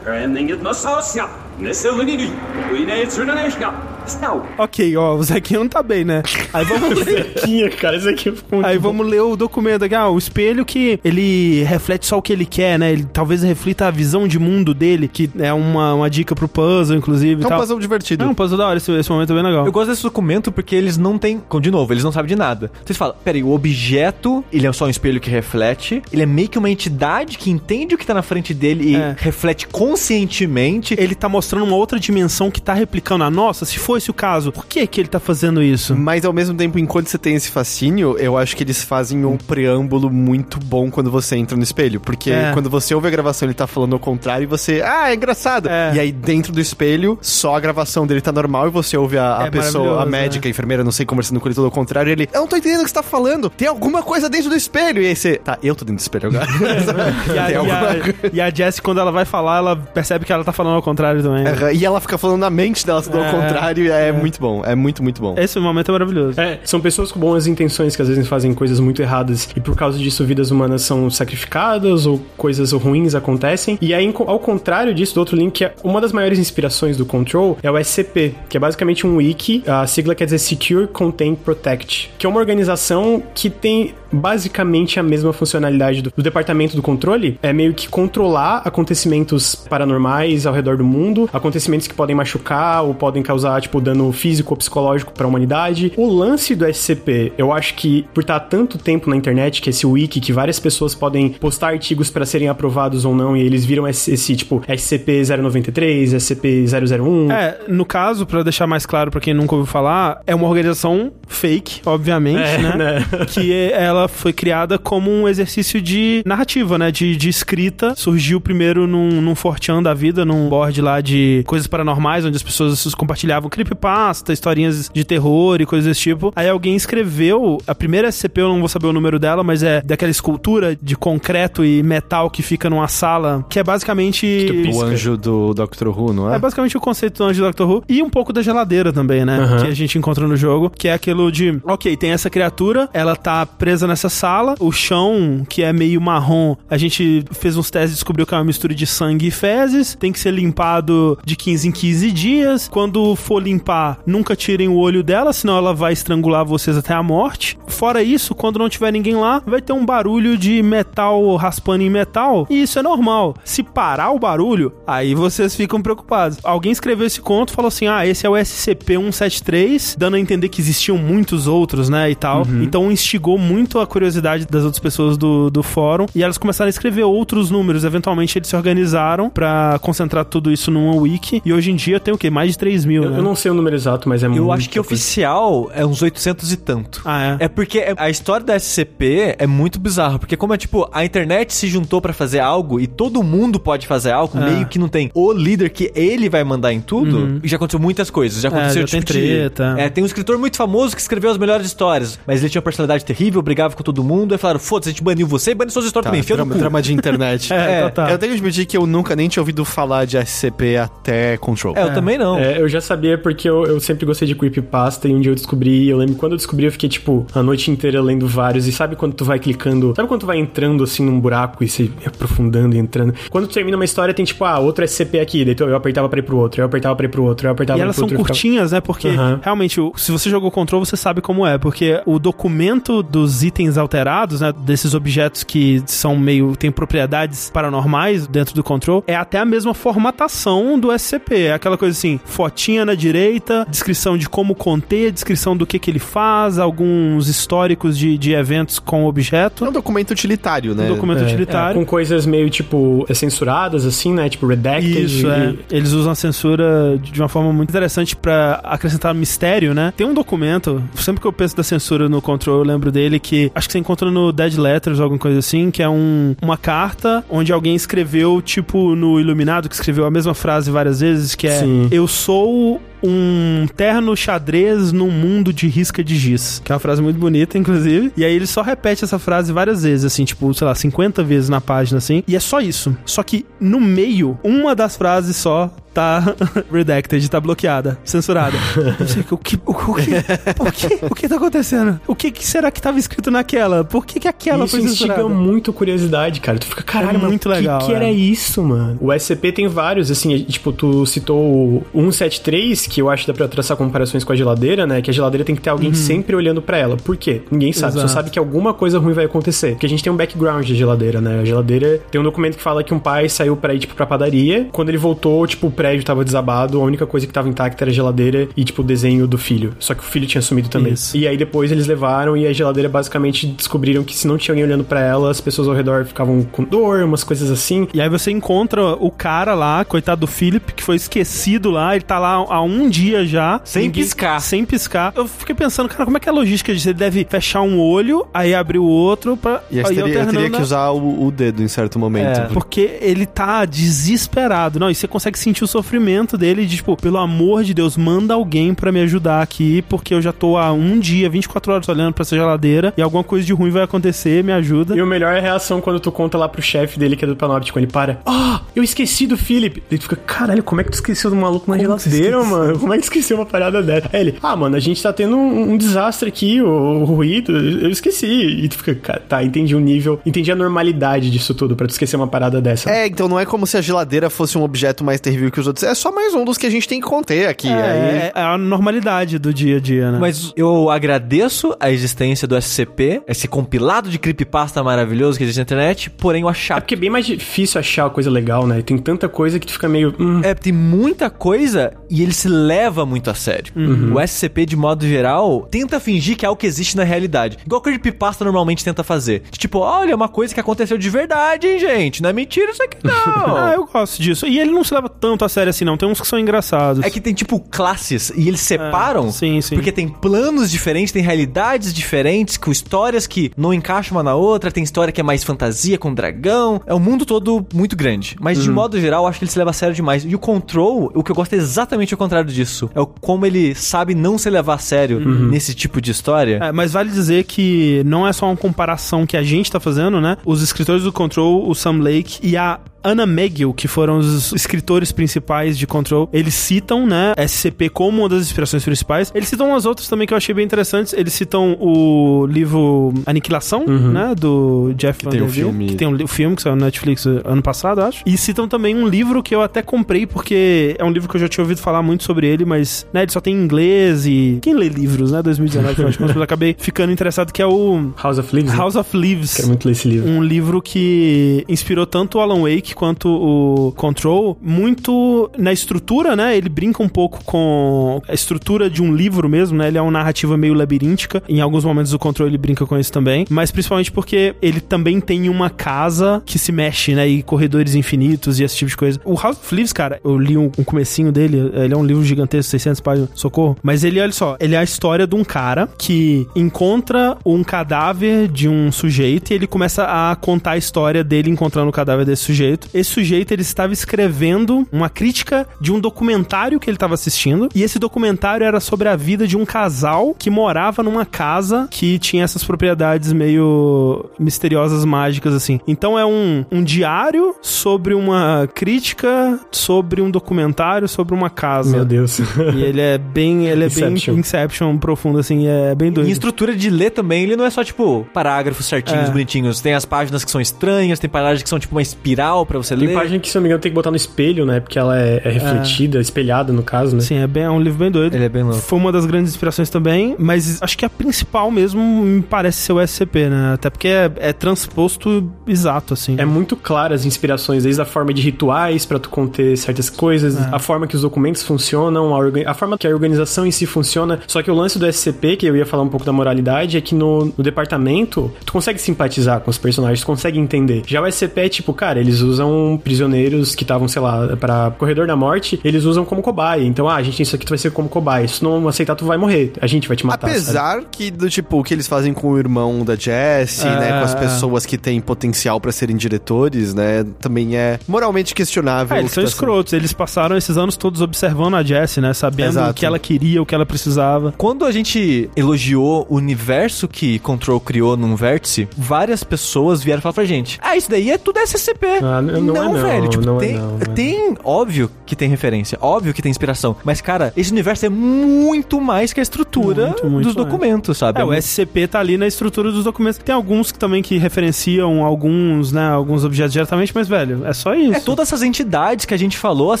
inget massasja, nesselini, og i Stau. ok, ó, o Zequinha não tá bem, né? Aí vamos *laughs* ler. Zequinha, cara, isso aqui ficou muito Aí bom. vamos ler o documento aqui. Ah, o espelho que ele reflete só o que ele quer, né? Ele talvez reflita a visão de mundo dele, que é uma, uma dica pro puzzle, inclusive. É um tal. puzzle divertido. É um puzzle da hora, esse, esse momento é bem legal. Eu gosto desse documento porque eles não têm. De novo, eles não sabem de nada. Vocês falam, peraí, o objeto, ele é só um espelho que reflete. Ele é meio que uma entidade que entende o que tá na frente dele e É. reflete conscientemente. Ele tá mostrando uma outra dimensão que tá replicando a nossa. Se for esse o caso, por que que ele tá fazendo isso? Mas ao mesmo tempo, enquanto você tem esse fascínio, eu acho que eles fazem um preâmbulo muito bom quando você entra no espelho. Porque É. quando você ouve a gravação, ele tá falando ao contrário e você, ah, é engraçado. É. E aí dentro do espelho, só a gravação dele tá normal e você ouve a, a É pessoa, a médica, é. a enfermeira, não sei, conversando com ele todo ao contrário. E ele, eu não tô entendendo o que você tá falando. Tem alguma coisa dentro do espelho. E aí você, tá, eu tô dentro do espelho agora. *laughs* E a, e, a, e a Jessie, quando ela vai falar, ela percebe que ela tá falando ao contrário também. Aham, E ela fica falando na mente dela tudo ao É. contrário. E É, muito bom. É muito, muito bom. Esse momento é maravilhoso. É, são pessoas com boas intenções que às vezes fazem coisas muito erradas e por causa disso vidas humanas são sacrificadas ou coisas ruins acontecem. E aí, ao contrário disso, do outro link, que é uma das maiores inspirações do Control é o SCP, que é basicamente um wiki, a sigla quer dizer Secure, Contain, Protect, que é uma organização que tem basicamente a mesma funcionalidade do, do departamento do controle, é meio que controlar acontecimentos paranormais ao redor do mundo, acontecimentos que podem machucar ou podem causar, tipo, dano físico ou psicológico para a humanidade. O lance do SCP, eu acho que por estar há tanto tempo na internet, que esse wiki, que várias pessoas podem postar artigos para serem aprovados ou não, e eles viram esse, esse tipo SCP-093, SCP-001. É, no caso, pra deixar mais claro pra quem nunca ouviu falar, é uma organização fake, obviamente, É, né? né? que é- ela foi criada como um exercício de narrativa, né? De, de escrita. Surgiu primeiro num, num fortean da vida, num board lá de coisas paranormais, onde as pessoas compartilhavam creepypasta, historinhas de terror e coisas desse tipo. Aí alguém escreveu, a primeira SCP, eu não vou saber o número dela, mas é daquela escultura de concreto e metal que fica numa sala, que é basicamente... O anjo do Doctor Who, não é? É basicamente o conceito do anjo do Doctor Who. E um pouco da geladeira também, né? Aham. Que a gente encontra no jogo. Que é aquilo de, ok, tem essa criatura, ela tá presa nessa sala. O chão, que é meio marrom, a gente fez uns testes e descobriu que é uma mistura de sangue e fezes. Tem que ser limpado de 15 em 15 dias. Quando for limpar, nunca tirem o olho dela, senão ela vai estrangular vocês até a morte. Fora isso, quando não tiver ninguém lá, vai ter um barulho de metal raspando em metal. E isso é normal. Se parar o barulho, aí vocês ficam preocupados. Alguém escreveu esse conto e falou assim: ah, esse é o SCP-173, dando a entender que existiam muitos outros, né? E tal. Então instigou muito a curiosidade das outras pessoas do, do fórum. E elas começaram a escrever outros números. Eventualmente eles se organizaram pra concentrar tudo isso numa wiki. E hoje em dia tem o quê? Mais de 3 mil, Eu, né? eu não sei o número exato, mas é muito. Eu acho que oficial é uns 800 e tanto. Ah, é? É porque a história da SCP é muito bizarra, porque como é tipo, a internet se juntou pra fazer algo e todo mundo pode fazer algo, É. meio que não tem o líder que ele vai mandar em tudo, e já aconteceu muitas coisas. Já aconteceu Uhum. já tem tipo, de- treta. É, tem um escritor muito famoso que escreveu as melhores histórias, mas ele tinha uma personalidade terrível, brigava com todo mundo, aí falaram, foda-se, a gente baniu você e baniu suas histórias Tá, também, drama, drama de internet. *laughs* É, total. Eu tenho que admitir que eu nunca nem tinha ouvido falar de SCP até Control. É, eu também não. É, eu já sabia porque eu, eu sempre gostei de creepypasta e um dia eu descobri, eu lembro quando eu descobri, eu fiquei tipo a noite inteira lendo vários. E sabe quando tu vai clicando, sabe quando tu vai entrando assim num buraco e se aprofundando e entrando? Quando tu termina uma história, tem tipo, ah, outro SCP aqui, daí tu- eu apertava pra ir pro outro, eu apertava pra ir pro outro, eu apertava E pra ir elas pro são outro. eu ficava- curtinhas, né? Porque Aham. realmente, se você jogou Control, você sabe como é. Porque o documento dos itens alterados, né? Desses objetos que são meio. têm propriedades paranormais dentro do Control, é até a mesma formatação do SCP. É aquela coisa assim: fotinha na direita, descrição de como conter, descrição do que, que ele faz, alguns históricos de, de eventos com o objeto. É um documento utilitário, né? Um documento É, utilitário. com coisas meio tipo é, censuradas, assim, né? Tipo redacted. Isso, e- é. Eles usam a censura de uma forma muito interessante pra acrescentar mistério, né? Tem um documento, sempre que eu penso da censura no Control, eu lembro dele que acho que você encontra no Dead Letters ou alguma coisa assim, que é um, uma carta onde alguém escreveu, tipo no Iluminado, que escreveu a mesma frase várias vezes, que é Sim. Eu sou um terno xadrez num mundo de risca de giz. Que é uma frase muito bonita, inclusive. E aí ele só repete essa frase várias vezes, assim, tipo, sei lá, 50 vezes na página, assim. E é só isso. Só que no meio, uma das frases só tá *laughs* redacted, tá bloqueada, censurada. *laughs* Sei que o que, o, o que, por que, o que tá acontecendo? O que, que será que tava escrito naquela? Por que que aquela isso foi instiga censurada? muito curiosidade, cara. Tu fica, caralho, É mano, muito que- legal, que, é. era isso, mano? O SCP tem vários, assim, tipo, tu citou o 173, que eu acho que dá pra traçar comparações com a geladeira, né? Que a geladeira tem que ter alguém sempre olhando pra ela. Por quê? Ninguém sabe, Uhum. Exato. só sabe que alguma coisa ruim vai acontecer. Porque a gente tem um background de geladeira, né? A geladeira tem um documento que fala que um pai saiu pra ir, tipo, pra padaria. Quando ele voltou, tipo, o prédio tava desabado, a única coisa que tava intacta era a geladeira e, tipo, o desenho do filho. Só que o filho tinha sumido também. Isso. E aí depois eles levaram e a geladeira basicamente descobriram que se não tinha alguém olhando pra ela, as pessoas ao redor ficavam com dor, umas coisas assim. E aí você encontra o cara lá, coitado do Philip, que foi esquecido lá, ele tá lá há um dia já. Sem piscar. Sem piscar. Eu fiquei pensando, cara, como é que é a logística disso? Ele deve fechar um olho, aí abrir o outro pra E aí teria, eu teria que a- usar o, o dedo em certo momento. É. Porque ele tá desesperado. Não, e você consegue sentir o sofrimento dele de, tipo, pelo amor de Deus, manda alguém pra me ajudar aqui, porque eu já tô há um dia, 24 horas olhando pra essa geladeira e alguma coisa de ruim vai acontecer, me ajuda. E o melhor é a reação quando tu conta lá pro chefe dele, que é do Panoptic, quando ele para. Ah, eu esqueci do Philip. Daí tu fica, caralho, como é que tu esqueceu do maluco na Como você geladeira, esqueceu? Mano? *laughs* Como é que esqueceu uma parada dessa? Aí ele, ah, mano, a gente tá tendo um, um desastre aqui, o, o ruído, eu esqueci. E tu fica, "Cara, tá, entendi o nível, entendi a normalidade disso tudo, pra tu esquecer uma parada dessa. É, então não é como se a geladeira fosse um objeto mais terrível que os outros. É só mais um dos que a gente tem que conter aqui. Aí... É, é a normalidade do dia a dia, né? Mas eu agradeço a existência do SCP, esse compilado de creepypasta maravilhoso que existe na internet, porém eu É achava porque é bem mais difícil achar coisa legal, né? Tem tanta coisa que tu fica meio. Hum, É, tem muita coisa e ele se leva muito a sério. O SCP, de modo geral, tenta fingir que é algo que existe na realidade. Igual o Creepypasta normalmente tenta fazer. Tipo, olha, é uma coisa que aconteceu de verdade, hein, gente? Não é mentira isso aqui, não. *laughs* Ah, eu gosto disso. E ele não se leva tanto a sério assim, não. Tem uns que são engraçados. É que tem, tipo, classes e eles separam. sim, sim. Porque tem planos diferentes, tem realidades diferentes, com histórias que não encaixam uma na outra. Tem história que é mais fantasia com dragão. É um mundo todo muito grande. Mas, de modo geral, acho que ele se leva a sério demais. E o Control, o que eu gosto é exatamente o contrário disso. É o como ele sabe não se levar a sério nesse tipo de história. É, mas vale dizer que não é só uma comparação que a gente tá fazendo, né? Os escritores do Control, o Sam Lake e a Anna Megill, que foram os escritores principais de Control, eles citam, né, SCP como uma das inspirações principais. Eles citam umas outras também que eu achei bem interessantes. Eles citam o livro Aniquilação, né, do Jeff Que tem o Vanderbilt, filme. que tem um filme que saiu no Netflix uh, ano passado, eu acho. E citam também um livro que eu até comprei porque é um livro que eu já tinha ouvido falar muito sobre ele, mas, né, ele só tem em inglês e quem lê livros, né, 2019, afinal de contas, eu acabei ficando interessado que é o House of Leaves. né? House of Leaves. Quero muito ler esse livro. Um livro que inspirou tanto o Alan Wake quanto o Control, muito na estrutura, né? Ele brinca um pouco com a estrutura de um livro mesmo, né? Ele é uma narrativa meio labiríntica. Em alguns momentos o Control ele brinca com isso também, mas principalmente porque ele também tem uma casa que se mexe, né? E corredores infinitos e esse tipo de coisa. O House of Leaves, cara, eu li um, um comecinho dele, ele é um livro gigantesco, 600 páginas, socorro. Mas ele, olha só, ele é a história de um cara que encontra um cadáver de um sujeito e ele começa a contar a história dele encontrando o cadáver desse sujeito. Esse sujeito, ele estava escrevendo uma crítica de um documentário que ele estava assistindo e esse documentário era sobre a vida de um casal que morava numa casa que tinha essas propriedades meio misteriosas, mágicas, assim. Então é um, um diário sobre uma crítica, sobre um documentário, sobre uma casa. Meu Deus. E ele é bem, ele é Inception. bem Inception profundo, assim, é bem doido. Em estrutura de ler também, ele não é só, tipo, parágrafos certinhos, É. bonitinhos. Tem as páginas que são estranhas, tem páginas que são, tipo, uma espiral pra você Tem ler. página que, se não me engano, tem que botar no espelho, né? Porque ela é, é refletida, espelhada, no caso, né? Sim, é, bem, é um livro bem doido. Ele é bem louco. Foi uma das grandes inspirações também, mas acho que a principal mesmo me parece ser o SCP, né? Até porque é, é transposto exato, assim. É muito claro as inspirações, desde a forma de rituais pra tu conter certas coisas, É. a forma que os documentos funcionam, a, orga- a forma que a organização em si funciona. Só que o lance do SCP, que eu ia falar um pouco da moralidade, é que no, no departamento tu consegue simpatizar com os personagens, tu consegue entender. Já o SCP é tipo, cara, eles usam prisioneiros que estavam, sei lá, pra corredor da morte, eles usam como cobaia. Então, ah, a gente tem isso aqui, tu vai ser como cobaia. Se não aceitar, tu vai morrer. A gente vai te matar. sabe? Apesar que, do tipo, o que eles fazem com o irmão da Jessie, É, né? Com as é. pessoas que têm potencial pra serem diretores, né? Também é moralmente questionável. É, eles são tá sendo- escrotos. Eles passaram esses anos todos observando a Jessie, né? Sabendo Exato. o que ela queria, o que ela precisava. Quando a gente elogiou o universo que Control criou num vértice, várias pessoas vieram falar pra gente: Ah, isso daí é tudo SCP. Ah, n- não é não, velho. Tipo, não é tem, não, não é tem, óbvio que tem referência, óbvio que tem inspiração. Mas, cara, esse universo é muito mais que a estrutura Muito, muito dos mais. documentos, sabe? É, o SCP tá ali na estrutura dos documentos. Tem alguns que também que referenciam alguns, né, alguns objetos diretamente, mas, velho, é só isso. É todas essas entidades que a gente falou, as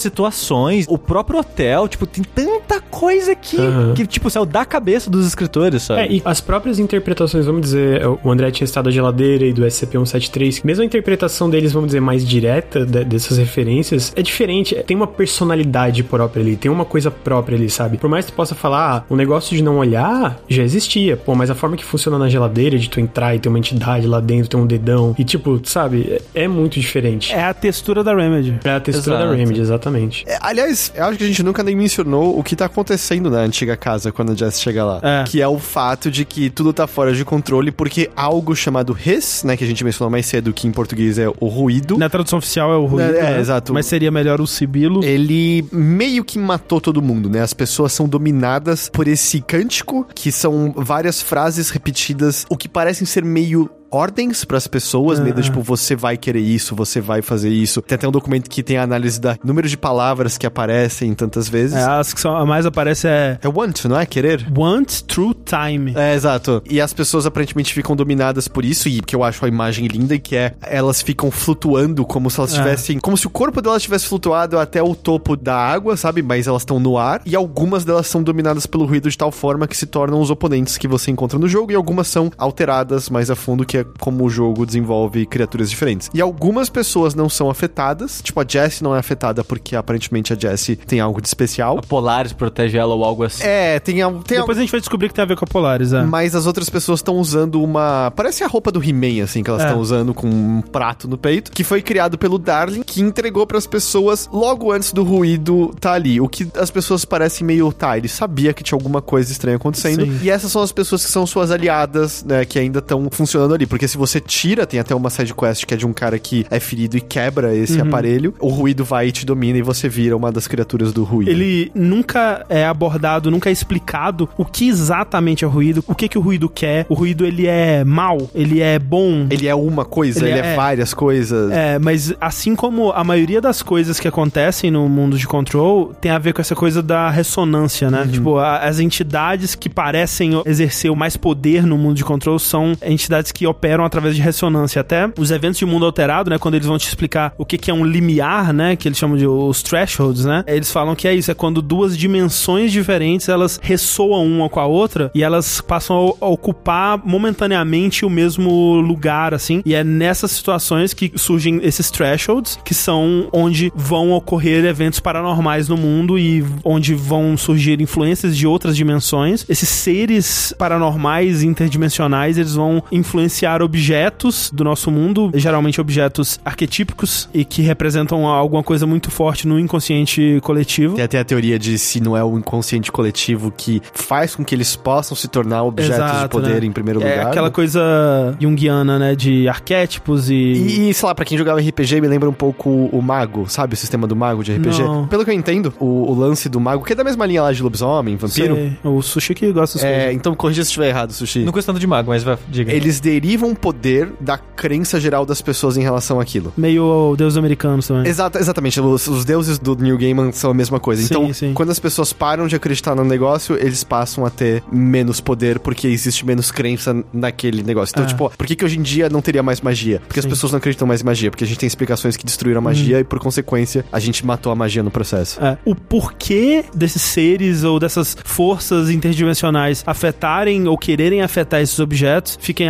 situações, o próprio hotel, tipo, tem tanta coisa aqui Aham. que, tipo, saiu da cabeça dos escritores, sabe? É, e as próprias interpretações, vamos dizer, o André tinha citado a geladeira e do SCP-173, mesmo a interpretação deles, vamos dizer, mais direta de- dessas referências, é diferente, tem uma personalidade própria ali, tem uma coisa própria ali, sabe? Por mais que tu possa falar, ah, o negócio de não olhar já existia, pô, mas a forma que funciona na geladeira, de tu entrar e ter uma entidade lá dentro, ter um dedão, e tipo, sabe, é, é muito diferente. É a textura da Remedy. É a textura Exato. da Remedy, exatamente. É, aliás, eu acho que a gente nunca mencionou o que tá acontecendo na antiga casa quando a Jess chega lá. É. Que é o fato de que tudo tá fora de controle porque algo chamado hiss, né, que a gente mencionou mais cedo, que em português é o ruído, Na tradução oficial é o ruído, É, é, né? exato. Mas seria melhor o sibilo. ele meio que matou todo mundo, né? As pessoas são dominadas por esse cântico, que são várias frases repetidas, o que parecem ser meio ordens pras pessoas, meio do tipo, você vai querer isso, você vai fazer isso. Tem até um documento que tem a análise da número de palavras que aparecem tantas vezes. É, as que são, a mais aparece é É want, não é? Querer? Want True Time. É, exato. E as pessoas aparentemente ficam dominadas por isso, e que eu acho a imagem linda, que é elas ficam flutuando como se elas É. tivessem. Como se o corpo delas tivesse flutuado até o topo da água, sabe? Mas elas estão no ar. E algumas delas são dominadas pelo ruído de tal forma que se tornam os oponentes que você encontra no jogo, e algumas são alteradas mais a fundo, que é como o jogo desenvolve criaturas diferentes. E algumas pessoas não são afetadas, tipo a Jessie não é afetada porque aparentemente a Jessie tem algo de especial. A Polaris protege ela ou algo assim. É, tem, tem Depois a gente vai descobrir que tem a ver com a Polaris, é. mas as outras pessoas estão usando uma. Parece a roupa do He-Man, assim, que elas É. estão usando com um prato no peito, que foi criado pelo Darling, que entregou pras pessoas logo antes do ruído tá ali. O que as pessoas parecem meio. Tá, ele sabia que tinha alguma coisa estranha acontecendo. Sim. E essas são as pessoas que são suas aliadas, né, que ainda estão funcionando ali. Porque se você tira, tem até uma side quest que é de um cara que é ferido e quebra esse Uhum. aparelho, o ruído vai e te domina e você vira uma das criaturas do ruído. Ele nunca é abordado, nunca é explicado o que exatamente é o ruído, o que que o ruído quer. O ruído ele é mal, ele é bom. Ele é uma coisa, Ele ele, é, é- várias coisas. É, mas assim como a maioria das coisas que acontecem no mundo de Control tem a ver com essa coisa da ressonância, né? Tipo, a- as entidades que parecem exercer o mais poder no mundo de Control são entidades que operam através de ressonância. Até os eventos de mundo alterado, né? Quando eles vão te explicar o que, que é um limiar, né? Que eles chamam de os thresholds, né? Eles falam que é isso, é quando duas dimensões diferentes elas ressoam uma com a outra e elas passam a ocupar momentaneamente o mesmo lugar, assim. E é nessas situações que surgem esses thresholds, que são onde vão ocorrer eventos paranormais no mundo e onde vão surgir influências de outras dimensões. Esses seres paranormais interdimensionais, eles vão influenciar objetos do nosso mundo, geralmente objetos arquetípicos e que representam alguma coisa muito forte no inconsciente coletivo. Tem até a teoria de se não é o inconsciente coletivo que faz com que eles possam se tornar objetos de Exato, poder né? em primeiro É lugar. aquela coisa junguiana, né? De arquétipos e. E, e, sei lá, pra quem jogava RPG, me lembra um pouco o Mago, sabe? O sistema do Mago de RPG. Não. Pelo que eu entendo, o, o lance do Mago, que é da mesma linha lá de lobisomem, vampiro. Sei, o sushi que gosta dessas É, coisas. então corrija se estiver errado, Sushi. Não custa tanto de mago, mas vai, diga. Eles derivam poder da crença geral das pessoas em relação àquilo. Meio o Deus americanos também. Exata, exatamente, os, os deuses do New Gaiman são a mesma coisa. Sim, então, sim. quando as pessoas param de acreditar no negócio, eles passam a ter menos poder porque existe menos crença naquele negócio. Então, Ah. tipo, por que, que hoje em dia não teria mais magia? Porque as Sim. Hum. pessoas não acreditam mais em magia, porque a gente tem explicações que destruíram a magia e, por consequência, a gente matou a magia no processo. É, o porquê desses seres ou dessas forças interdimensionais afetarem ou quererem afetar esses objetos fiquem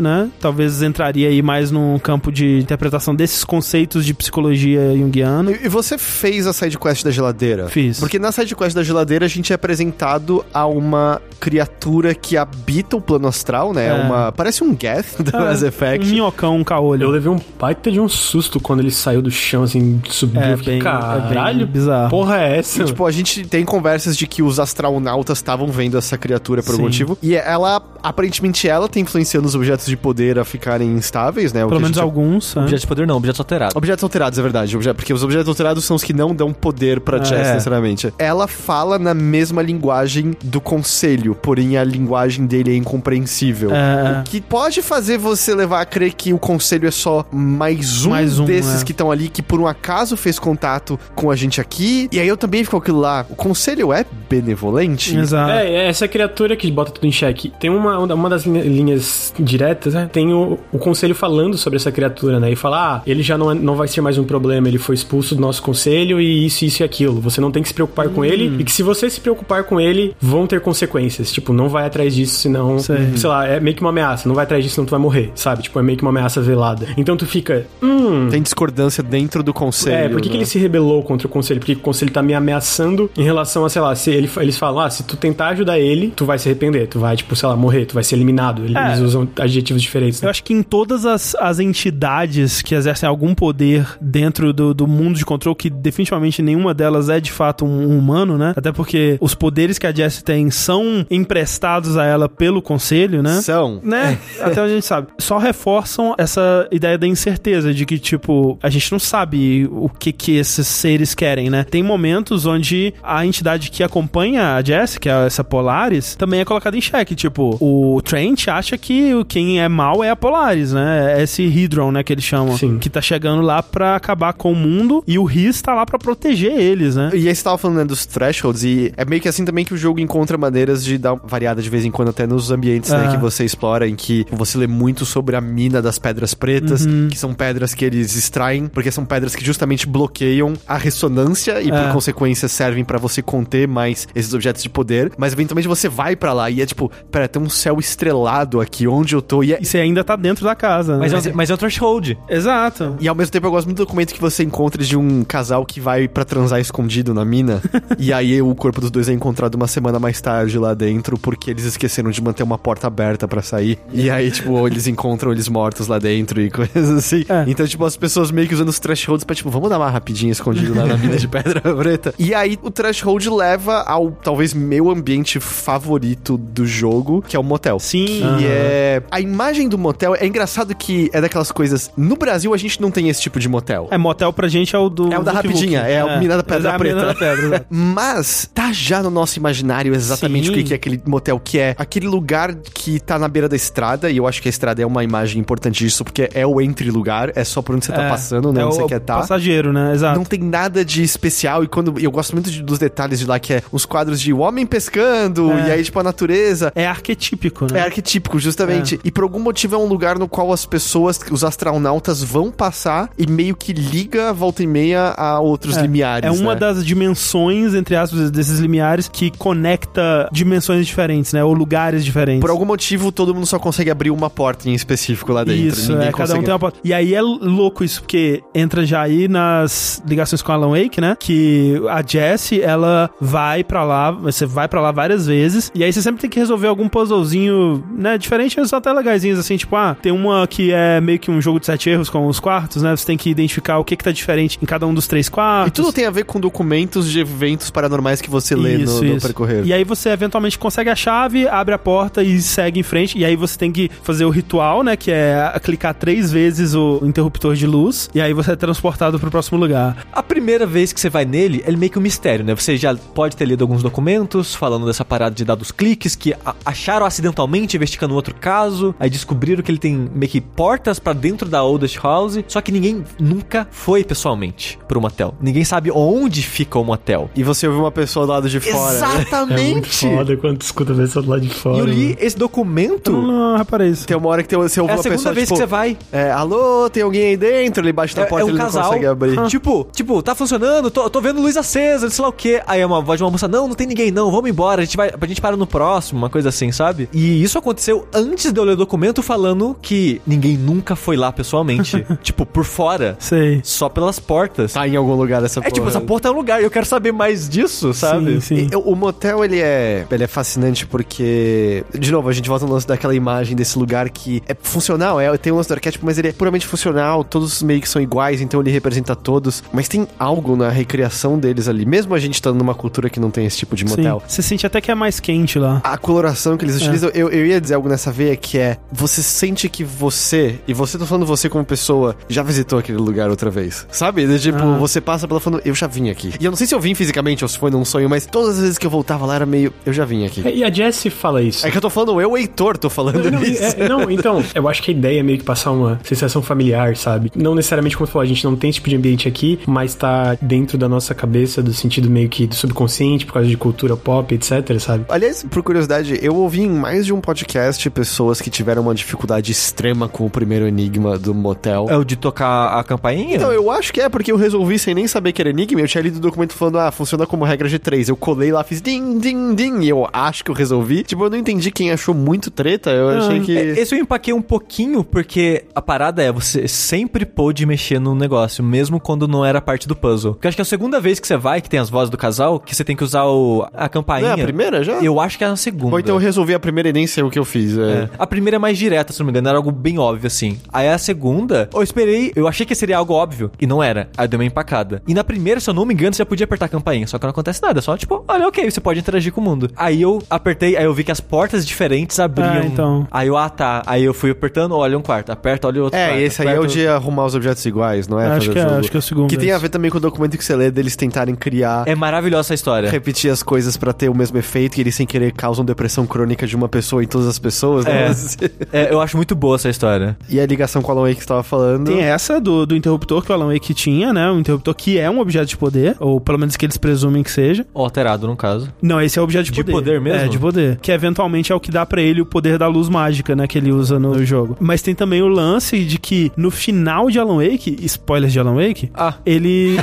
né? Talvez entraria aí mais num campo de interpretação desses conceitos de psicologia junguiana. E e você fez a sidequest da geladeira? Fiz. Porque na sidequest da geladeira a gente é apresentado a uma criatura que habita o plano astral, né? É. Uma, parece um Geth do Mass Effect. Um minhocão, um caolho. Eu levei um baita de um susto quando ele saiu do chão, assim, subiu. É fiquei, bem- caralho, é bizarro. porra é essa? E, tipo, a gente tem conversas de que os astronautas estavam vendo essa criatura por Sim. algum motivo. E ela, aparentemente, ela tá influenciando os objetos de poder a ficarem instáveis, né? O Pelo menos gente- alguns. né? Objeto de poder não, objetos alterados. Objetos alterados, é verdade. Porque os objetos alterados são os que não dão poder pra Ah, Jess, é. necessariamente. Ela fala na mesma linguagem do conselho, porém a linguagem dele é incompreensível. É. O que pode fazer você levar a crer que o conselho é só mais um, Mais um, desses é. que estão ali, que por um acaso fez contato com a gente aqui. E aí eu também fico com aquilo lá. O conselho é benevolente? Exato. É, é essa criatura que bota tudo em xeque. Tem uma, uma das linha- linhas diretas, né? Tem o, o conselho falando sobre essa criatura, né? E fala, ah, ele já não, é- não vai ser mais um problema, ele foi expulso do nosso conselho e isso, isso e aquilo. Você não tem que se preocupar com ele e que se você se preocupar com ele, vão ter consequências. Tipo, não vai atrás disso, senão, Sei. sei lá, é meio que uma ameaça. Não vai atrás disso, senão tu vai morrer, sabe? Tipo, é meio que uma ameaça velada. Então tu fica, hum, Tem discordância dentro do conselho. é, por que, que né? ele se rebelou contra o conselho? Porque o conselho tá me ameaçando em relação a, sei lá, se ele, eles falam, ah, se tu tentar ajudar ele, tu vai se arrepender, tu vai, tipo, sei lá, morrer, tu vai ser eliminado. Eles É. usam adjetivos diferentes. Eu Né? acho que em todas as, as entidades que exercem algum poder dentro do, do mundo de controle, que definitivamente nenhuma delas é de fato um, um humano, né? Até porque os poderes que a Jessie tem são emprestados a ela pelo conselho, né? São. Né? *laughs* Até onde a gente sabe. Só reforçam essa ideia da incerteza, de que, tipo, a gente não sabe o que que esses seres querem, né? Tem momentos onde a entidade que acompanha a Jessie, que é essa Polaris, também é colocada em xeque. Tipo, o Trent acha que o- quem é mal é a Polaris, né? É esse Hydron, né, que eles chamam. Sim. Que tá chegando lá pra acabar com o mundo e o Riz tá lá pra proteger eles, né? E aí você tava falando né, dos thresholds, e é meio que assim também que o jogo encontra maneiras de dar uma variada de vez em quando até nos ambientes, né, Ah. que você explora, em que você lê muito sobre a mina das pedras pretas, Uhum. que são pedras que eles extraem, porque são pedras que justamente bloqueiam a ressonância e, por É. consequência, servem pra você conter mais esses objetos de poder, mas eventualmente você vai pra lá e é tipo, pera, tem um céu estrelado aqui onde eu tô, e é, E você ainda tá dentro da casa, né? Mas, é, mas é o threshold. Exato. E ao mesmo tempo eu gosto muito do documento que você encontra de um casal que vai pra transar escondido na mina. *laughs* e aí o corpo dos dois é encontrado uma semana mais tarde lá dentro, porque eles esqueceram de manter uma porta aberta pra sair. E aí, tipo, eles encontram eles mortos lá dentro e *laughs* coisas assim. É. Então, tipo, as pessoas meio que usando os thresholds pra, tipo, vamos dar uma rapidinha escondido lá na mina de pedra *laughs* preta. E aí o threshold leva ao talvez meu ambiente favorito do jogo, que é o motel. Sim. E é. A imagem do motel é engraçado que é daquelas coisas. No Brasil a gente não tem esse tipo de motel. É, motel pra gente é o do. É o da rapidinha, Vuki. é a mina da pedra é preta. pedra. *laughs* Mas tá já no nosso imaginário exatamente Sim. o que é aquele motel, que é aquele lugar que tá na beira da estrada, e eu acho que a estrada é uma imagem importante disso, porque é o entre-lugar, é só por onde você tá É, passando, né? é onde o você quer estar. passageiro, né? Exato. Não tem nada de especial, e quando. Eu gosto muito de- dos detalhes de lá, que é os quadros de o homem pescando, É. e aí, tipo, a natureza. É arquetípico, né? É arquetípico, justamente. E por algum motivo é um lugar no qual as pessoas, os astronautas vão passar e meio que liga volta e meia a outros É. limiares. É uma né? das dimensões, entre aspas, desses limiares que conecta dimensões diferentes, né? Ou lugares diferentes. Por algum motivo, todo mundo só consegue abrir uma porta em específico lá dentro. Isso, Ninguém é, cada um consegue- tem uma porta. E aí é louco isso, porque entra já aí nas ligações com Alan Wake, né? Que a Jessie, ela vai pra lá, você vai pra lá várias vezes, e aí você sempre tem que resolver algum puzzlezinho, né? Diferente, mas até legaisinhos, assim, tipo, ah, tem uma que é meio que um jogo de sete erros com os quartos, né? Você tem que identificar o que que tá diferente em cada um dos três quartos. E tudo tem a ver com documentos de eventos paranormais que você lê no, no percorrer. E aí você eventualmente consegue a chave, abre a porta e segue em frente. E aí você tem que fazer o ritual, né? Que é clicar três vezes o interruptor de luz. E aí você é transportado pro próximo lugar. A primeira vez que você vai nele, ele é meio que um mistério, né? Você já pode ter lido alguns documentos falando dessa parada de dar dos cliques que acharam acidentalmente investigando um outro caso, aí descobriram que ele tem meio que portas pra dentro da Oldest House, só que ninguém nunca foi pessoalmente pro motel. Ninguém sabe onde fica o motel. E você ouve uma pessoa do lado de fora. né? É muito Exatamente! foda quando tu escuta a pessoa do lado de fora. E eu li mano. esse documento. Eu não reparei isso. Tem uma hora que tem, você ouve É a uma segunda pessoa, vez tipo, que você vai. É, alô, tem alguém aí dentro? Ele bate na É, porta é e um ele casal. não consegue abrir. Tipo, tipo, tá funcionando, tô, tô vendo luz acesa, sei lá o quê. Aí é uma voz de uma moça, não, não tem ninguém não, vamos embora, a gente vai, a gente para no próximo, uma coisa assim, sabe? E isso aconteceu antes de eu ler o documento falando que ninguém nunca foi lá pessoalmente. *laughs* tipo, por fora. Sei. Só pelas portas. Tá em algum lugar essa É porra. tipo, essa porta é um lugar, eu quero saber mais disso, sabe? Sim, sim. E, o motel, ele é, ele é fascinante porque, de novo, a gente volta no lance daquela imagem desse lugar que é funcional, é, tem um lance do arquétipo, mas ele é puramente funcional, todos meio que são iguais, então ele representa todos, mas tem algo na recriação deles ali, mesmo a gente estando numa cultura que não tem esse tipo de motel. Sim. Você sente até que é mais quente lá. A coloração que eles utilizam, eu, eu ia dizer algo nessa veia que é: você sente que você, e você tô falando você como pessoa, já visitou aquele lugar outra vez. Sabe? De, tipo, Ah. você passa pela falando, eu já vim aqui. E eu não sei se eu vim fisicamente ou se foi num sonho, mas todas as vezes que eu voltava lá era meio, eu já vim aqui. É, E a Jessie fala isso. É que eu tô falando, eu, Heitor, tô falando Não, isso. é- não, então, eu acho que a ideia é meio que passar uma sensação familiar, sabe? Não necessariamente como você falou, a gente não tem esse tipo de ambiente aqui, mas tá dentro da nossa cabeça, do sentido meio que do subconsciente, por causa de cultura pop, etc, sabe? Aliás, por curiosidade, eu ouvi em mais de um podcast pessoas que tiveram uma dificuldade extrema com o primeiro enigma do motel. É o de tocar a campainha? Então, eu acho que é porque eu resolvi sem nem saber que era enigma. Eu tinha lido o documento falando, ah, funciona como regra de três. Eu colei lá, fiz din, din, din, e eu acho que eu resolvi. Tipo, eu não entendi quem achou muito treta. Eu achei que. É, Esse eu empaquei um pouquinho, porque a parada é, você sempre pôde mexer no negócio, mesmo quando não era parte do puzzle. Porque acho que é a segunda vez que você vai, que tem as vozes do casal, que você tem que usar o, a campainha. Não é a primeira já? Eu acho que é a segunda. Ou então eu resolvi a primeira e nem sei o que eu fiz. É. É. A primeira é mais direta, se não me engano, era algo bem óbvio, assim. Aí a segunda, eu esperei, eu achei que seria algo óbvio, e não era. Aí eu dei uma empacada. E na primeira, se eu não me engano, você já podia apertar a campainha, só que não acontece nada, só tipo, olha, ok, você pode interagir com o mundo. Aí eu apertei, aí eu vi que as portas diferentes abriam. Ah, então. Aí eu, ah tá. Aí eu fui apertando, olha um quarto, aperta, olha outro É, quarto. esse aí é o de arrumar os objetos iguais, não é? Acho Fazer que é- acho que é o segundo Que tem a ver também com o documento que você lê deles tentarem criar. É maravilhosa essa história. Repetir as coisas pra ter o mesmo efeito e eles sem querer causam depressão crônica de uma pessoa em todas as pessoas, né? É. É, eu acho muito boa essa história. E a ligação com a Alan Wake que você tava falando. Tem essa do, do interruptor que o Alan Wake tinha, né? Um interruptor que é um objeto de poder, ou pelo menos que eles presumem que seja. Ou alterado, no caso. Não, esse é o objeto de, De poder. poder mesmo? É, de poder. Que eventualmente é o que dá pra ele o poder da luz mágica, né? Que ele usa no jogo. Mas tem também o lance de que no final de Alan Wake, spoilers de Alan Wake, Ah. ele.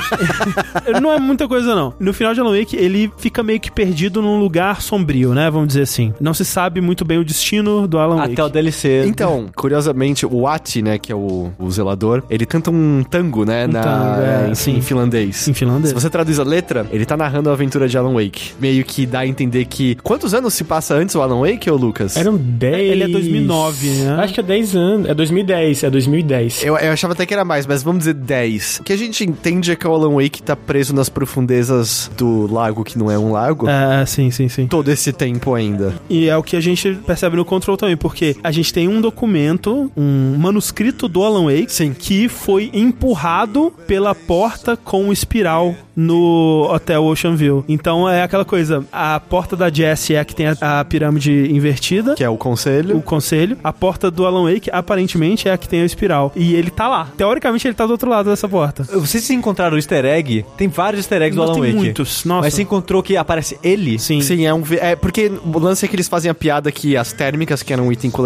*laughs* não é muita coisa, não. No final de Alan Wake, ele fica meio que perdido num lugar sombrio, né? Vamos dizer assim. Não se sabe muito bem o destino do Alan Wake. Até o DLC. Então, curiosamente, o Ati, né, que é o, o zelador, ele canta um tango, né, Um na, tango, é, em, sim. em finlandês. Em finlandês. Se você traduz a letra, ele tá narrando a aventura de Alan Wake. Meio que dá a entender que... Quantos anos se passa antes o Alan Wake, ô Lucas? Eram 10... Ele é 2009, né? Acho que é 10 anos. É 2010, é 2010. Eu, eu achava até que era mais, mas vamos dizer 10. O que a gente entende é que o Alan Wake tá preso nas profundezas do lago que não é um lago, É, sim, sim, sim. todo esse tempo ainda. E é o que a gente percebe no Control também, porque a gente tem um documento, um manuscrito do Alan Wake, Sim. que foi empurrado pela porta com o espiral no Hotel Ocean View. Então é aquela coisa, a porta da Jessie é a que tem a, a pirâmide invertida, Que é o conselho. o conselho. A porta do Alan Wake, aparentemente, é a que tem a espiral. E ele tá lá. Teoricamente, ele tá do outro lado dessa porta. Vocês se encontraram o easter egg? Tem vários easter eggs do Alan tem Wake. muitos, nossa. Mas você encontrou que aparece ele? Sim. Sim, é um. É porque o lance é que eles fazem a piada que as térmicas, que eram um item colecionável,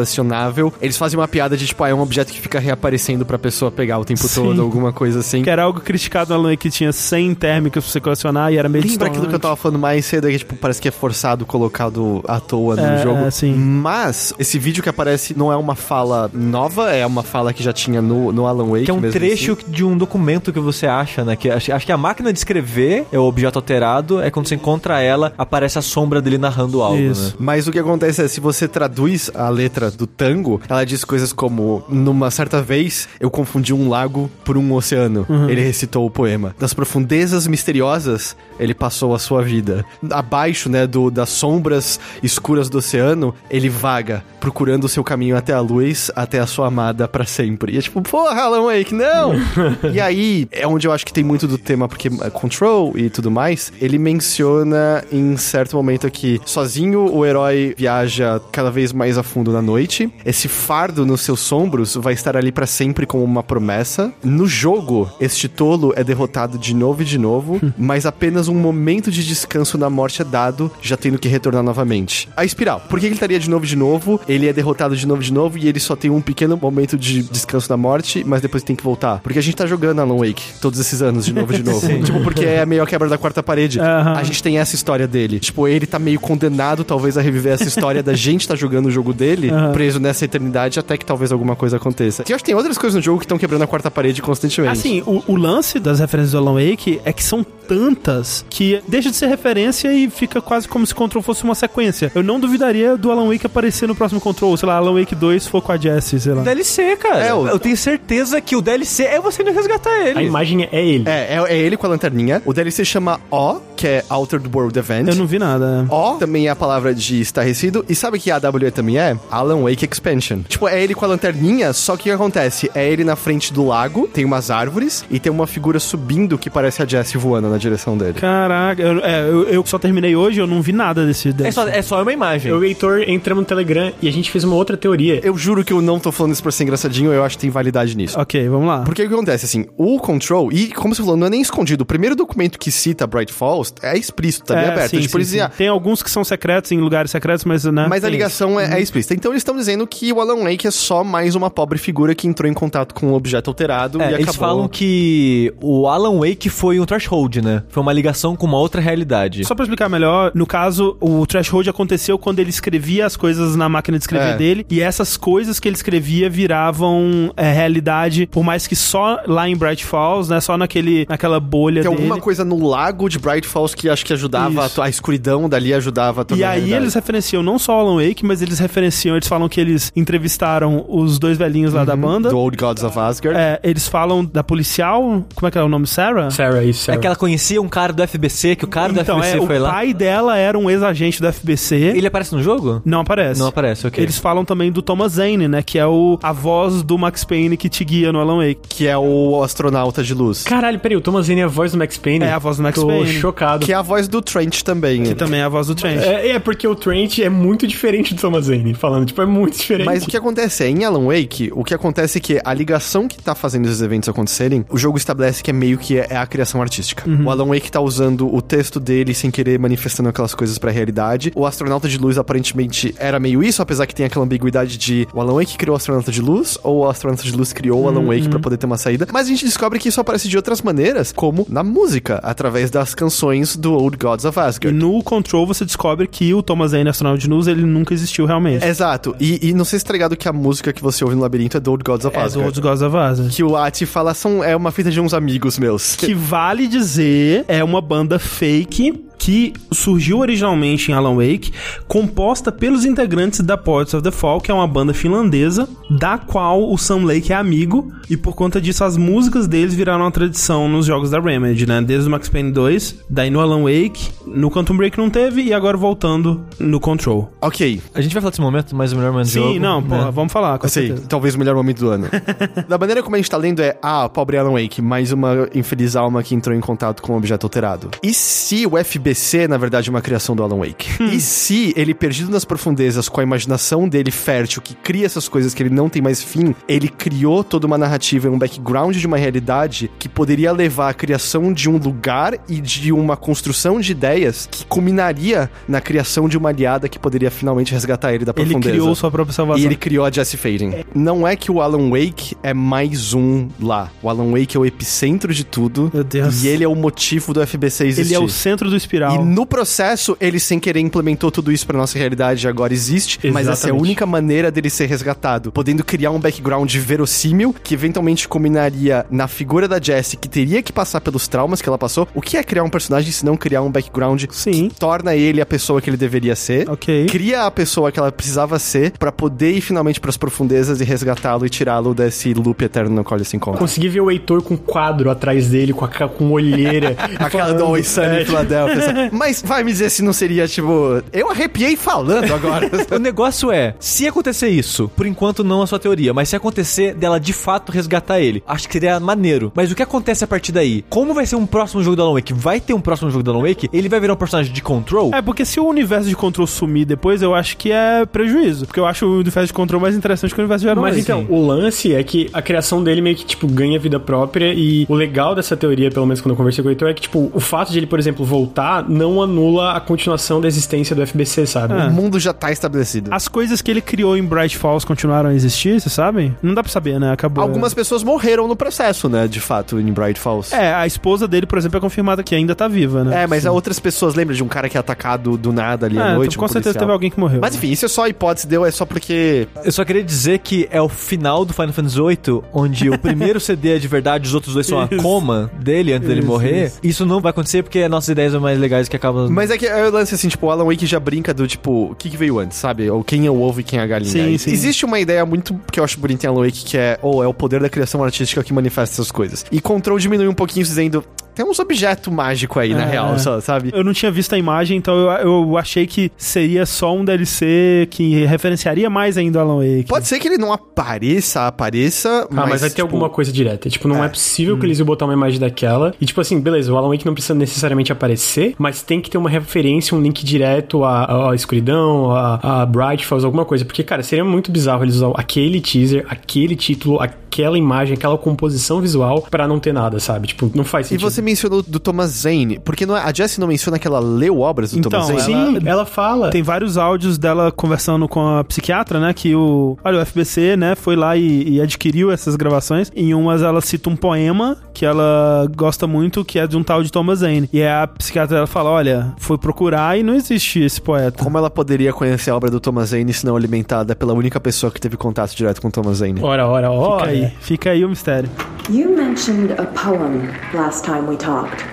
eles fazem uma piada de tipo, ah, é um objeto que fica reaparecendo pra pessoa pegar o tempo Sim. todo, alguma coisa assim. Que era algo criticado no Alan Wake, que tinha 100 térmicas pra você colecionar e era meio Lembra aquilo que eu tava falando mais cedo, é que tipo, parece que é forçado colocado à toa no É, jogo. é, sim. Mas esse vídeo que aparece não é uma fala nova, é uma fala que já tinha no, no Alan Wake. Que é um mesmo trecho assim. de um documento que você acha, né? Que acho, acho que a máquina de escrever é o objeto alterado, é quando você encontra ela, aparece a sombra dele narrando algo, Isso. né? Mas o que acontece é, se você traduz a letra do tango, ela diz coisas como: Numa certa vez, eu confundi um lago por um oceano. Ele recitou o poema. Das profundezas misteriosas, ele passou a sua vida. Abaixo, né, do, das sombras escuras do oceano, ele vaga, procurando o seu caminho até a luz, até a sua amada pra sempre. E é tipo, porra, Alan Wake, não! *laughs* e aí, é onde eu acho que tem muito do tema, porque é, Control e tudo mais, ele menciona em certo momento aqui, sozinho o herói viaja cada vez mais a fundo na noite. Esse fardo nos seus ombros vai estar ali pra sempre como uma promessa. No jogo, este tolo é derrotado de novo e de novo, mas apenas um momento de descanso na morte é dado, já tendo que retornar novamente. A espiral. Por que ele estaria de novo e de novo? Ele é derrotado de novo e de novo e ele só tem um pequeno momento de descanso na morte, mas depois tem que voltar. Porque a gente tá jogando Alan Wake todos esses anos de novo e de novo. *laughs* tipo, porque é meio a quebra da quarta parede. Aham. A gente tem essa história dele. Tipo, ele tá meio condenado, talvez, a reviver essa história da *laughs* gente tá jogando o jogo dele, preso nessa eternidade, até que talvez alguma coisa aconteça. E eu acho que tem outras coisas no jogo que estão quebrando a quarta parede constantemente. Assim, o, o lance das referências do Alan Wake é que são tantas que deixa de ser referência e fica quase como se Control fosse uma sequência. Eu não duvidaria do Alan Wake aparecer no próximo Control, sei lá, Alan Wake 2 for com a Jessie, sei lá. DLC, cara. É, o- Eu tenho certeza que o DLC é você indo resgatar ele. A imagem é ele. É, é, é ele com a lanterninha. O DLC chama O, que é Altered World Event. Eu não vi nada. O também é a palavra de estarrecido. E sabe o que a AWE também é? Alan Wake Expansion. Tipo, é ele com a lanterninha, só que o que acontece? É ele na frente do lago, tem umas árvores, e tem uma figura subindo que parece a Jessie voando na direção dele. Caraca, eu, é, eu, eu só terminei hoje, eu não vi nada desse. É desse. só, é só uma imagem. Eu e o Heitor entramos no Telegram e a gente fez uma outra teoria. Eu juro que eu não tô falando isso pra ser engraçadinho, eu acho que tem validade nisso. Ok, vamos lá. Porque o que acontece, assim, o Control, e como você falou, não é nem escondido. O primeiro documento que cita Bright Falls é explícito, tá bem É, aberto. sim, tipo, sim, eles sim. ah, Tem alguns que são secretos em lugares secretos, mas né? Mas a ligação é, é explícita. Então eles estão dizendo que o Alan Wake é só mais uma pobre figura que entrou em contato com um objeto alterado É, e eles acabou. falam que o Alan Wake foi um threshold, né? Foi uma ligação com uma outra realidade. Só pra explicar melhor, no caso, o threshold aconteceu quando ele escrevia as coisas na máquina de escrever É. dele, e essas coisas que ele escrevia viravam é, realidade, por mais que só lá em Bright Falls, né, só naquele, naquela bolha Tem dele. alguma coisa no lago de Bright Falls que acho que ajudava, a, a escuridão dali ajudava a tornar E aí realidade. eles referenciam não só Alan Wake, mas eles referenciam, eles falam que eles entrevistaram os dois velhinhos lá da banda. Do Old Gods of Asgard. É, eles falam da policial, como é que é o nome? Sarah? Sarah, isso, É Sarah. que ela conhecia um cara do FBC, que o cara do então, FBC é, foi o lá. pai dela era um ex-agente do FBC. Ele aparece no jogo? Não aparece. Não aparece, ok. Eles falam também do Thomas Zane, né? Que é o, a voz do Max Payne que te guia no Alan Wake. Que é o astronauta de luz. Caralho, peraí, o Thomas Zane é a voz do Max Payne? É a voz do Max Tô Payne. chocado. Que é a voz do Trent também. Que também é a voz do Trent. É, é porque o Trent é muito diferente do Thomas Zane, falando, tipo, é muito diferente. Mas o que acontece é, em Alan Wake, o que acontece é que a ligação que tá fazendo esses eventos acontecerem, o jogo estabelece que é meio que é a criação artística. O Alan Wake tá usando o texto dele sem querer manifestando aquelas coisas pra realidade. O astronauta de luz aparentemente era meio isso, apesar que tem aquela ambiguidade de o Alan Wake criou o astronauta de luz ou o astronauta de luz criou o Alan Wake pra poder ter uma saída. Mas a gente descobre que isso aparece de outras maneiras, como na música, através das canções do Old Gods of E Asgard. no Control você descobre que o Thomas Zane, astronauta de luz, ele nunca existiu realmente. Exato. E, e não sei se tá ligado que a música que você ouve no labirinto é do Old Gods of É, do Asgard. Outros Gods of Asgard. Que o Ati fala são, é uma fita de uns amigos meus. Que vale dizer, é uma banda fake que surgiu originalmente em Alan Wake, composta pelos integrantes da Poets of the Fall, que é uma banda finlandesa, da qual o Sam Lake é amigo, e por conta disso as músicas deles viraram uma tradição nos jogos da Remedy, né? Desde o Max Payne 2, daí no Alan Wake, no Quantum Break não teve, e agora voltando no Control. Ok. A gente vai falar desse momento, mas o melhor momento do Sim, jogo. não, né? porra, vamos falar, com Assim, certeza. talvez o melhor momento do ano. *laughs* da maneira como a gente tá lendo é, ah, pobre Alan Wake, mais uma infeliz alma que entrou em contato com um objeto alterado. E se o FBC, na verdade, é uma criação do Alan Wake? E se ele, perdido nas profundezas, com a imaginação dele fértil, que cria essas coisas que ele não tem mais fim, ele criou toda uma narrativa e um background de uma realidade que poderia levar à criação de um lugar e de uma construção de ideias que culminaria na criação de uma aliada que poderia finalmente resgatar ele da Ele profundeza. criou sua própria salvação. E ele criou a Jesse Faden. Não é que o Alan Wake é mais um lá. O Alan Wake é o epicentro de tudo. Meu Deus. E ele é o motivo do FBC existir. Ele é o centro do espiral. E no processo, ele sem querer implementou tudo isso pra nossa realidade agora existe. Mas essa é a Exatamente. única maneira dele ser resgatado. Podendo criar um background verossímil que eventualmente culminaria na figura da Jessie, que teria que passar pelos traumas que ela passou. O que é criar um personagem se não criar um background Sim. que torna ele a pessoa que ele deveria ser? Ok. Cria a pessoa que ela precisava ser pra poder ir finalmente pras profundezas e resgatá-lo e tirá-lo desse loop eterno no qual ele se encontra. Consegui ver o Heitor com um quadro atrás dele, com, a, com olheira. *laughs* A cara do. Always Sunny É, em Filadélfia. *laughs* Mas vai me dizer se não seria, tipo... Eu arrepiei falando agora. *laughs* O negócio é, se acontecer isso, por enquanto não a sua teoria, mas se acontecer dela de fato resgatar ele, acho que seria maneiro. Mas o que acontece a partir daí? Como vai ser um próximo jogo do Alan Wake? Vai ter um próximo jogo do Alan Wake? Ele vai virar um personagem de control? É, porque se o universo de Control sumir depois, eu acho que é prejuízo. Porque eu acho o universo de Control mais interessante que o universo de Alan Mas Wake. então, o lance é que a criação dele meio que, tipo, ganha vida própria e o legal dessa teoria, pelo menos quando eu conversei com o Heitor, é que, tipo, o fato de ele, por exemplo, voltar não anula a continuação da existência do FBC, sabe? É. o mundo já tá estabelecido. As coisas que ele criou em Bright Falls continuaram a existir, vocês sabem? Não dá pra saber, né? Acabou. Algumas pessoas morreram no processo, né? De fato, em Bright Falls. É, a esposa dele, por exemplo, é confirmada que ainda tá viva, né? É, mas há outras pessoas, lembra de um cara que é atacado do nada ali É, à noite? com um certeza policial? teve alguém que morreu. Mas enfim, isso é só a hipótese deu, é só porque. Eu só queria dizer que é o final do Final Fantasy VIII, onde o primeiro *laughs* CD é de verdade, os outros dois são a Isso. coma dele antes dele Isso, morrer. Isso. não vai acontecer porque nossas ideias são mais legais que acabam. Mas é que é o lance assim, tipo, o Alan Wake já brinca do tipo, o que, que veio antes, sabe? Ou quem é o ovo e quem é a galinha. Sim, sim. Existe uma ideia muito que eu acho bonita em Alan Wake, que é, ou é o poder da criação artística que manifesta essas coisas. E Control diminui um pouquinho dizendo, tem uns objetos mágicos aí, na É. real, só, sabe? Eu não tinha visto a imagem, então eu, eu achei que seria só um DLC que referenciaria mais ainda o Alan Wake. Pode ser que ele não apareça, apareça, Ah, mas, vai ter tipo, alguma coisa direta. Tipo, não é, é. possível que eles iam botar uma imagem daquela. E, tipo assim, beleza, o Alan Wake não precisa necessariamente aparecer, mas tem que ter uma referência, um link direto à, à escuridão, a, a Bright Falls, alguma coisa. Porque, cara, seria muito bizarro eles usar aquele teaser, aquele título, aquela imagem, aquela composição visual pra não ter nada, sabe? Tipo, não faz E sentido. você mencionou do Thomas Zane, porque não é, a Jessie não menciona que ela leu obras do Então, Thomas Zane? ela- Sim, ela fala. Tem vários áudios dela conversando com a psiquiatra, né? Que o. Olha, o FBC, né? Foi lá e, e adquiriu essas gravações. Em umas ela cita um poema que ela gosta muito, que é de um tal de Thomas Zane. E aí a psiquiatra fala: olha, foi procurar e não existe esse poeta. Como ela poderia conhecer a obra do Thomas Zane se não alimentada pela única pessoa que teve contato direto com o Thomas Zane? Ora, ora, Fica ora. aí, fica aí o mistério. You mentioned a poem last time we talked.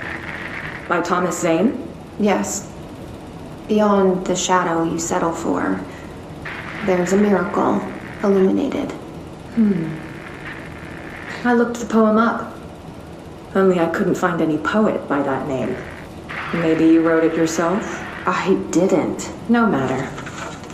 By Thomas Zane? Yes. Beyond the shadow you settle for, there's a miracle illuminated. I looked the poem up. Only I couldn't find any poet by that name. Maybe you wrote it yourself? I didn't. No matter.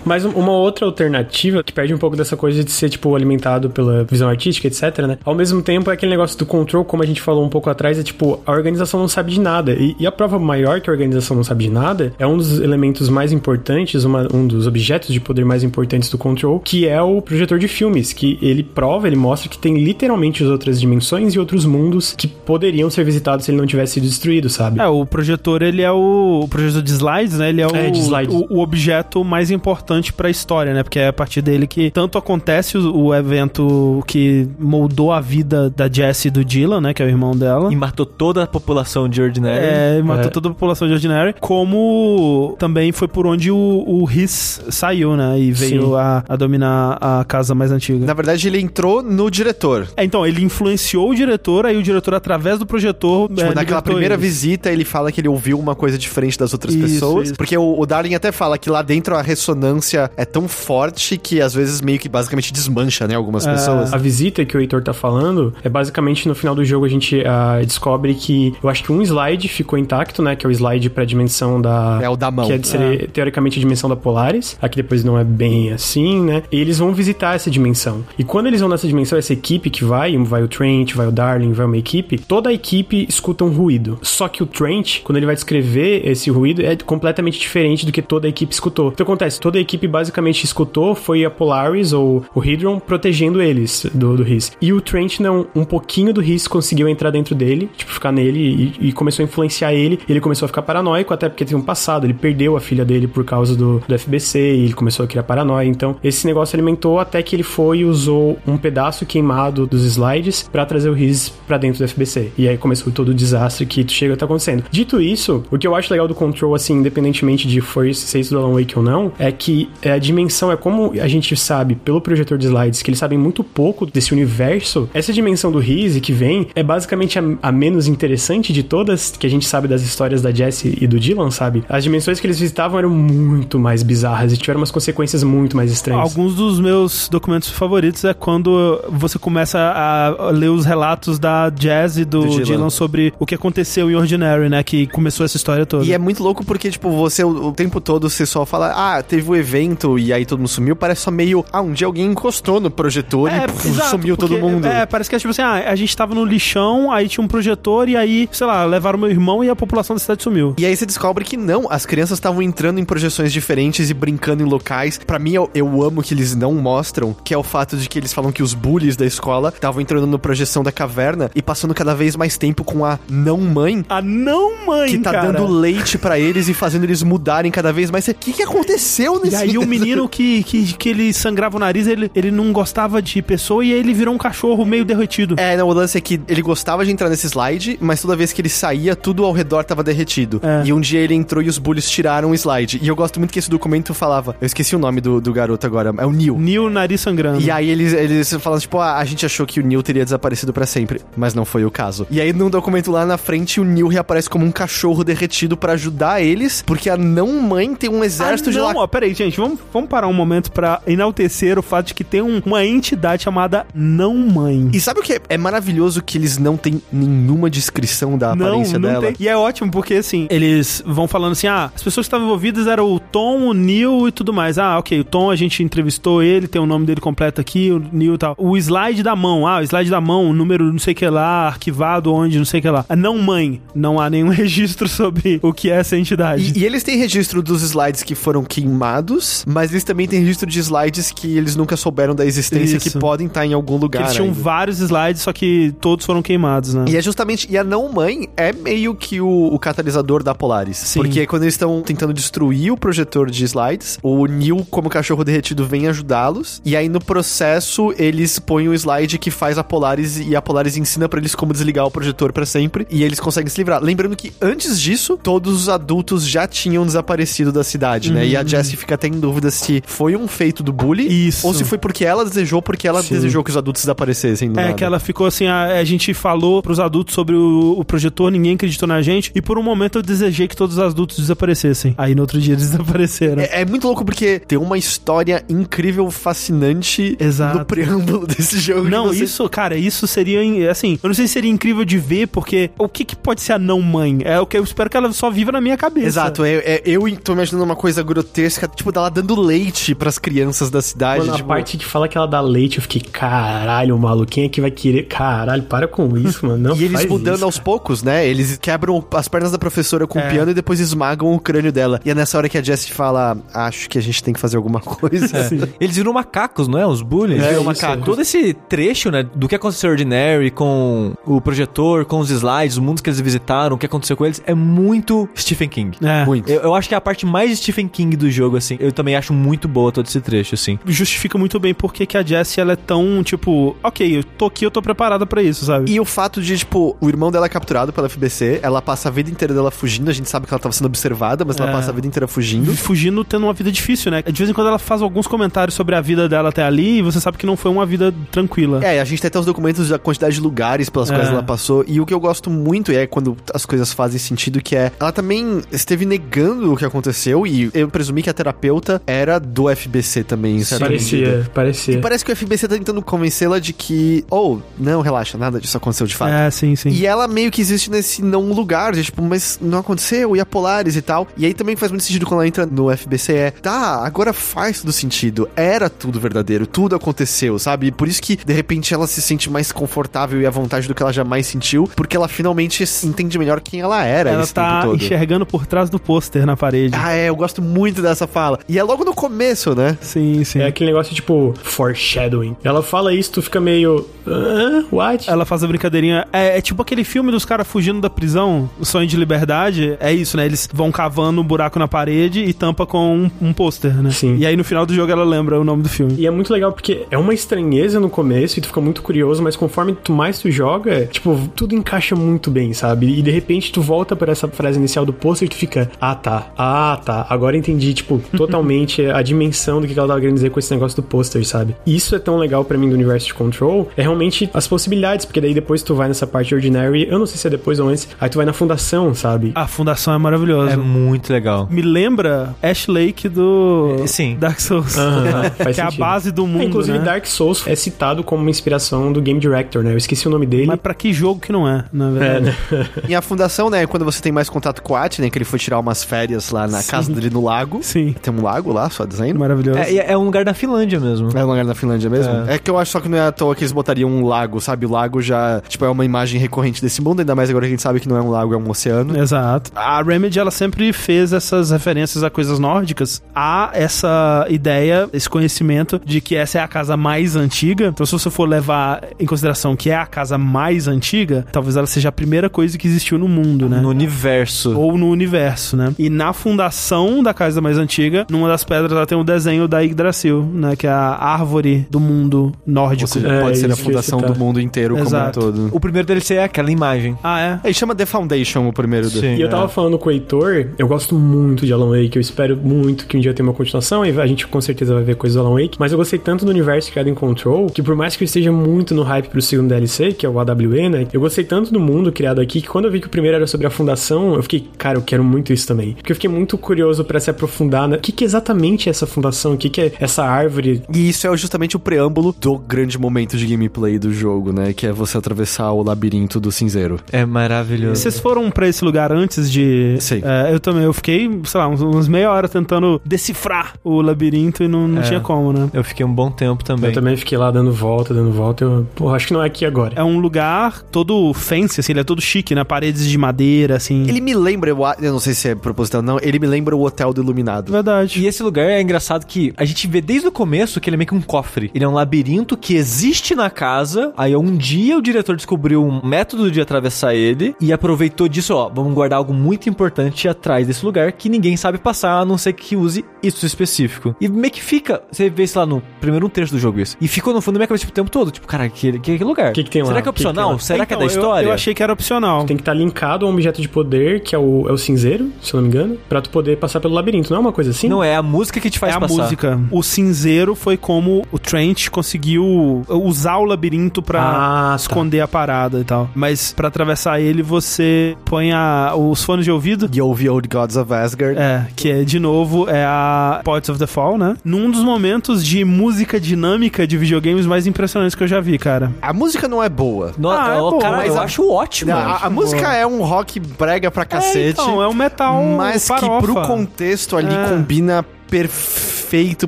Mas um- uma outra alternativa que perde um pouco dessa coisa de ser, tipo, alimentado pela visão artística, etc, né? Ao mesmo tempo, é aquele negócio do control, como a gente falou um pouco atrás, é tipo, a organização não sabe de nada. E, e a prova maior que a organização não sabe de nada é um dos elementos mais importantes, uma- um dos objetos de poder mais importantes do control, que é o projetor de filmes, que ele prova, ele mostra que tem literalmente as outras dimensões e outros mundos que poderiam ser visitados se ele não tivesse sido destruído, sabe? É, o projetor, ele é o, o projetor de slides, né? Ele é o, É, de slides. o, o objeto mais importante importante pra história, né? Porque é a partir dele que tanto acontece o, o evento que moldou a vida da Jessie e do Dylan, né? Que é o irmão dela. E matou toda a população de Ordinary. É, matou É. toda a população de Ordinary. Como também foi por onde o, o Riz saiu, né? E veio a, a dominar a casa mais antiga. Na verdade, ele entrou no diretor. É, então, ele influenciou o diretor, aí o diretor, através do projetor. Tipo, é, naquela primeira visita, ele fala que ele ouviu uma coisa diferente das outras Isso, pessoas. isso. Porque o, o Darling até fala que lá dentro a ressonância é tão forte que às vezes meio que basicamente desmancha, né, algumas É. pessoas. A visita que o Heitor tá falando é basicamente no final do jogo a gente ah, descobre que eu acho que um slide ficou intacto, né? Que é o slide pra dimensão da. É o da mão. Que é de ser, teoricamente a dimensão da Polaris. Aqui depois não é bem assim, né? E eles vão visitar essa dimensão. E quando eles vão nessa dimensão, essa equipe que vai, vai o Trent, vai o Darling, vai uma equipe, toda a equipe escuta um ruído. Só que o Trent, quando ele vai descrever esse ruído, é completamente diferente do que toda a equipe escutou. Então acontece, toda a equipe basicamente escutou foi a Polaris ou o Hydron protegendo eles do, do Riz. E o Trent não, um pouquinho do Riz conseguiu entrar dentro dele, tipo, ficar nele e, e começou a influenciar ele. Ele começou a ficar paranoico, até porque tem um passado, ele perdeu a filha dele por causa do, do FBC e ele começou a criar paranoia. Então, esse negócio alimentou até que ele foi e usou um pedaço queimado dos slides pra trazer o Riz pra dentro do FBC. E aí começou todo o desastre que chega a tá acontecendo. Dito isso, o que eu acho legal do Control, assim, independentemente de for ser isso do Alan Wake ou não, é que é, a dimensão é como a gente sabe pelo projetor de slides que eles sabem muito pouco desse universo. Essa dimensão do Riz que vem é basicamente a, a menos interessante de todas que a gente sabe das histórias da Jessie e do Dylan, sabe? As dimensões que eles visitavam eram muito mais bizarras e tiveram umas consequências muito mais estranhas. Alguns dos meus documentos favoritos é quando você começa a ler os relatos da Jazz e do, Do Dylan. Dylan. sobre o que aconteceu em Ordinary, né? Que começou essa história toda. E é muito louco porque, tipo, você o, o tempo todo você só fala, ah, teve o evento e aí todo mundo sumiu. Parece só meio, ah, um dia alguém encostou no projetor e puf, exato, sumiu todo porque, mundo. É, parece que é tipo assim, ah, a gente tava no lixão, aí tinha um projetor e aí, sei lá, levaram meu irmão e a população da cidade sumiu. E aí você descobre que não, as crianças estavam entrando em projeções diferentes e brincando em locais. Pra mim, eu, eu amo que eles não mostram, que é o fato de que eles falam que os bullies da escola estavam entrando na projeção da caverna e passando cada vez mais tempo com a não-mãe. A não-mãe, Que tá cara. dando leite pra eles e fazendo eles mudarem cada vez mais. O que, que aconteceu nesse E aí o menino que, que, que ele sangrava o nariz, ele, ele não gostava de pessoa e aí ele virou um cachorro meio derretido. É, não, o lance é que ele gostava de entrar nesse slide, mas toda vez que ele saía, tudo ao redor tava derretido. É. E um dia ele entrou e os bullies tiraram o slide. E eu gosto muito que esse documento falava. Eu esqueci o nome do, do garoto agora. É o Neil. Nil, nariz sangrando. E aí eles, eles falam, tipo, ah, a gente achou que o Neil teria desaparecido pra sempre, mas não foi o caso. E aí, num documento lá na frente, o Neil reaparece como um cachorro derretido pra ajudar eles, porque a não-mãe tem um exército ah, de não, ó, peraí, gente, vamos, vamos parar um momento pra enaltecer o fato de que tem um- uma entidade chamada não-mãe. E sabe o que é, é maravilhoso que eles não têm nenhuma descrição da aparência não dela? tem. E é ótimo porque, assim, eles vão falando assim: ah, as pessoas que estavam envolvidas eram o Tom, o Neil e tudo mais. Ah, ok, o Tom a gente entrevistou ele, tem o nome dele completo aqui, o Neil e tal. O slide da mão, ah, o slide da mão, o número não sei o que lá, arquivado onde, não sei o que lá. A não mãe, não há nenhum *laughs* registro sobre o que é essa entidade. E, e eles têm registro dos slides que foram queimados, mas eles também têm registro de slides que eles nunca souberam da existência, Isso. que podem estar em algum Que lugar. eles tinham ainda. vários slides, só que todos foram queimados, né? E é justamente. E a não-mãe é meio que o, o catalisador da Polaris. Sim. Porque quando eles estão tentando destruir o projetor de slides, o Neil, como cachorro derretido, vem ajudá-los. E aí, no processo, eles põem o slide que faz a Polaris e a Polaris ensina pra eles como desligar o projetor pra sempre. E eles conseguem se livrar. Lembrando que antes disso, todos os adultos já tinham desaparecido da cidade, né? E a Jessie fica até em dúvida se foi um feito do bully Isso. ou se foi porque ela desejou, porque ela Sim. desejou que os adultos desaparecessem. É, nada. que ela ficou assim, a, a gente falou pros adultos sobre o, o projetor, ninguém acreditou na gente, e por um momento eu desejei que todos os adultos desaparecessem. Aí no outro dia eles *laughs* desapareceram. É, é muito louco porque tem uma história incrível, fascinante Exato. no preâmbulo *laughs* desse jogo. Não, você- isso, cara, isso seria, assim, eu não sei se seria incrível de ver, porque o que que pode ser a não-mãe? É o que eu espero que ela só viva na minha cabeça. Exato, é, é- eu tô imaginando uma coisa grotesca, tipo, dela dando leite pras crianças da cidade. Mano, a tipo, parte que fala que ela dá leite, eu fiquei, caralho, maluco, quem é que vai querer? Caralho, para com isso, mano. Não *laughs* E eles faz mudando isso, aos poucos, né? Eles quebram as pernas da professora com o É. piano e depois esmagam o crânio dela. E é nessa hora que a Jessie fala: Acho que a gente tem que fazer alguma coisa. *laughs* Eles viram macacos, não é? Os bullies. É, Viram isso. macacos. Todo esse trecho, né, do que aconteceu em Ordinary com o projetor, com os slides, os mundos que eles visitaram, o que aconteceu com eles, é muito Stephen King. É. Muito. Eu, eu acho que é a parte mais Stephen King do jogo, assim. Eu também acho muito boa todo esse trecho, assim. Justifica muito bem porque que a Jessie, ela é tão, tipo, ok, eu tô aqui, eu tô preparada pra isso, sabe? E o fato de, tipo, o irmão dela é capturado pela FBC, ela passa a vida inteira dela fugindo, a gente sabe que ela tava sendo observada, mas ela É. passa a vida inteira fugindo. Fugindo, tendo uma vida difícil, né? De vez em quando ela faz alguns comentários sobre a vida dela até ali e você sabe que não foi uma vida tranquila. É, a gente tem até os documentos da quantidade de lugares pelas É. quais ela passou. E o que eu gosto muito é quando as coisas fazem sentido, que é. Ela também esteve negando o que aconteceu. E eu presumi que a terapeuta era do FBC também, em certa medida. Parecia, parecia. E parece que o FBC tá tentando convencê-la de que. Oh, não, relaxa, nada disso aconteceu de fato. É, sim, sim. E ela meio que existe nesse não lugar, de tipo, mas não aconteceu, e a Polaris e tal. E aí também faz muito sentido quando ela entra no FBC, é, tá, agora faz todo sentido. Era tudo verdadeiro, tudo aconteceu, sabe? E por isso que, de repente, ela se sente mais confortável e à vontade do que ela jamais sentiu, porque ela finalmente entende melhor quem ela era ela esse tá tempo todo. enxergando por trás do pôster na parede. Ah, é, eu gosto muito dessa fala. E é logo no começo, né? Sim, sim. É aquele negócio tipo foreshadowing. Ela fala isso, tu fica meio. Ah, what? Ela faz a brincadeirinha. É, é tipo aquele filme dos caras fugindo da prisão, o sonho de liberdade. É isso, né? Eles vão cavando um buraco na parede e tampa com um, um pôster, né? Sim. E aí no final do jogo ela lembra o nome do filme. E é muito legal porque é uma estranheza no começo e tu fica muito curioso, mas conforme tu mais tu joga, tipo, tudo encaixa muito bem, sabe? E de repente tu volta para essa frase inicial do pôster e tu fica, ah tá, ah tá, agora entendi, tipo, totalmente a dimensão do que ela tava querendo dizer com esse negócio do pôster, sabe? E isso é tão legal pra mim do universo de Control, é realmente as possibilidades, porque daí depois tu vai nessa parte Ordinary, eu não sei se é depois ou antes, aí tu vai na fundação, sabe? A fundação é maravilhosa. É muito legal. Me lembra Ash Lake do É, sim. Dark Souls. *laughs* Faz que é a sentido. base do mundo, É, inclusive, né? Dark Souls é citado como uma inspiração do Game Director, né? Eu esqueci o nome dele. Mas pra que jogo que não é, na verdade? É, né? E a fundação, né, quando você tem mais contato com o At, né, que ele foi tirar umas férias lá na Sim. casa dele no lago. Sim. Tem um lago lá, só dizendo. Maravilhoso. É, é um lugar da Finlândia mesmo. É um lugar na Finlândia mesmo? É. É. que eu acho só que não é à toa que eles botariam um lago, sabe? O lago já, tipo, é uma imagem recorrente desse mundo, ainda mais agora que a gente sabe que não é um lago, é um oceano. Exato. A Remedy, ela sempre fez essas referências a coisas nórdicas. Há essa ideia, esse conhecimento de que essa é a casa mais antiga. Então, se você for levar em consideração que é a casa mais antiga, talvez ela seja a primeira coisa que existiu no mundo, né? No universo. Ou no universo, né? E na fundação da casa mais antiga, numa das pedras, ela tem o desenho da Yggdrasil, né? Que é a árvore do mundo nórdico. Seja, É, pode ser a que fundação do mundo inteiro Exato. como um todo. O primeiro DLC é aquela imagem. Ah, é? Ele chama The Foundation, o primeiro. do- Sim. E eu tava falando com o Heitor, eu gosto muito de Alan Wake, eu espero muito que um dia tenha uma continuação, e a gente com certeza vai ver coisas do Alan Wake, mas eu gostei tanto do universo criado em Control, que por mais que eu esteja muito no hype pro segundo DLC, que é o AWE, né, eu gostei tanto do mundo criado aqui, que quando eu vi que o primeiro era sobre a fundação, eu fiquei, cara, eu quero muito isso também. Porque eu fiquei muito curioso pra se aprofundar, né, o que que exatamente é essa fundação, o que que é essa árvore, E isso é justamente o preâmbulo do grande momento de gameplay do jogo, né? Que é você atravessar o labirinto do cinzeiro. É maravilhoso. Vocês foram pra esse lugar antes de. Sei. É, eu também. Eu fiquei, sei lá, uns, uns meia hora tentando decifrar o labirinto e não, não É. tinha como, né? Eu fiquei um bom tempo também. eu também fiquei lá dando volta, dando volta, eu, pô, acho que não é aqui agora. É um lugar todo fancy, assim, ele é todo chique, né? Paredes de madeira, assim. Ele me lembra, eu eu não sei se é proposital ou não, ele me lembra o Hotel do Iluminado. Verdade. E esse lugar é engraçado que a gente vê desde o começo que ele é meio que um cofre. Ele é um labirinto que existe na casa. Aí um dia o diretor descobriu um método de atravessar ele e aproveitou disso, ó, vamos guardar algo muito importante atrás desse lugar que ninguém sabe passar, a não ser que use isso específico. E meio que fica, você vê isso lá no primeiro um terço do jogo isso. E ficou no fundo da minha cabeça tipo, o tempo todo, tipo, cara, que, que, que lugar? Que que tem lá? Será que é Que que opcional? lá? Será que é da Então, eu- história? Eu, achei que era opcional. Tem que estar linkado a um objeto de poder, que é o, é o cinzeiro, se eu não me engano, pra tu poder passar pelo labirinto. Não é uma coisa assim? Não é a música que te faz é a passar. música. O cinzeiro foi como o Trent conseguiu usar o labirinto pra Ah, tá. esconder a parada e tal. Mas pra atravessar ele, você põe a- os fones de ouvido. The Old, the Old Gods of Asgard. É, que é, de novo, é a Poets of the Fall, né? Num dos momentos de música dinâmica de videogames mais impressionantes que eu já vi, cara. A música não é boa. No, Ah, é ó, boa, cara, mas eu a- acho ótimo. A, a música é um rock brega pra É, cacete. então, é um metal mas farofa. que pro contexto ali É. combina на perfeito,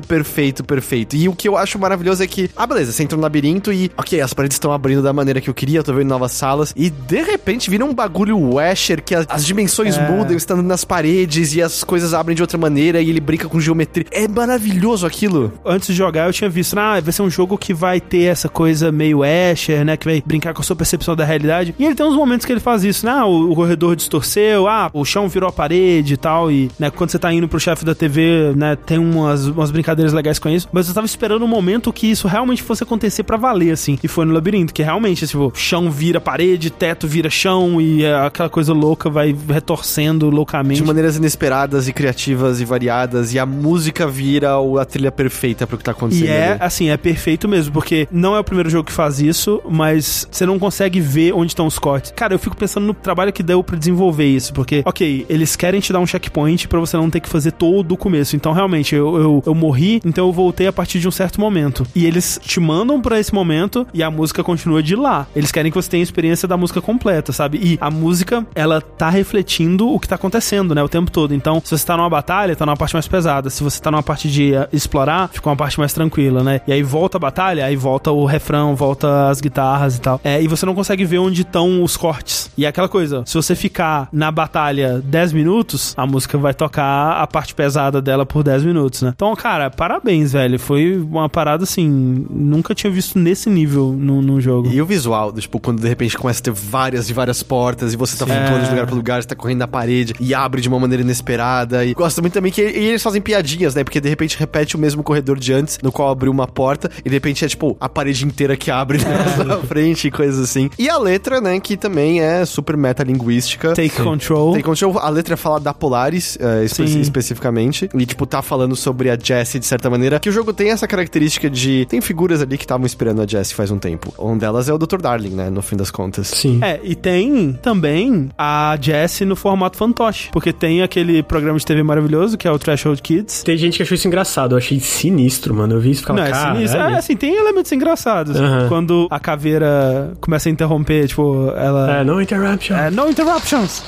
perfeito, perfeito. E o que eu acho maravilhoso é que, ah, beleza, você entra no labirinto e, ok, as paredes estão abrindo da maneira que eu queria, eu tô vendo novas salas, e de repente vira um bagulho Washer que as, as dimensões É. mudam, estando nas paredes e as coisas abrem de outra maneira e ele brinca com geometria. É maravilhoso aquilo. Antes de jogar, eu tinha visto, ah, vai ser um jogo que vai ter essa coisa meio Asher, né? Que vai brincar com a sua percepção da realidade. E ele tem uns momentos que ele faz isso, né? Ah, o, o corredor distorceu, ah, o chão virou a parede e tal. E, né, quando você tá indo pro chefe da TV, né, tem umas, umas brincadeiras legais com isso. Mas eu tava esperando um momento que isso realmente fosse acontecer pra valer, assim. E foi no labirinto, que realmente, tipo, chão vira parede, teto vira chão e é, aquela coisa louca vai retorcendo loucamente. De maneiras inesperadas e criativas e variadas, e a música vira o- a trilha perfeita pro que tá acontecendo. E é, ali. assim, é perfeito mesmo, porque não é o primeiro jogo que faz isso, mas você não consegue ver onde estão os cortes. Cara, eu fico pensando no trabalho que deu pra desenvolver isso, porque, ok, eles querem te dar um checkpoint pra você não ter que fazer todo o começo. Então, realmente, eu, eu, eu morri, então eu voltei a partir de um certo momento. E eles te mandam pra esse momento e a música continua de lá. Eles querem que você tenha a experiência da música completa, sabe? E a música, ela tá refletindo o que tá acontecendo, né, o tempo todo. Então, se você tá numa batalha, tá numa parte mais pesada. Se você tá numa parte de eh, explorar, fica uma parte mais tranquila, né? E aí volta a batalha, aí volta o refrão, volta as guitarras e tal. É, e você não consegue ver onde estão os cortes. E é aquela coisa, se você ficar na batalha 10 minutos, a música vai tocar a parte pesada dela por 10 minutos, né? Então, cara, parabéns, velho. Foi uma parada assim, nunca tinha visto nesse nível num, num jogo. E o visual, tipo, quando de repente começa a ter várias e várias portas e você tá flutuando de lugar pra lugar, você tá correndo na parede e abre de uma maneira inesperada. E gosto muito também que e eles fazem piadinhas, né? Porque de repente repete o mesmo corredor de antes, no qual abriu uma porta, e de repente é tipo a parede inteira que abre *laughs* na sua frente e coisas assim. E a letra, né? Que também é super metalinguística. Take control. Take control. A letra fala da Polaris, eh, espe- Sim. especificamente. E, tipo, tá falando sobre a Jessie, de certa maneira. Que o jogo tem essa característica de. Tem figuras ali que estavam esperando a Jessie faz um tempo. Um delas é o Dr. Darling, né? No fim das contas. Sim. É, e tem também a Jessie no formato fantoche, porque tem aquele programa de TV maravilhoso que é o Threshold Kids. Tem gente que achou isso engraçado. Eu achei sinistro, mano. Eu vi isso ficava, Não, é sinistro. É, assim, tem elementos engraçados. Aham. Quando a caveira começa a interromper, tipo, ela. É, no interruption. É, no interruptions.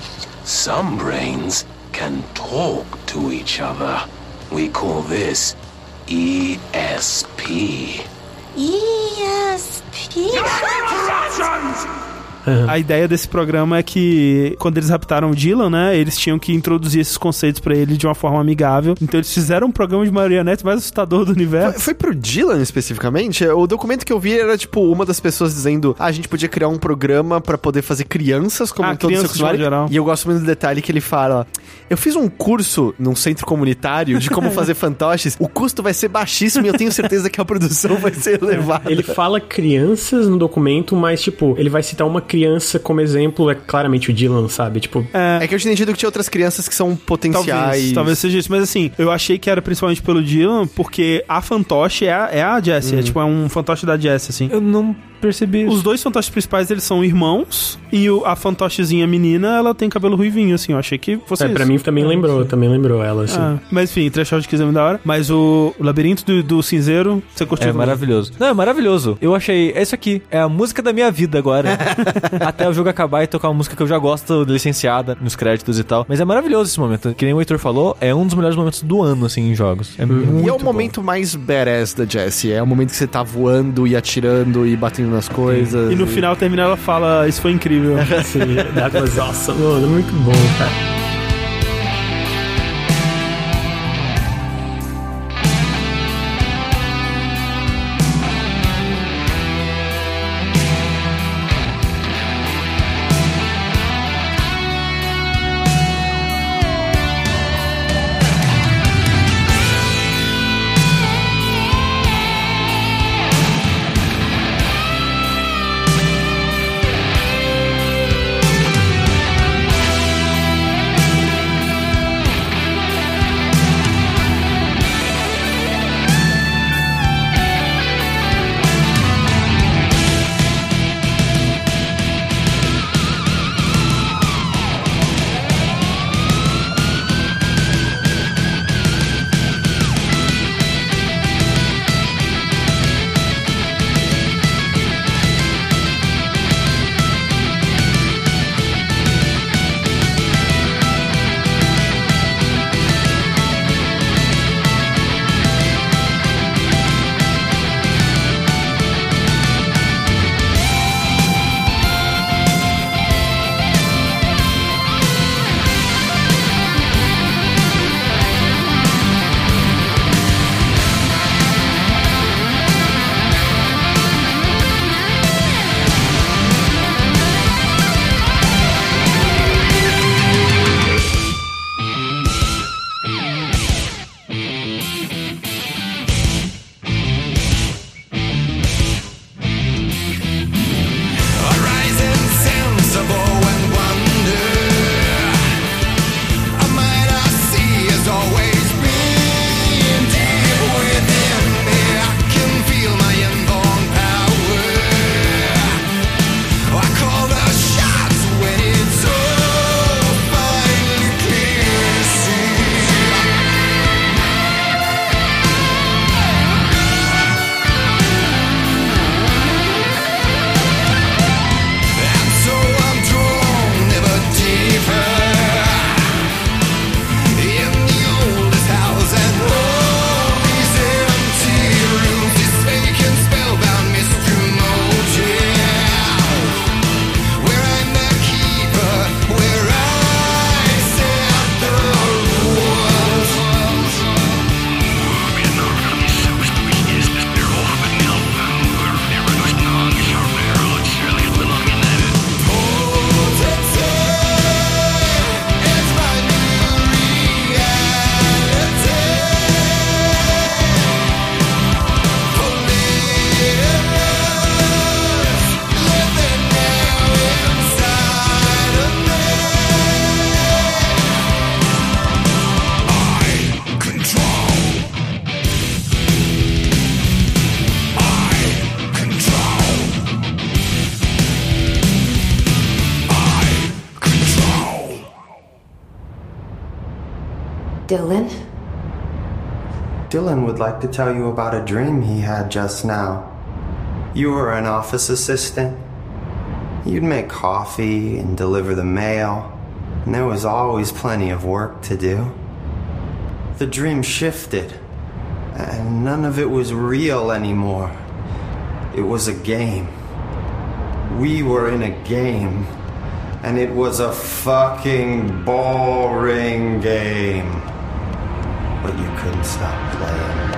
Some brains can talk to each other. We call this ESP. ESP. A ideia desse programa é que quando eles raptaram o Dylan, né, eles tinham que introduzir esses conceitos pra ele de uma forma amigável. Então eles fizeram um programa de marionetes mais assustador do universo. Foi, foi pro Dylan especificamente? O documento que eu vi era, tipo, uma das pessoas dizendo: ah, a gente podia criar um programa pra poder fazer crianças como Ah, todos crianças de modo geral. E eu gosto muito do detalhe que ele fala: eu fiz um curso num centro comunitário de como *laughs* fazer fantoches, o custo vai ser baixíssimo e eu tenho certeza que a produção vai ser *laughs* elevada. Ele fala crianças no documento, mas, tipo, ele vai citar uma criança como exemplo, é claramente o Dylan, sabe? Tipo, É que eu tinha entendido que tinha outras crianças que são potenciais. Talvez, talvez seja isso. Mas assim, eu achei que era principalmente pelo Dylan, porque a fantoche é a, é a Jessie. É tipo é um fantoche da Jessie, assim. Eu não percebi. Os dois fantoches principais, eles são irmãos. E o- a fantochezinha menina, ela tem cabelo ruivinho, assim. Eu achei que fosse é, isso. pra mim também lembrou, também lembrou ela, assim. Ah, mas enfim, Threshold Kids é muito da hora. Mas o, o Labirinto do, do Cinzeiro, você curtiu? É também? maravilhoso. Não, é maravilhoso. Eu achei, é isso aqui, é a música da minha vida agora. *laughs* Até o jogo acabar e tocar uma música que eu já gosto, licenciada, nos créditos e tal. Mas é maravilhoso esse momento. Que nem o Heitor falou, é um dos melhores momentos do ano, assim, em jogos. É muito E é o bom. momento mais badass da Jessie. É o momento que você tá voando e atirando e batendo nas coisas. E no final termina, ela fala: Isso foi incrível. *laughs* Sim, that was awesome. Mano, muito bom, cara. Dylan? Dylan would like to tell you about a dream he had just now. You were an office assistant. You'd make coffee and deliver the mail, and there was always plenty of work to do. The dream shifted, and none of it was real anymore. It was a game. We were in a game, and it was a fucking boring game. Couldn't stop playing.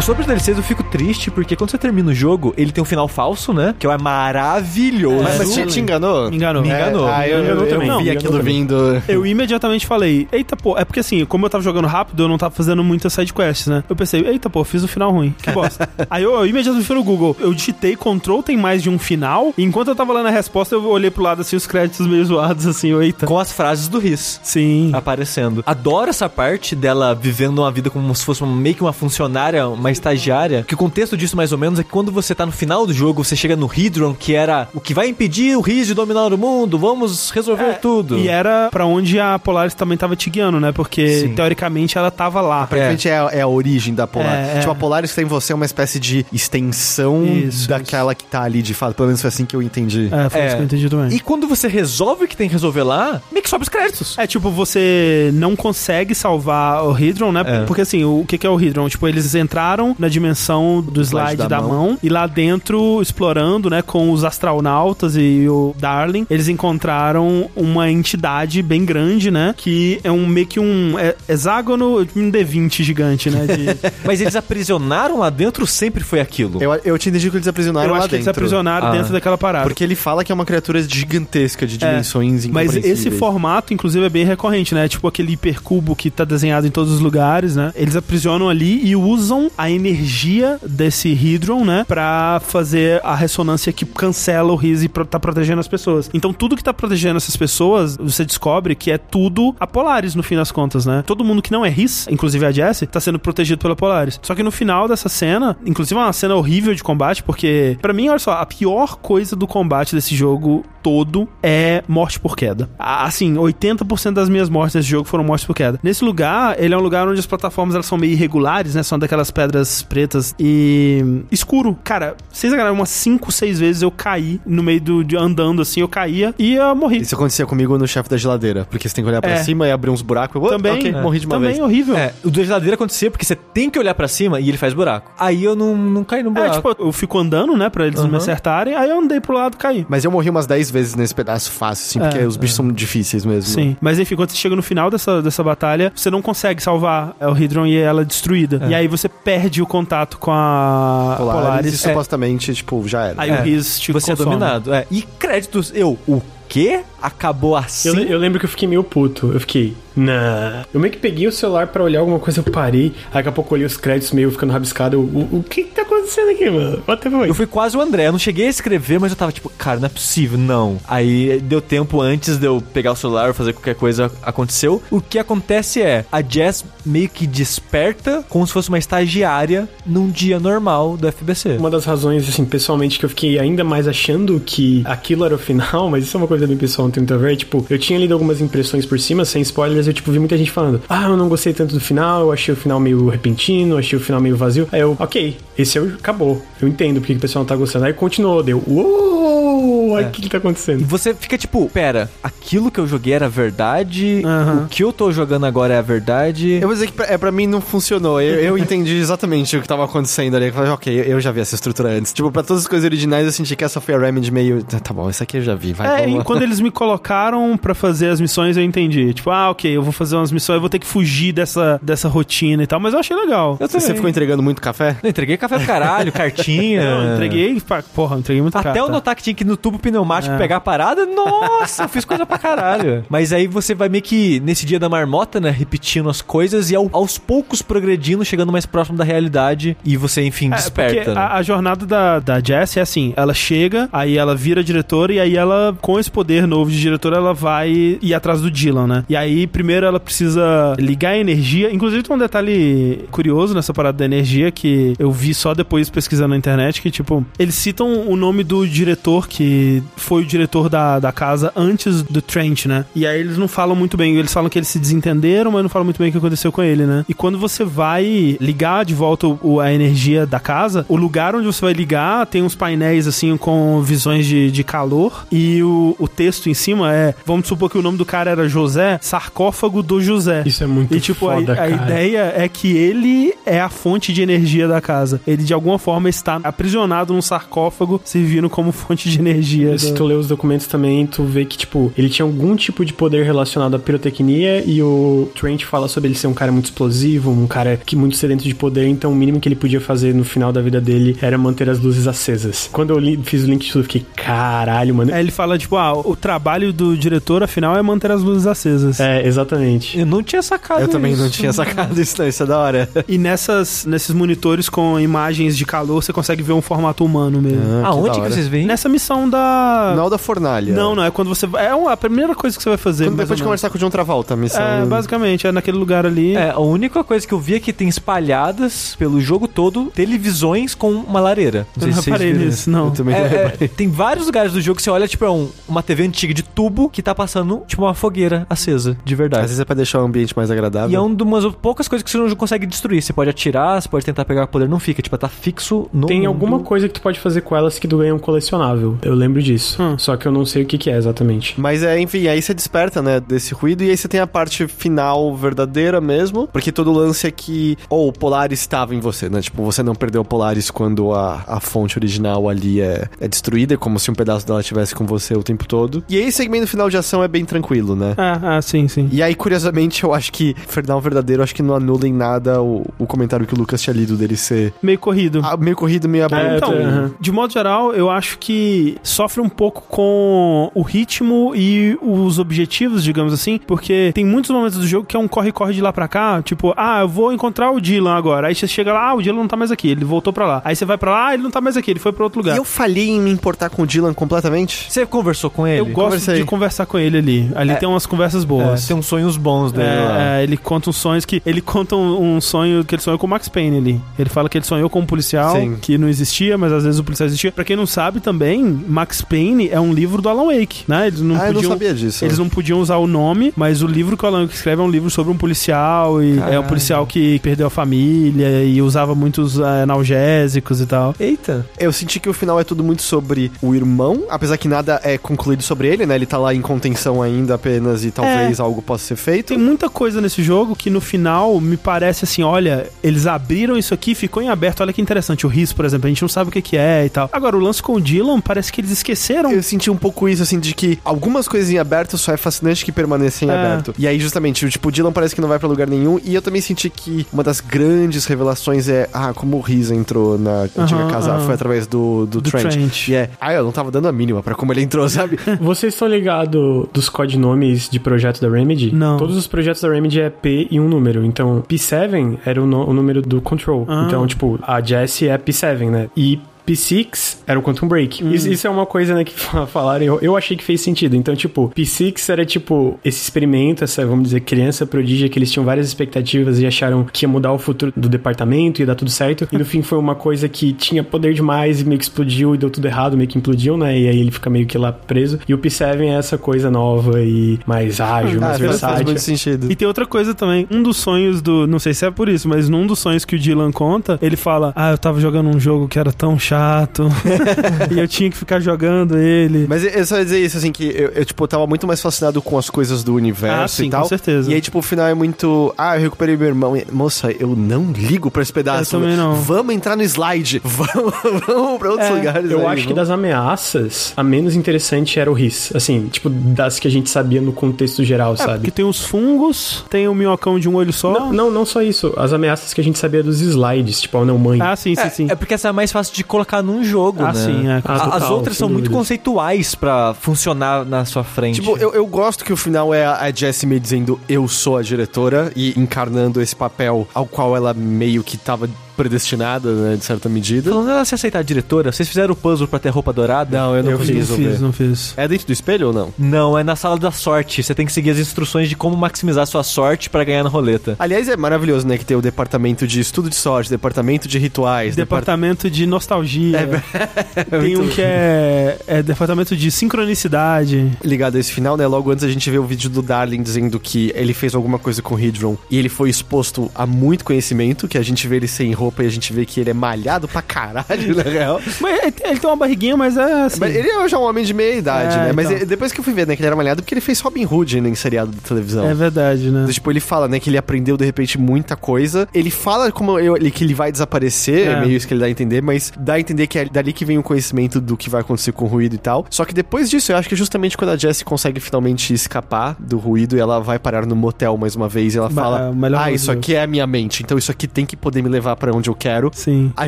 Sobre os DLCs eu fico triste porque quando você termina o jogo, ele tem um final falso, né? Que é maravilhoso. Mas, mas te, te enganou? Me enganou. Me enganou. É, ah, eu, enganou eu, também. eu Não, vi aquilo enganou vindo. Eu imediatamente falei, eita pô, é porque assim, como eu tava jogando rápido, eu não tava fazendo muitas sidequests, né? Eu pensei, eita pô, fiz o final ruim, que *laughs* bosta. Aí eu, eu imediatamente fui no Google, eu digitei Control tem mais de um final, e enquanto eu tava lendo a resposta, eu olhei pro lado assim, os créditos meio zoados, assim, eita. Com as frases do Riz Sim. aparecendo. Adoro essa parte dela vivendo uma vida como se fosse uma- meio que uma funcionária, uma estagiária. Que o contexto disso, mais ou menos, é que quando você tá no final do jogo, você chega no Hydron, que era o que vai impedir o Riz de dominar o mundo, vamos resolver tudo. E era pra onde a Polaris também tava te guiando, né? Porque, Sim. teoricamente, ela tava lá. Aparentemente é. é a origem da Polaris. É, é. Tipo, a Polaris tem em você uma espécie de extensão Isso, daquela que tá ali de fato. Pelo menos foi assim que eu entendi. É, foi É. isso que eu entendi também. E quando você resolve o que tem que resolver lá, meio que sobe os créditos. É, tipo, você não consegue salvar o Hydron, né? É. Porque assim, o que que é o Hydron? Tipo, eles entraram na dimensão do slide da, da mão. mão. e lá dentro, explorando, né, com os astronautas e o Darling, eles encontraram uma entidade bem grande, né? Que é um meio que um é, hexágono, um D20 gigante, né? de- *laughs* Mas eles aprisionaram lá dentro, sempre foi aquilo. Eu, eu tinha entendido que eles aprisionaram eu lá acho que eles dentro. aprisionaram Ah. dentro daquela parada. Porque ele fala que é uma criatura gigantesca, de É, dimensões Mas esse formato, inclusive, é bem recorrente, né? Tipo aquele hipercubo que tá desenhado em todos os lugares, né? Eles aprisionam ali e usam a energia desse Hydron, né? Pra fazer a ressonância que cancela o Riz e pro- tá protegendo as pessoas. Então, tudo que tá protegendo essas pessoas, você descobre que é tudo a Polaris, no fim das contas, né? Todo mundo que não é Riz, inclusive a Jessie, tá sendo protegido pela Polaris. Só que no final dessa cena, inclusive é uma cena horrível de combate, porque, pra mim, olha só, a pior coisa do combate desse jogo todo é morte por queda. Assim, 80% das minhas mortes nesse jogo foram mortes por queda. Nesse lugar, ele é um lugar onde as plataformas elas são meio irregulares, né? São daquelas pedras pretas e escuro. Cara, vocês agarraram umas 5, 6 vezes eu caí no meio do de andando assim, eu caía e eu morri. Isso acontecia comigo no chefe da geladeira, porque você tem que olhar pra É. cima e abrir uns buracos. Eu, Também, ok, é. morri de uma também vez. horrível. É, o da geladeira acontecia porque você tem que olhar pra cima e ele faz buraco. Aí eu não, não caí no É, buraco. tipo, eu fico andando, né, pra eles não me acertarem, aí eu andei pro lado e caí. Mas eu morri umas 10 vezes nesse pedaço fácil, assim, porque É, os bichos são difíceis mesmo. Sim, mas enfim, quando você chega no final dessa, dessa batalha, você não consegue salvar o Hydron e ela é destruída. É. E aí você perde o contato com a Polaris, Polaris. e supostamente, tipo, já era. Aí É, o Riz te Você é consome. dominado. É. E créditos, eu, o quê? Acabou assim? Eu, eu lembro que eu fiquei meio puto. Eu fiquei, nah. Eu meio que peguei o celular pra olhar alguma coisa, eu parei. Aí daqui a pouco eu olhei os créditos meio ficando rabiscado. Eu, o, o que que tá acontecendo aqui, mano? The fuck? Eu fui quase o André, eu não cheguei a escrever, mas eu tava tipo, cara, não é possível, não. Aí deu tempo antes de eu pegar o celular, fazer qualquer coisa, aconteceu. O que acontece é, a Jess meio que desperta como se fosse uma estagiária num dia normal do FBC. Uma das razões, assim, pessoalmente, que eu fiquei ainda mais achando que aquilo era o final, *laughs* mas isso é uma coisa bem pessoal, não tem muito a ver. Tipo, eu tinha lido algumas impressões por cima, sem spoilers, eu, tipo, vi muita gente falando: Ah, eu não gostei tanto do final, eu achei o final meio repentino, eu achei o final meio vazio. Aí eu, ok, esse é o. acabou. Eu entendo porque que o pessoal não tá gostando. Aí continuou, deu, uou, o que que tá E acontecendo? você fica tipo, pera, aquilo que eu joguei era verdade, Aham. o que eu tô jogando agora é a verdade. Eu vou dizer que pra, é, pra mim não funcionou. Eu, eu *laughs* entendi exatamente o que tava acontecendo ali. Eu falei, ok, eu já vi essa estrutura antes. Tipo, pra todas as coisas originais, eu senti que essa foi a Remedy meio. "Tá, Tá bom, isso aqui eu já vi, vai. É, vamos e lá." quando eles me colocaram pra fazer as missões, eu entendi. Tipo, ah, ok, eu vou fazer umas missões, eu vou ter que fugir dessa, dessa rotina e tal, mas eu achei legal. Eu Você ficou entregando muito café? Eu entreguei café pro caralho, *laughs* cartinha. Eu entreguei, porra, entreguei muito Até carta. eu notar que tinha que ir no tubo pneumático É. pegar a parada, nossa, eu fiz coisa pra caralho. Mas aí você vai meio que, nesse dia da marmota, né, repetindo as coisas e ao- aos poucos progredindo, chegando mais próximo da realidade e você, enfim, É, desperta. porque né? a, a jornada da, da Jess é assim: ela chega, aí ela vira diretora, e aí ela, com esse poder novo de diretora, ela vai ir atrás do Dylan, né? E aí, primeiro, ela precisa ligar a energia. Inclusive, tem um detalhe curioso nessa parada da energia que eu vi só depois pesquisando na internet: que, tipo, eles citam o nome do diretor que foi o diretor da, da casa antes do Trent, né? E aí eles não falam muito bem, eles falam que eles se desentenderam, mas não falam muito bem o que aconteceu com ele, né? E quando você vai ligar de volta o, a energia da casa, o lugar onde você vai ligar tem uns painéis assim com visões de, de calor e o, o texto em cima é, vamos supor que o nome do cara era José, sarcófago do José. Isso é muito E tipo, a- foda, a, cara. ideia é que ele é a fonte de energia da casa. Ele de alguma forma está aprisionado num sarcófago, servindo como fonte de energia. Se da- tu lê os documentos também, tu vê que, tipo, ele tinha algum tipo de poder relacionado à pirotecnia e o Trent fala sobre ele ser um cara muito explosivo, um cara que muito sedento de poder, então o mínimo que ele podia fazer no final da vida dele era manter as luzes acesas. Quando eu li- fiz o link eu fiquei, caralho, mano. Aí ele fala, tipo, ah, o trabalho do diretor, afinal, é manter as luzes acesas. É, exatamente. Eu não tinha sacado Eu também não isso. tinha sacado isso, não. Isso é da hora. *laughs* E nessas, nesses monitores com imagens de calor, você consegue ver um formato humano mesmo. Ah, Aonde que, hora. vocês veem? Nessa missão da... Não da fornalha. Não, não, é quando você... É uma- a primeira coisa que você vai fazer. Quando depois de conversar com o John Travolta, a missão. É, basicamente, é naquele lugar ali. É, a única coisa que eu vi é que tem espalhadas pelo jogo todo televisões com uma lareira. Eu não se vocês reparei viram nisso, não. Eu também não É, reparei. é, tem vários lugares do jogo que você olha, tipo, é um- uma TV antiga de tubo que tá passando, tipo, uma fogueira acesa, de Às verdade. vezes é pra deixar o ambiente mais agradável. E é uma das poucas coisas que você não consegue destruir. Você pode atirar, você pode tentar pegar poder, não fica. Tipo, tá fixo no Tem mundo. alguma coisa que tu pode fazer com elas que tu ganha um colecionável. Eu lembro disso. Hum. Só que eu não sei o que, que é exatamente. Mas é, enfim, aí você desperta, né, desse ruído e aí você tem a parte final verdadeira mesmo, porque todo o lance é que, ou o Polaris estava em você, né? Tipo, você não perdeu o Polaris quando a, a fonte original ali é, é destruída, é como se um pedaço dela estivesse com você o tempo todo. E aí, esse segmento final de ação é bem tranquilo, né? Ah, ah, sim, sim. E aí, curiosamente, eu acho que final verdadeiro, acho que não anula em nada o, o comentário que o Lucas tinha lido dele ser Meio corrido. ah, meio corrido, meio aberto. É, Então, aham. de modo geral, eu acho que sofre um pouco com o ritmo e os objetivos, digamos assim, porque tem muitos momentos do jogo que é um corre-corre de lá pra cá, tipo, ah, eu vou encontrar o Dylan agora. Aí você chega lá, ah, o Dylan não tá mais aqui, ele voltou pra lá. Aí você vai pra lá, ah, ele não tá mais aqui, ele foi pra outro lugar. E eu falhei em me importar com o Dylan completamente. Você conversou com ele? Eu gosto conversei. de conversar com ele ali. Ali É. tem umas conversas É, boas. tem uns sonhos bons dele. É, é, ele conta uns sonhos que. Ele conta um, um sonho que ele sonhou com o Max Payne ali. Ele fala que ele sonhou com um policial Sim. que não existia, mas às vezes o policial existia. Pra quem não sabe também, Max Payne é um livro do Alan Wake, né? Eles não ah, eu não podiam. sabia disso. Eles não podiam usar o nome, mas o livro que o Alan Wake escreve é um livro sobre um policial e é um Caralho. policial que perdeu a família e usava muitos eh, analgésicos e tal. Eita. Eu senti que o final é tudo muito sobre o irmão, apesar que nada é concluído sobre ele, né? Ele tá lá em contenção ainda apenas e talvez algo possa ser feito. Tem muita coisa nesse jogo que no final me parece assim, olha, eles abriram isso aqui, ficou em aberto, olha que interessante. O RIS, por exemplo, a gente não sabe o que que é e tal. Agora, o lance com o Dylan, parece que eles esqueceram. Eu senti um pouco isso, assim, de que algumas coisas em aberto só é fascinante que permanecem em É. aberto. E aí, justamente, o tipo, o Dylan parece que não vai pra lugar nenhum. E eu também senti que uma das grandes revelações é, ah, como o Riz entrou na antiga casa, foi através do, do, Do Trent. Trent. E é, ah, eu não tava dando a mínima pra como ele entrou, sabe? *laughs* Vocês estão ligados dos codinomes de projetos da Remedy? Não. Todos os projetos da Remedy é P e um número. Então, P7 era o, o número do Control. Ah. Então, tipo, a Jessie é P7, né? E P6 era o Quantum Break. Hum. Isso, isso é uma coisa, né, que *laughs* fa- falaram, eu, eu achei que fez sentido. Então, tipo, P6 era, tipo, esse experimento, essa, vamos dizer, criança prodígia que eles tinham várias expectativas e acharam que ia mudar o futuro do departamento, ia dar tudo certo. E no fim foi uma coisa que tinha poder demais e meio que explodiu e deu tudo errado, meio que implodiu, né? E aí ele fica meio que lá preso. E o P7 é essa coisa nova e mais ágil, Ah, mais faz, faz versátil. muito sentido. E tem outra coisa também. Um dos sonhos do. Não sei se é por isso, mas num dos sonhos que o Dylan conta, ele fala: Ah, eu tava jogando um jogo que era tão chato. *laughs* e eu tinha que ficar jogando ele. Mas eu só ia dizer isso, assim, que eu, eu, tipo, tava muito mais fascinado com as coisas do universo Ah, sim, e tal. com certeza. E aí, tipo, o final é muito. Ah, eu recuperei meu irmão. E, Moça, eu não ligo pra esse pedaço. Eu também não. Vamos entrar no slide. *laughs* Vamos, vamos pra outros É, lugares. Eu aí, acho que vamos. das ameaças, a menos interessante era o RIS. Assim, tipo, das que a gente sabia no contexto geral, É, sabe? porque tem os fungos, tem o minhocão de um olho só. Não, não, não só isso. As ameaças que a gente sabia dos slides, tipo a não mãe. Ah, sim, sim, É, sim. é porque essa é mais fácil de colocar num jogo, Ah, né? sim, é. Ah, A- As total, outras sem são muito conceituais pra funcionar na sua frente. Tipo, eu, eu gosto que o final é a, a Jessie me dizendo eu sou a diretora e encarnando esse papel ao qual ela meio que tava predestinada, né, de certa medida. Falando ela se aceitar a diretora, vocês fizeram o puzzle pra ter roupa dourada? Não, eu não Eu fiz, não fiz, não fiz. É dentro do espelho ou não? Não, é na sala da sorte. Você tem que seguir as instruções de como maximizar sua sorte pra ganhar na roleta. Aliás, é maravilhoso, né, que tem o departamento de estudo de sorte, departamento de rituais, Departamento de nostalgia. *laughs* Tem um que é, é departamento de sincronicidade. ligado a esse final, né? Logo antes a gente vê o vídeo do Darling dizendo que ele fez alguma coisa com o Hydron e ele foi exposto a muito conhecimento, que a gente vê ele sem roupa e a gente vê que ele é malhado pra caralho, na real. Mas ele, ele tem uma barriguinha, mas é assim. Mas ele é já um homem de meia idade, É, né? Mas então. ele- depois que eu fui ver, né, que ele era malhado, porque ele fez Robin Hood né, em seriado de televisão. É verdade, né? Tipo, ele fala, né, que ele aprendeu de repente muita coisa. Ele fala como eu- ele, que ele vai desaparecer, é. É. meio isso que ele dá a entender, mas dá a entender que é dali que vem o conhecimento do que vai acontecer com o ruído e tal. Só que depois disso, eu acho que é justamente quando a Jessie consegue finalmente escapar do ruído e ela vai parar no motel mais uma vez e ela Ba- fala: melhor Ah, isso dois." aqui é a minha mente, então isso aqui tem que poder me levar pra onde eu quero. Sim. A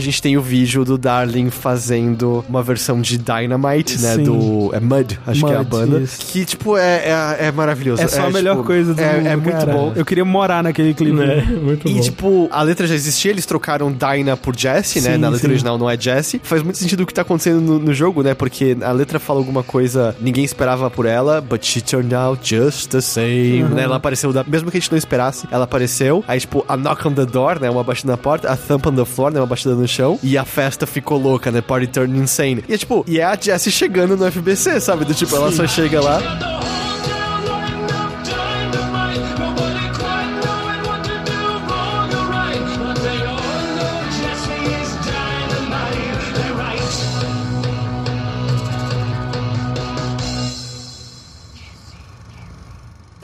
gente tem o vídeo do Darling fazendo uma versão de Dynamite, né? Sim. Do. É Mud, acho que é a Mud, banda. isso. Que, tipo, é, é, é maravilhoso. É só a melhor tipo, coisa do é, mundo, é muito cara. bom. Eu queria morar naquele clipe. É, *laughs* muito E, bom. tipo, a letra já existia, eles trocaram Dinah por Jessie, né? Sim, Na letra sim. original não é Jessie. Faz muito sentido o que tá acontecendo no, no jogo, né? Porque a letra fala alguma coisa, ninguém esperava por ela, but she turned out just the same, Uhum. né? Ela apareceu, da, mesmo que a gente não esperasse, ela apareceu. Aí, tipo, a knock on the door, né? Uma batida na porta, a thump on the floor, né? Uma batida no chão. E a festa ficou louca, né? Party turned insane. E é, tipo, e é a Jessie chegando no FBC, sabe? Do tipo, ela só chega lá.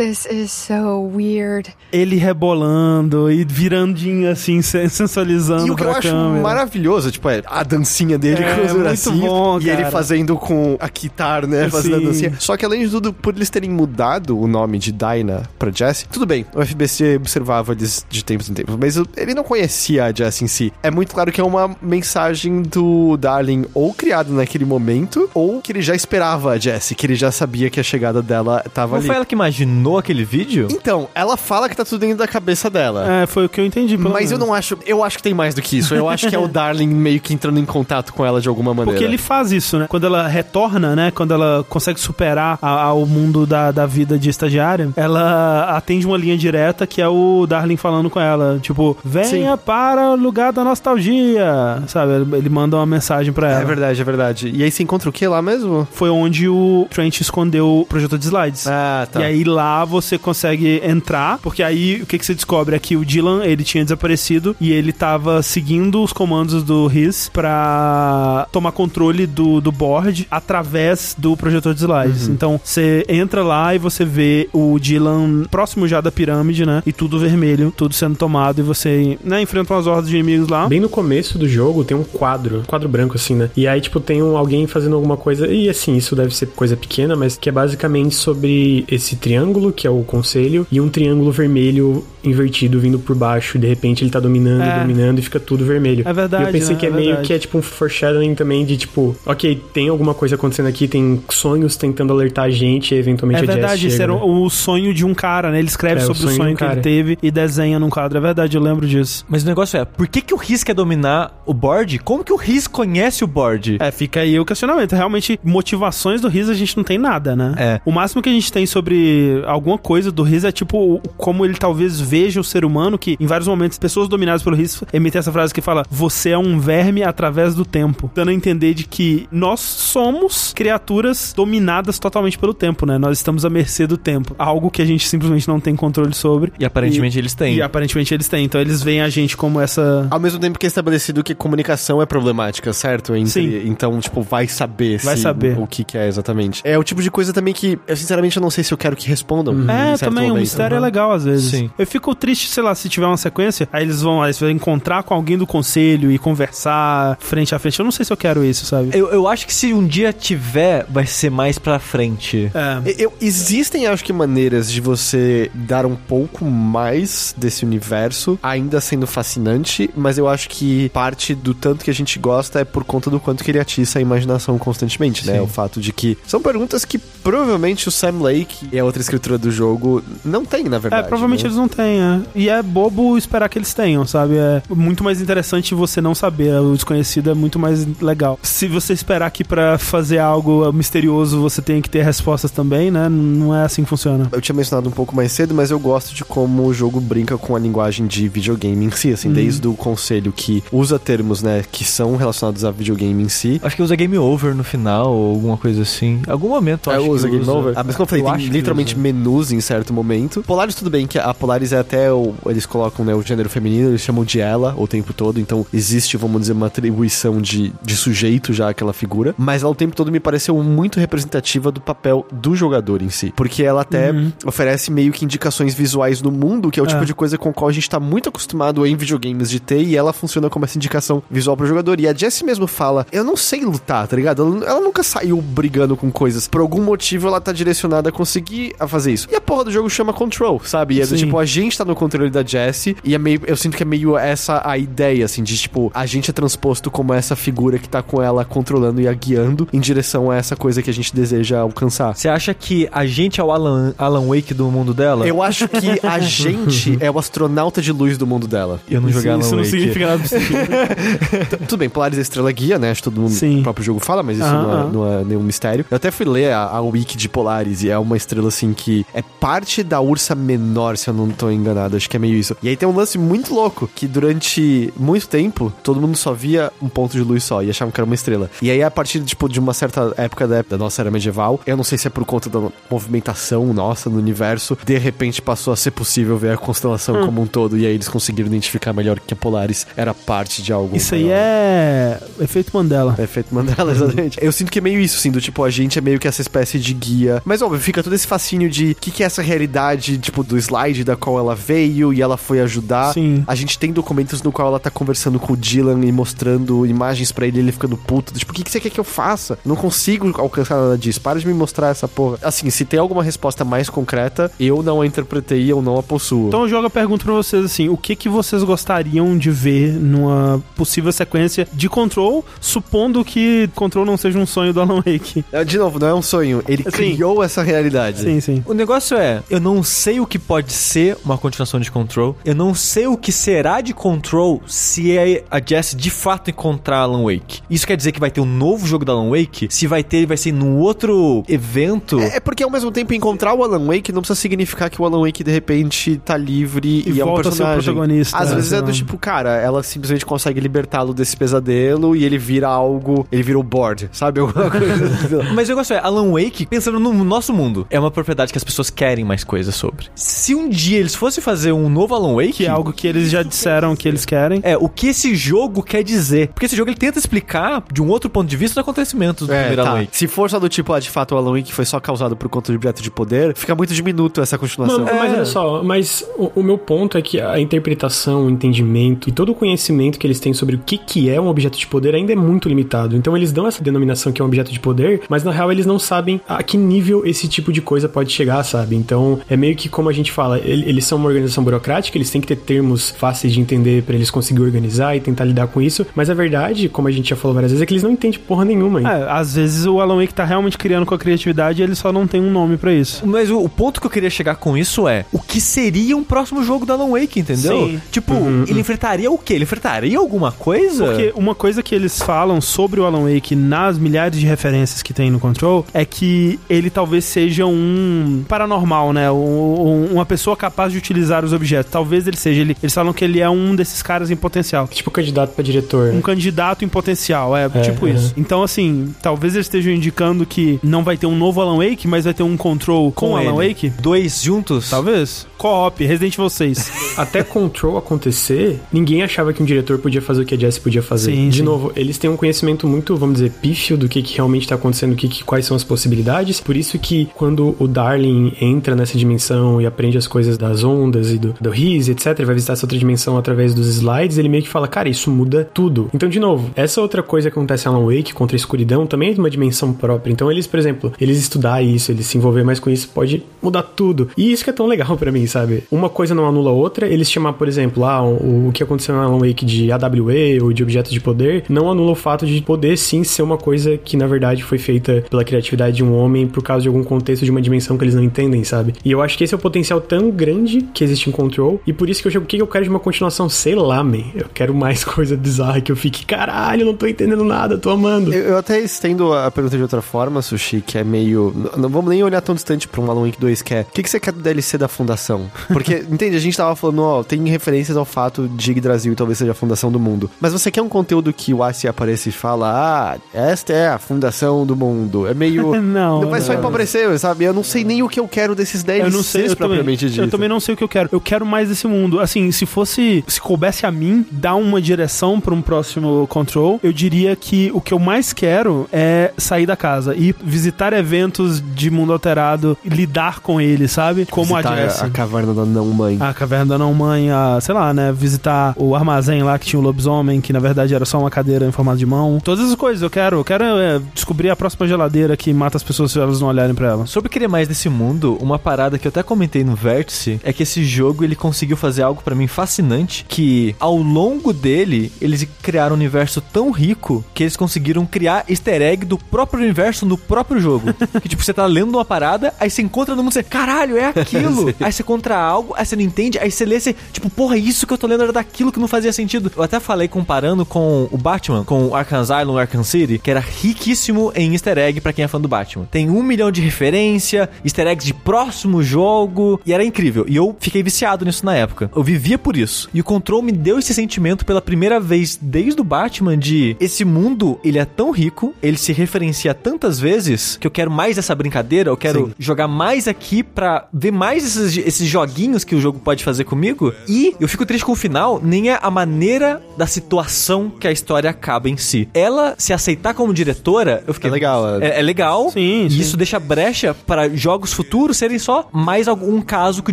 This is so weird. Ele rebolando e virandinho assim, sen- sensualizando E o que eu pra acho câmera. maravilhoso, tipo, é a dancinha dele É, com os muito bracinhos. bom, e ele fazendo com a guitarra, né? Fazendo Sim. a dancinha. Só que além de tudo, por eles terem mudado o nome de Dinah pra Jessie, tudo bem, o FBC observava eles de tempos em tempos, mas ele não conhecia a Jessie em si. É muito claro que é uma mensagem do Darling ou criado naquele momento, ou que ele já esperava a Jessie, que ele já sabia que a chegada dela tava Não ali. foi ela que imaginou aquele vídeo? Então, ela fala que tá tudo dentro da cabeça dela. É, foi o que eu entendi. pelo Mas eu menos. não acho. Eu acho que tem mais do que isso. Eu acho que é o *laughs* Darling meio que entrando em contato com ela de alguma maneira. Porque ele faz isso, né? Quando ela retorna, né? Quando ela consegue superar a- ao mundo da, da vida de estagiária, ela atende uma linha direta que é o Darling falando com ela. Tipo, venha para o lugar da nostalgia. Sabe? Ele manda uma mensagem pra ela. É verdade, é verdade. E aí você encontra o que lá mesmo? Foi onde o Trent escondeu o projetor de slides. Ah, tá. E aí lá você consegue entrar, porque aí o que, que você descobre é que o Dylan, ele tinha desaparecido e ele tava seguindo os comandos do Riz pra tomar controle do, do board através do projetor de slides. Uhum. Então você entra lá e você vê o Dylan próximo já da pirâmide, né? E tudo vermelho, tudo sendo tomado e você, né, enfrenta umas hordas de inimigos lá. Bem no começo do jogo tem um quadro, um quadro branco assim, né? E aí, tipo, tem um, alguém fazendo alguma coisa. E assim, isso deve ser coisa pequena, mas que é basicamente sobre esse triângulo, que é o conselho, e um triângulo vermelho invertido vindo por baixo. De repente ele tá dominando, É. dominando e fica tudo vermelho. É verdade, E eu pensei né? que é, É meio verdade. que é tipo um foreshadowing também de tipo, ok, tem alguma coisa acontecendo aqui, tem sonhos tentando alertar a gente e eventualmente É a Jess verdade, isso chega, era né? o, o sonho de um cara, né? Ele escreve É, o sobre o sonho sonho, de um que ele teve e desenha num quadro. É verdade, eu lembro disso. Mas o negócio é, por que, que o Riz quer dominar o board? Como que o Riz conhece o board? É, fica aí o questionamento. Realmente, motivações do Riz a gente não tem nada, né? É. O máximo que a gente tem sobre alguma coisa do Riz é tipo como ele talvez veja o ser humano, que em vários momentos pessoas dominadas pelo Riz emitem essa frase que fala: Você é um verme através do tempo. Dando a entender de que nós somos criaturas dominadas totalmente pelo tempo, né? Nós estamos à mercê do tempo. Algo que a gente simplesmente não tem controle sobre. E aparentemente eles têm. E aparentemente eles têm. Então eles veem a gente como essa. Ao mesmo tempo que é estabelecido que comunicação é problemática, certo? Entre- Sim. Então, tipo, vai saber Vai se- saber. o que, que é exatamente. É o tipo de coisa também que, eu sinceramente, eu não sei se eu quero que respondam. É, em certo também, o momento. mistério é legal às vezes. Sim. Eu fico triste, sei lá, se tiver uma sequência, aí eles vão, aí você vai encontrar com alguém do conselho e conversar frente a frente. Eu não sei se eu quero isso, sabe? Eu, eu acho que se um dia tiver, vai ser mais pra frente. É. Eu- existem, acho que, maneiras de você dar um pouco mais desse universo, ainda sendo fascinante, mas eu acho que parte do tanto que a gente gosta é por conta do quanto que ele atiça a imaginação constantemente, né? Sim. O fato de que são perguntas que provavelmente o Sam Lake e a outra do jogo não tem, na É, verdade. provavelmente né? eles não têm. tenha. E é bobo esperar que eles tenham, sabe? É muito mais interessante você não saber. O desconhecido é muito mais legal. Se você esperar que pra fazer algo misterioso você tenha que ter respostas também, né? Não é assim que funciona. Eu tinha mencionado um pouco mais cedo, mas eu gosto de como o jogo brinca com a linguagem de videogame em si, assim, Uhum. desde o conselho que usa termos, né, que são relacionados a videogame em si. Acho que usa game over no final ou alguma coisa assim. Algum momento eu É, acho usa que Game Over? Ah, mas como eu falei, Eu tem acho que literalmente usa. Menus em certo momento. Polaris, tudo bem, que a Polaris é até o. Eles colocam né, o gênero feminino, eles chamam de ela o tempo todo. Então existe, vamos dizer, uma atribuição de, de sujeito já àquela figura. Mas ela o tempo todo me pareceu muito representativa do papel do jogador em si. Porque ela até Uhum. oferece meio que indicações visuais no mundo, que é o tipo É. de coisa com o qual a gente tá muito acostumado em videogames de ter. E ela funciona como essa indicação visual pro jogador. E a Jessie mesmo fala: Eu não sei lutar, tá ligado? Ela, ela nunca saiu brigando com coisas. Por algum motivo ela tá direcionada a conseguir a fazer isso. E a porra do jogo chama Control, sabe? E é do Sim. tipo, a gente tá no controle da Jessie. E é meio. Eu sinto que é meio essa a ideia, assim, de tipo, a gente é transposto como essa figura que tá com ela controlando e a guiando em direção a essa coisa que a gente deseja alcançar. Você acha que a gente é o Alan, Alan Wake do mundo dela? Eu acho que a *laughs* gente é o astronauta de luz do mundo dela. Eu não joguei Alan Isso não Wake. significa nada *laughs* Tudo bem, Polaris é a estrela guia, né? Acho que todo mundo Sim. o próprio jogo fala, mas isso Aham, não, é, aham. não é nenhum mistério. Eu até fui ler a, a wiki de Polaris e é uma estrela assim que é parte da Ursa Menor, se eu não tô enganado. Acho que é meio isso. E aí tem um lance muito louco que durante muito tempo todo mundo só via um ponto de luz só e achavam que era uma estrela. E aí a partir tipo, de uma certa época da, da nossa era medieval, eu não sei se é por conta da movimentação nossa no universo, de repente passou a ser possível ver a constelação Hum. como um todo e aí eles conseguiram identificar melhor que a Polaris era parte de algo. Isso aí maior. é efeito Mandela. É efeito Mandela, *laughs* exatamente. Eu sinto que é meio isso, assim, do tipo, a gente é meio que essa espécie de guia. Mas, óbvio, fica todo esse fascínio de o que, que é essa realidade, tipo, do slide da qual ela veio e ela foi ajudar. Sim. A gente tem documentos no qual ela tá conversando com o Dylan e mostrando imagens pra ele, ele ficando puto. Tipo, o que, que você quer que eu faça? Não consigo alcançar nada disso. Para de me mostrar essa porra. Assim, se tem alguma resposta mais concreta, eu não a interpretei, eu não a possuo. Então eu jogo a pergunta pra vocês assim: o que, que vocês gostariam de ver numa possível sequência de Control, supondo que Control não seja um sonho do Alan Wake? É, De novo, não é um sonho. Ele criou essa realidade. Sim, sim. O negócio é, eu não sei o que pode ser uma continuação de Control. Eu não sei o que será de Control se é a Jess de fato encontrar Alan Wake. Isso quer dizer que vai ter um novo jogo da Alan Wake? Se vai ter, vai ser num outro evento. É porque ao mesmo tempo encontrar o Alan Wake não precisa significar que o Alan Wake de repente tá livre e, E é um volta a ser o personagem. protagonista, Às é, vezes é do lá. tipo, cara, ela simplesmente consegue libertá-lo desse pesadelo e ele vira algo, ele vira o board, sabe? *laughs* Alguma coisa. assim. Mas eu gosto é, Alan Wake, pensando no nosso mundo, é uma propriedade que as pessoas querem mais coisas sobre. Se um dia eles fossem fazer um novo Alan Wake, Que é algo que eles já disseram que eles querem. é o que esse jogo quer dizer. Porque esse jogo ele tenta explicar de um outro ponto de vista os acontecimentos do É, primeiro tá. Alan Wake. Se for só do tipo, ah, de fato, o Alan Wake foi só causado por conta de objeto de poder, fica muito diminuto essa continuação. Mano, mas olha só, mas o, o meu ponto é que a interpretação, o entendimento e todo o conhecimento que eles têm sobre o que, que é um objeto de poder ainda é muito limitado. Então eles dão essa denominação que é um objeto de poder, mas na real eles não sabem a que nível esse tipo de coisa pode chegar, sabe? Então é meio que como a gente fala, ele- eles são uma organização burocrática, eles têm que ter termos fáceis de entender pra eles conseguirem organizar e tentar lidar com isso, mas a verdade, como a gente já falou várias vezes, é que eles não entendem porra nenhuma. hein? É, às vezes o Alan Wake tá realmente criando com a criatividade e ele só não tem um nome pra isso. Mas o, o ponto que eu queria chegar com isso é o que seria um próximo jogo do Alan Wake, entendeu? Sim. Tipo, ele enfrentaria o quê? Ele enfrentaria alguma coisa? Porque uma coisa que eles falam sobre o Alan Wake nas milhares de referências que tem no Control é que ele talvez seja um paranormal, né? Um- uma pessoa capaz de utilizar os objetos. Talvez ele seja. Ele, eles falam que ele é um desses caras em potencial. Tipo candidato pra diretor. Um candidato em potencial, é, tipo isso. Então, assim, talvez eles estejam indicando que não vai ter um novo Alan Wake, mas vai ter um Control com, Com Alan ele. Wake. Dois juntos? Talvez. Co-op, Resident Evil 6. *laughs* Até Control acontecer, ninguém achava que um diretor podia fazer o que a Jess podia fazer. Sim, De sim. novo, eles têm um conhecimento muito, vamos dizer, pífio do que, que realmente tá acontecendo, que, que- quais são as possibilidades. Por isso que quando o Darling entra nessa dimensão e aprende as coisas das ondas e do, do Riz, etc., vai visitar essa outra dimensão através dos slides, ele meio que fala, cara, isso muda tudo. Então, de novo, essa outra coisa que acontece em Alan Wake contra a escuridão também é de uma dimensão própria. Então, eles, por exemplo, eles estudar isso, eles se envolver mais com isso, pode mudar tudo. E isso que é tão legal *laughs* pra mim, sabe? Uma coisa não anula a outra. Eles chamar, por exemplo, ah, o, o que aconteceu na Alan Wake de AWE ou de objetos de poder, não anula o fato de poder sim ser uma coisa que na verdade foi feita pela criatividade de um homem por causa de algum contexto de uma dimensão que eles não entendem, sabe? E eu acho que esse é o potencial tão grande que existe em Control. E por isso que eu chego, o que eu quero de uma continuação? Sei lá, man. Eu quero mais *laughs* coisa bizarra que eu fique, caralho, não tô entendendo nada, tô amando. Eu, eu até estendo a pergunta de outra forma, Sushi, que é meio. Não vamos nem olhar tão distante pra um Alan Wake 2, que é. O que, que você quer do DLC da Fundação? Porque, *laughs* entende? A gente tava falando, ó, tem referências ao fato de Yggdrasil talvez seja a fundação do mundo. Mas você quer um conteúdo que o Asi apareça e fala, ah, esta é a fundação do mundo. É meio. *laughs* Não, Vai só não. empobrecer, sabe? Eu não sei nem o que eu quero desses DLCs Eu não sei, eu também, propriamente dito. eu também não sei o que eu quero. Eu quero mais desse mundo. Assim, se fosse, se coubesse a mim dar uma direção pra um próximo Control, eu diria que o que eu mais quero é sair da casa e visitar eventos de mundo alterado, e lidar com eles, sabe? Como Visitar a Jessie. a caverna da não-mãe. A caverna da não-mãe, a, sei lá, né? Visitar o armazém lá que tinha o lobisomem, que na verdade era só uma cadeira em formato de mão. Todas essas coisas eu quero. Eu quero é, descobrir a próxima geladeira que mata as pessoas se elas não olharem pra ela. Sobre querer mais desse mundo, uma parada que eu até comentei no Vértice é que esse jogo ele conseguiu fazer algo pra mim fascinante, que ao longo dele eles criaram um universo tão rico que eles conseguiram criar easter egg do próprio universo no próprio jogo. *laughs* que tipo, você tá lendo uma parada, aí você encontra no mundo, você, caralho, é aquilo. *laughs* aí você encontra algo, aí você não entende, aí você lê, você, tipo, porra, isso que eu tô lendo era daquilo que não fazia sentido. Eu até falei comparando com o Batman, com o Arkham Asylum, Arkham City, que era riquíssimo em easter egg pra quem é fã do Batman. Tem um milhão de referência, easter eggs de próximo jogo, e era incrível. E eu fiquei viciado nisso na época. Eu vivia por isso. E o Control me deu esse sentimento pela primeira vez desde o Batman de esse mundo, ele é tão rico, ele se referencia tantas vezes que eu quero mais dessa brincadeira, eu quero jogar mais aqui pra ver mais esses, esses joguinhos que o jogo pode fazer comigo. E eu fico triste com o final, nem é a maneira da situação que a história acaba em si. Ela se aceitar como diretora, eu fiquei. É legal, é. É, é legal. Sim, E sim. isso deixa brecha para jogos futuros serem só mais algum caso que o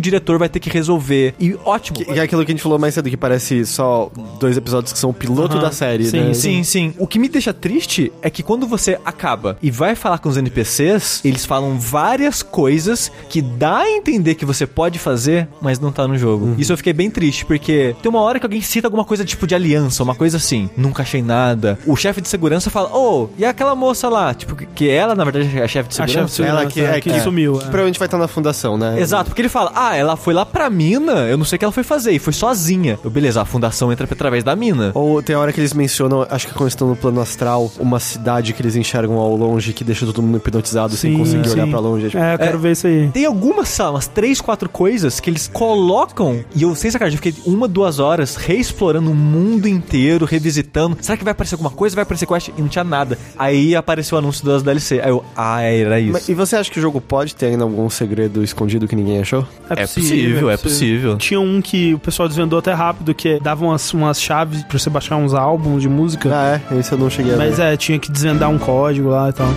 diretor vai ter que resolver. E ótimo. Que, que é aquilo que a gente falou mais cedo, que parece só dois episódios que são o piloto da série, Sim, né? Sim, sim. O que me deixa triste é que quando você acaba e vai falar com os NPCs, eles falam várias coisas que dá a entender que você pode fazer, mas não tá no jogo. Isso eu fiquei bem triste, porque tem uma hora que alguém cita alguma coisa tipo de aliança, uma coisa assim. Nunca achei nada. O chefe de segurança fala, ô, e aquela moça lá? Tipo, que ela, na verdade, é a chefe de A segurança. chefe de Ela que, é, que sumiu, Que é. Provavelmente vai estar na fundação, né? Exato, porque ele fala, ah, ela foi lá pra mina, eu não sei o que ela foi fazer, e foi sozinha. Eu, beleza, a fundação entra através da mina. Ou tem a hora que eles mencionam, acho que quando estão no plano astral, uma cidade que eles enxergam ao longe que deixa todo mundo hipnotizado sem Sim, conseguir sim. olhar pra longe. É, tipo, É, eu quero É. ver isso aí. Tem algumas, sei lá, umas três, quatro coisas que eles colocam, e eu, sem sacanagem, eu fiquei uma, duas horas reexplorando o mundo inteiro, revisitando. Será que vai aparecer alguma coisa? Vai aparecer quest? E não tinha nada. Aí apareceu o anúncio das DLC. Aí eu, ah, era isso. Mas- e você acha que o jogo pode ter ainda algum segredo escondido que ninguém achou? É possível, é possível. Tinha um que o pessoal desvendou até rápido, que dava umas, umas chaves pra você baixar uns álbuns de música. Ah, é? Esse eu não cheguei a Mas ver. é, tinha que desvendar um código lá e tal.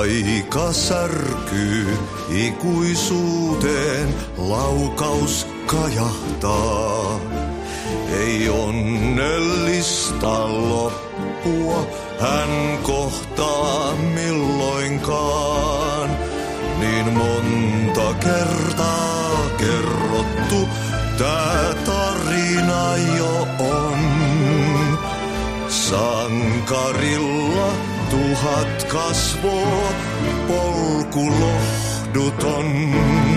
Aika särkyy ikuisuuteen, laukaus kajahtaa. Ei onnellista loppua hän kohtaa milloinkaan. Niin monta kertaa kerrottu, tää tarina jo on. Sankarilla tuhat kasvoa, polku lohduton.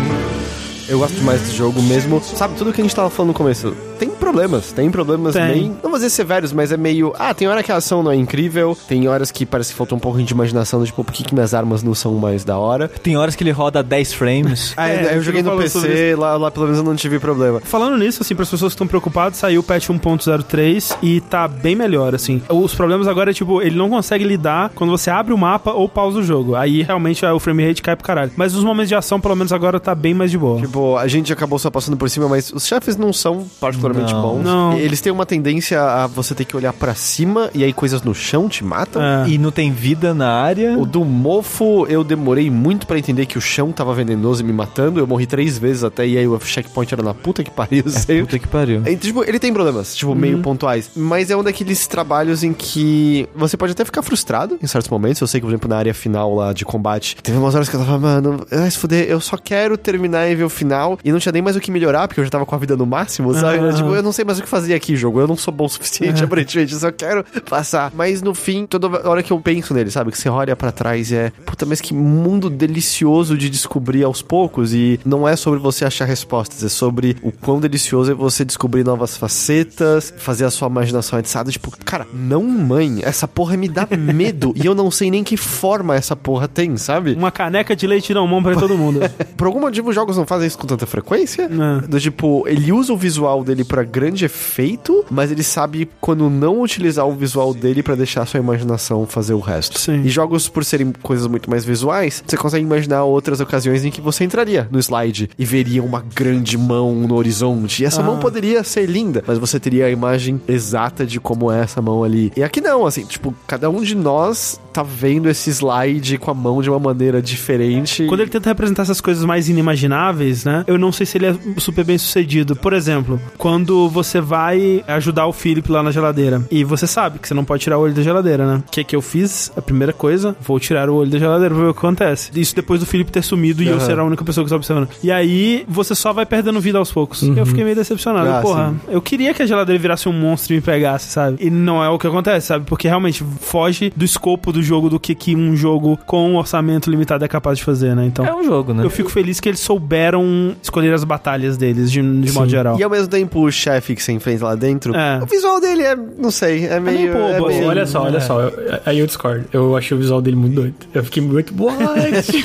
Eu gosto demais desse jogo mesmo. Sabe, tudo que a gente tava falando no começo. Tem problemas, tem problemas Tem. bem. Não vou dizer severos, mas é meio. Ah, tem hora que a ação não é incrível. Tem horas que parece que faltou um pouco de imaginação, tipo, por que, que minhas armas não são mais da hora? Tem horas que ele roda a 10 frames. *laughs* Ah, É, eu joguei no PC, lá, lá pelo menos eu não tive problema. Falando nisso, assim, para as pessoas que estão preocupadas, saiu o patch 1.03 e tá bem melhor, assim. Os problemas agora é, tipo, ele não consegue lidar quando você abre o mapa ou pausa o jogo. Aí, realmente, o frame rate cai pro caralho. Mas os momentos de ação, pelo menos agora, tá bem mais de boa. Tipo, a gente acabou só passando por cima, mas os chefes não são particularmente Não. bons. Não. Eles têm uma tendência a você ter que olhar pra cima e aí coisas no chão te matam. É. E não tem vida na área. O do mofo, eu demorei muito pra entender que o chão tava venenoso e me matando. Eu morri três vezes até, e aí o checkpoint era na puta que pariu. sei. Puta que pariu. É, tipo, ele tem problemas, tipo, meio pontuais. Mas é um daqueles trabalhos em que você pode até ficar frustrado em certos momentos. Eu sei que, por exemplo, na área final lá de combate, teve umas horas que eu tava, mano, ai, se fuder, eu só quero terminar e ver o final. E não tinha nem mais o que melhorar, porque eu já tava com a vida no máximo, sabe? Ah. Tipo, eu não sei mais o que fazer aqui, jogo. Eu não sou bom o suficiente, aparentemente. Eu só quero passar. Mas no fim, toda hora que eu penso nele, sabe? Que você olha pra trás e é. Puta, mas que mundo delicioso de descobrir aos poucos. E não é sobre você achar respostas, é sobre o quão delicioso é você descobrir novas facetas, fazer a sua imaginação atiçada. Tipo, cara, não, mãe, essa porra me dá medo. e eu não sei nem que forma essa porra tem, sabe? Uma caneca de leite não mão pra todo mundo. *laughs* Por algum motivo, os jogos não fazem isso com tanta frequência. Do tipo, ele usa o visual dele pra grande efeito, mas ele sabe quando não utilizar o visual dele pra deixar a sua imaginação fazer o resto. Sim. E jogos, por serem coisas muito mais visuais, você consegue imaginar outras ocasiões em que você entraria no slide e veria uma grande mão no horizonte. E essa Ah. mão poderia ser linda, mas você teria a imagem exata de como é essa mão ali. E aqui não, assim, tipo, cada um de nós tá vendo esse slide com a mão de uma maneira diferente. Quando ele tenta representar essas coisas mais inimagináveis, né? Eu não sei se ele é super bem sucedido. Por exemplo, quando você vai ajudar o Philip lá na geladeira e você sabe que você não pode tirar o olho da geladeira, né? O que que eu fiz? A primeira coisa, vou tirar o olho da geladeira pra ver o que acontece. Isso depois do Philip ter sumido e eu ser a única pessoa que tá observando. E aí você só vai perdendo vida aos poucos. Eu fiquei meio decepcionado. Ah, Porra, sim. eu queria que a geladeira virasse um monstro e me pegasse, sabe? E não é o que acontece, sabe? Porque realmente foge do escopo do jogo do que, que um jogo com um orçamento limitado é capaz de fazer, né? Então. É um jogo, né? Eu fico feliz que eles souberam escolher as batalhas deles, de, de modo geral. E ao mesmo tempo, o chefe que você enfrenta lá dentro, É. o visual dele é, não sei, é meio. meio bobo, é meio- Olha só, olha só. eu- aí eu discordo. Eu achei o visual dele muito doido. Eu fiquei muito. What?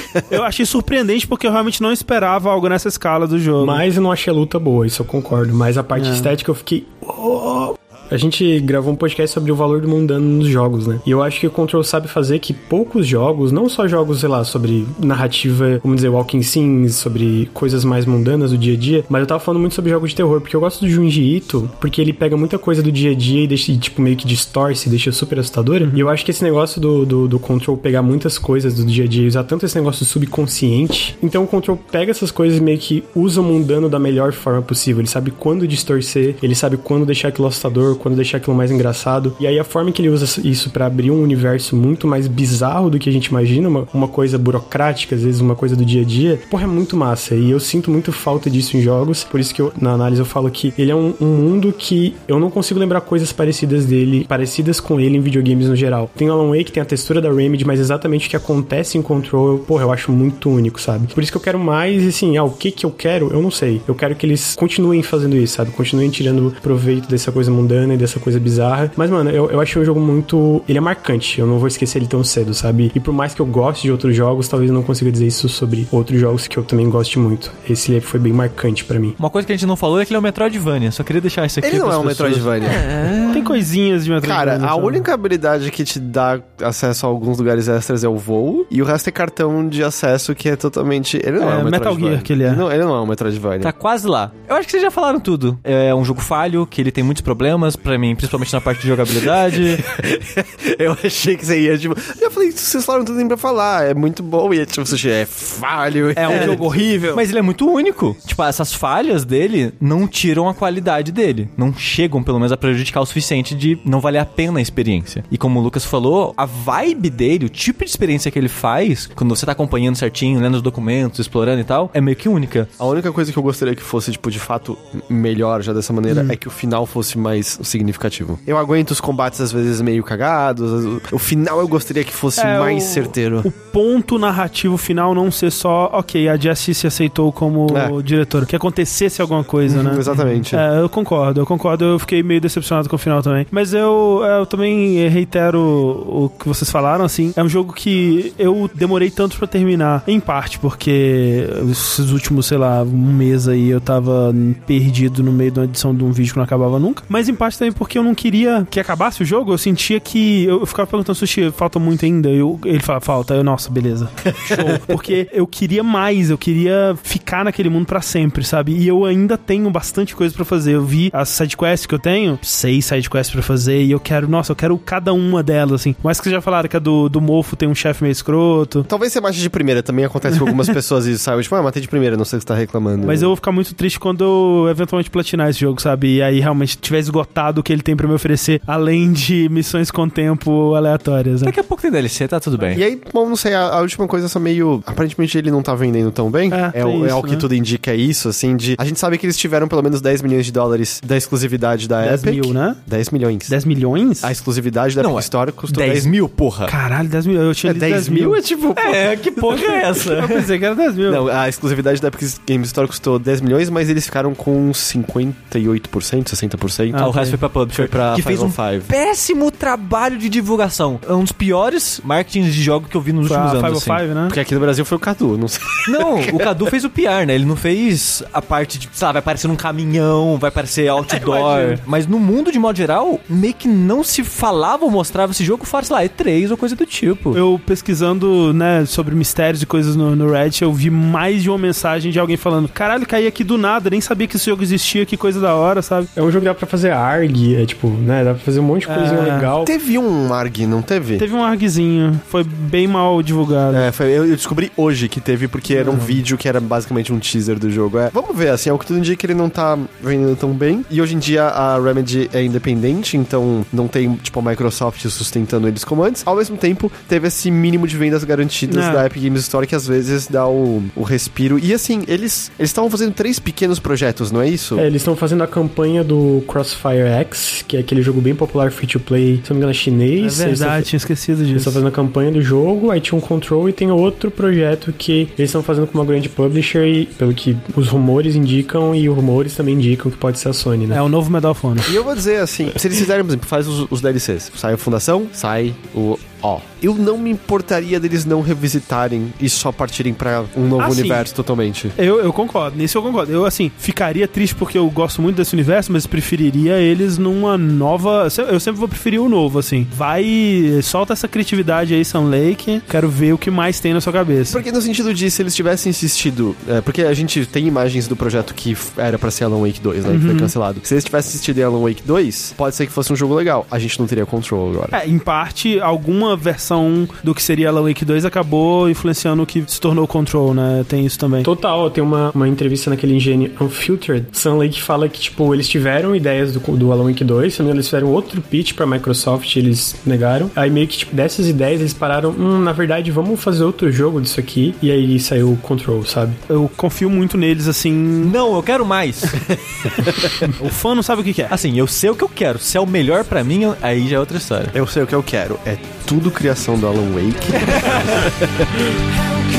*laughs* Eu achei surpreendente porque eu realmente não esperava algo nessa escala do jogo. Mas eu não achei a luta boa, isso eu concordo. Mas a parte É. estética eu fiquei. "Oh". A gente gravou um podcast sobre o valor do mundano nos jogos, né? E eu acho que o Control sabe fazer que poucos jogos, não só jogos, sei lá, sobre narrativa, vamos dizer, walking sims, sobre coisas mais mundanas do dia a dia, mas eu tava falando muito sobre jogos de terror, porque eu gosto do Junji Ito, porque ele pega muita coisa do dia a dia e deixa, tipo, meio que distorce, deixa super assustadora. E eu acho que esse negócio do, do, do Control pegar muitas coisas do dia a dia e usar tanto esse negócio subconsciente, então o Control pega essas coisas e meio que usa o mundano da melhor forma possível. Ele sabe quando distorcer, ele sabe quando deixar aquilo assustador, quando deixar aquilo mais engraçado. E aí a forma que ele usa isso pra abrir um universo muito mais bizarro do que a gente imagina, uma, uma coisa burocrática, às vezes uma coisa do dia a dia, porra, é muito massa. E eu sinto muito falta disso em jogos, por isso que eu, na análise eu falo que ele é um, um mundo que eu não consigo lembrar coisas parecidas dele, parecidas com ele em videogames no geral. Tem Alan Wake, tem a textura da Remedy, mas exatamente o que acontece em Control, porra, eu acho muito único, sabe? Por isso que eu quero mais, e assim, ah, o que que eu quero, eu não sei. Eu quero que eles continuem fazendo isso, sabe? Continuem tirando proveito dessa coisa mundana e dessa coisa bizarra. Mas, mano, eu, eu achei um jogo muito. Ele é marcante, eu não vou esquecer ele tão cedo, sabe? E por mais que eu goste de outros jogos, talvez eu não consiga dizer isso sobre outros jogos que eu também goste muito. Esse foi bem marcante pra mim. Uma coisa que a gente não falou é que ele é um Metroidvania. Só queria deixar isso aqui. Ele não é um pessoas. Metroidvania. Tem coisinhas de Metroidvania. Cara, a sabe? única habilidade que te dá acesso a alguns lugares extras é o voo, e o resto é cartão de acesso que é totalmente. Ele não é, É, um Metal. Gear que ele é. Não, ele não é um Metroidvania. Tá quase lá. Eu acho que vocês já falaram tudo. É um jogo falho, que ele tem muitos problemas, pra mim, principalmente na parte de jogabilidade. *laughs* Eu achei que você ia, tipo. Eu falei, vocês falaram tudo nem pra falar. É muito bom. E é tipo, você é falho. É um jogo horrível. Mas ele é muito único. Tipo, essas falhas dele não tiram a qualidade dele. Não chegam, pelo menos, a prejudicar o suficiente de não valer a pena a experiência. E como o Lucas falou, a vibe dele, o tipo de experiência que ele faz, quando você tá acompanhando certinho, lendo os documentos, explorando e tal, é meio que única. A única coisa que eu gostaria que fosse, tipo, de fato, melhor já dessa maneira Hum. é que o final fosse mais significativo. Eu aguento os combates às vezes meio cagados. O final eu gostaria que fosse É, mais o- certeiro. O ponto narrativo final não ser só, ok, a Jessie se aceitou como É. diretor, que acontecesse alguma coisa, né? *laughs* Exatamente. É, eu concordo, eu concordo, eu fiquei meio decepcionado com o final também. Mas eu, é, eu também reitero o que vocês falaram, assim. É um jogo que eu demorei tanto pra terminar, em parte porque esses últimos, sei lá, um mês aí eu tava perdido no meio de uma edição de um vídeo que não acabava nunca. Mas em parte também porque eu não queria que acabasse o jogo, eu sentia que. Eu, ficava perguntando, Sushi, falta muito ainda? Eu, ele fala, falta. Eu, nossa, beleza. *laughs* Show. porque eu queria mais, eu queria ficar naquele mundo pra sempre, sabe? E eu ainda tenho bastante coisa pra fazer. Eu vi as sidequests que eu tenho, seis sidequests pra fazer, e eu quero, nossa, eu quero cada uma delas, assim. Mais que vocês já falaram que a do, do mofo tem um chefe meio escroto. Talvez você mate de primeira, também acontece com algumas *laughs* pessoas isso, sabe? Tipo, ah, matei de primeira, não sei o que você tá reclamando. Mas eu vou ficar muito triste quando eu eventualmente platinar esse jogo, sabe? E aí realmente tiver esgotado limitado que ele tem pra me oferecer, além de missões com tempo aleatórias. Né? Daqui a pouco tem DLC, tá tudo bem. E aí, bom, não sei, a, a última coisa só meio. Aparentemente ele não tá vendendo tão bem. É, É, o, é isso, o que né? tudo indica é isso, assim, de. A gente sabe que eles tiveram pelo menos 10 milhões de dólares da exclusividade da 10 Epic. mil, né? 10 milhões. 10 milhões? A exclusividade da Não, Epic é Store custou 10 10 mil, porra. Caralho, 10 mil. Eu tinha É, lido 10 mil é tipo. É, que porra é essa? *laughs* Eu pensei que era 10 mil. Não, a exclusividade da Epic Game Store custou 10 milhões, mas eles ficaram com 58%, 60%. Ah, o resto foi pra publisher, Foi pra que fez um Final Five. péssimo trabalho de divulgação. É um dos piores marketings de jogo que eu vi nos Foi últimos anos. 505, né? Porque aqui no Brasil foi o Cadu, não sei. assim. Não, o Cadu fez o PR, né? Ele não fez a parte de, sei lá, vai aparecer num caminhão, vai aparecer outdoor. *laughs* Imagino. Mas no mundo, de modo geral, meio que não se falava ou mostrava esse jogo fora, sei lá, E3 ou coisa do tipo. Eu pesquisando, né, sobre mistérios e coisas no, no Reddit, eu vi mais de uma mensagem de alguém falando: caralho, caí aqui do nada, nem sabia que esse jogo existia, que coisa da hora, sabe? É um jogo que dá pra fazer ARG, é tipo, né? Dá pra fazer um monte de coisinha É. legal. Teve um ARG, não teve? Teve um argzinho, foi bem mal divulgado. É, foi, eu descobri hoje que teve, porque era Uhum. um vídeo que era basicamente um teaser do jogo. É, vamos ver, assim, é o que tudo indica que ele não tá vendendo tão bem. E hoje em dia a Remedy é independente, então não tem, tipo, a Microsoft sustentando eles como antes. Ao mesmo tempo, teve esse mínimo de vendas garantidas É. da Epic Games Store que às vezes dá o, o respiro. E assim, eles eles estavam fazendo três pequenos projetos, não é isso? É, eles estão fazendo a campanha do Crossfire X, que é aquele jogo bem popular free to play, se não me engano, é É chinês. Eles tão- verdade, tinha esquecido Eles disso. estão fazendo a campanha do jogo, aí tinha um control e tem outro projeto que eles estão fazendo com uma grande publisher e pelo que os rumores indicam e os rumores também indicam que pode ser a Sony, né? É o novo Medal of Honor. E eu vou dizer assim, se eles fizerem, por exemplo, faz os, os DLCs, sai a Fundação, sai o Ó. Eu não me importaria deles não revisitarem e só partirem pra um novo Ah, universo totalmente. Eu, eu concordo, nisso eu concordo. Eu, assim, ficaria triste porque eu gosto muito desse universo, mas preferiria eles numa nova. Eu sempre vou preferir o novo, assim. Vai, solta essa criatividade aí, Sam Lake. Quero ver o que mais tem na sua cabeça. Porque no sentido de, se eles tivessem insistido, é, porque a gente tem imagens do projeto que era pra ser Alan Wake 2, né, que foi Uhum. cancelado. Se eles tivessem insistido em Alan Wake 2, pode ser que fosse um jogo legal. A gente não teria control agora. É, em parte, alguma versão do que seria Alan Wake 2 acabou influenciando o que se tornou o Control, né? Tem isso também. Total, tem uma, uma entrevista naquele engenho Unfiltered. Sam Lake fala que, tipo, eles tiveram ideias do, do Alan Wake 2, se não me engano, eles fizeram outro pitch pra Microsoft e eles negaram. Aí meio que, tipo, dessas ideias eles pararam, hum, na verdade, vamos fazer outro jogo disso aqui. E aí saiu o Control, sabe? Eu confio muito neles, assim. Não, eu quero mais. *laughs* o fã não sabe o que quer. Assim, eu sei o que eu quero. Se é o melhor pra mim, aí já é outra história. Eu sei o que eu quero. É tudo criação do Alan Wake. *laughs*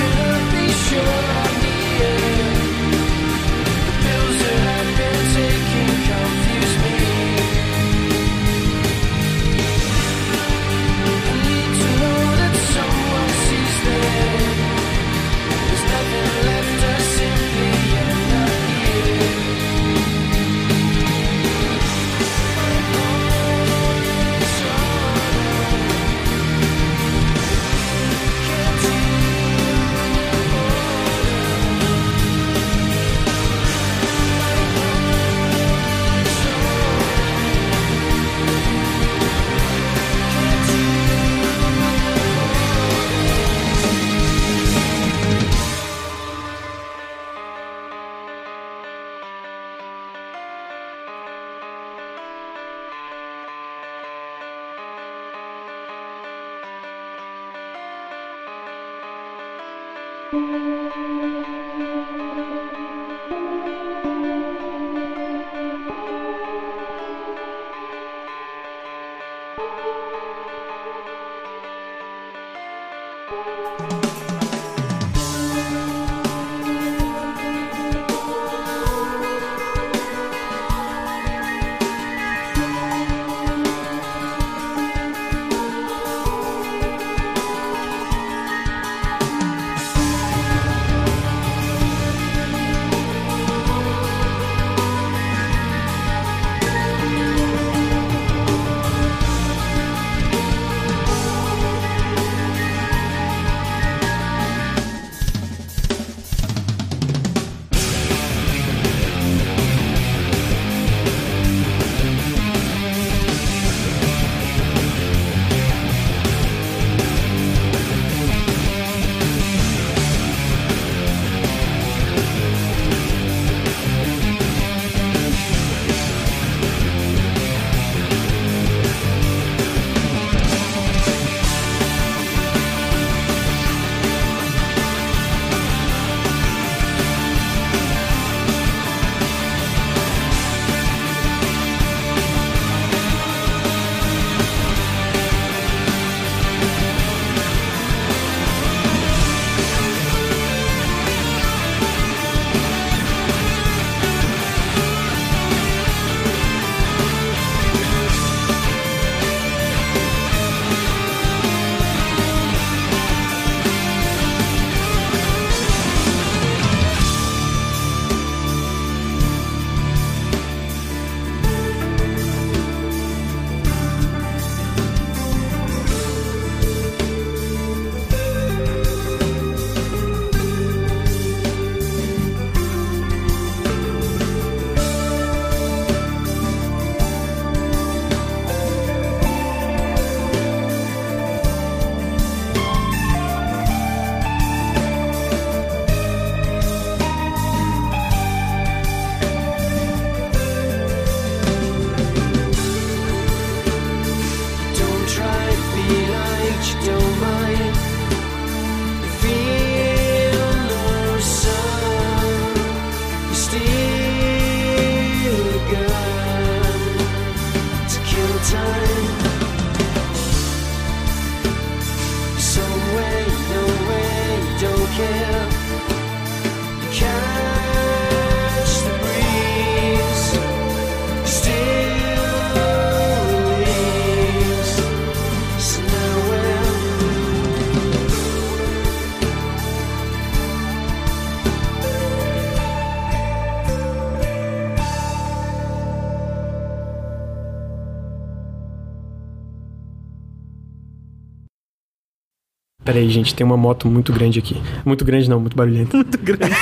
Peraí, gente, tem uma moto muito grande aqui. Muito grande não, muito barulhenta. *laughs* Muito grande.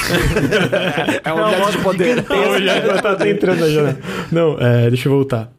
É um objeto de poder. tá, tá entrando na janela. Não, é, deixa eu voltar.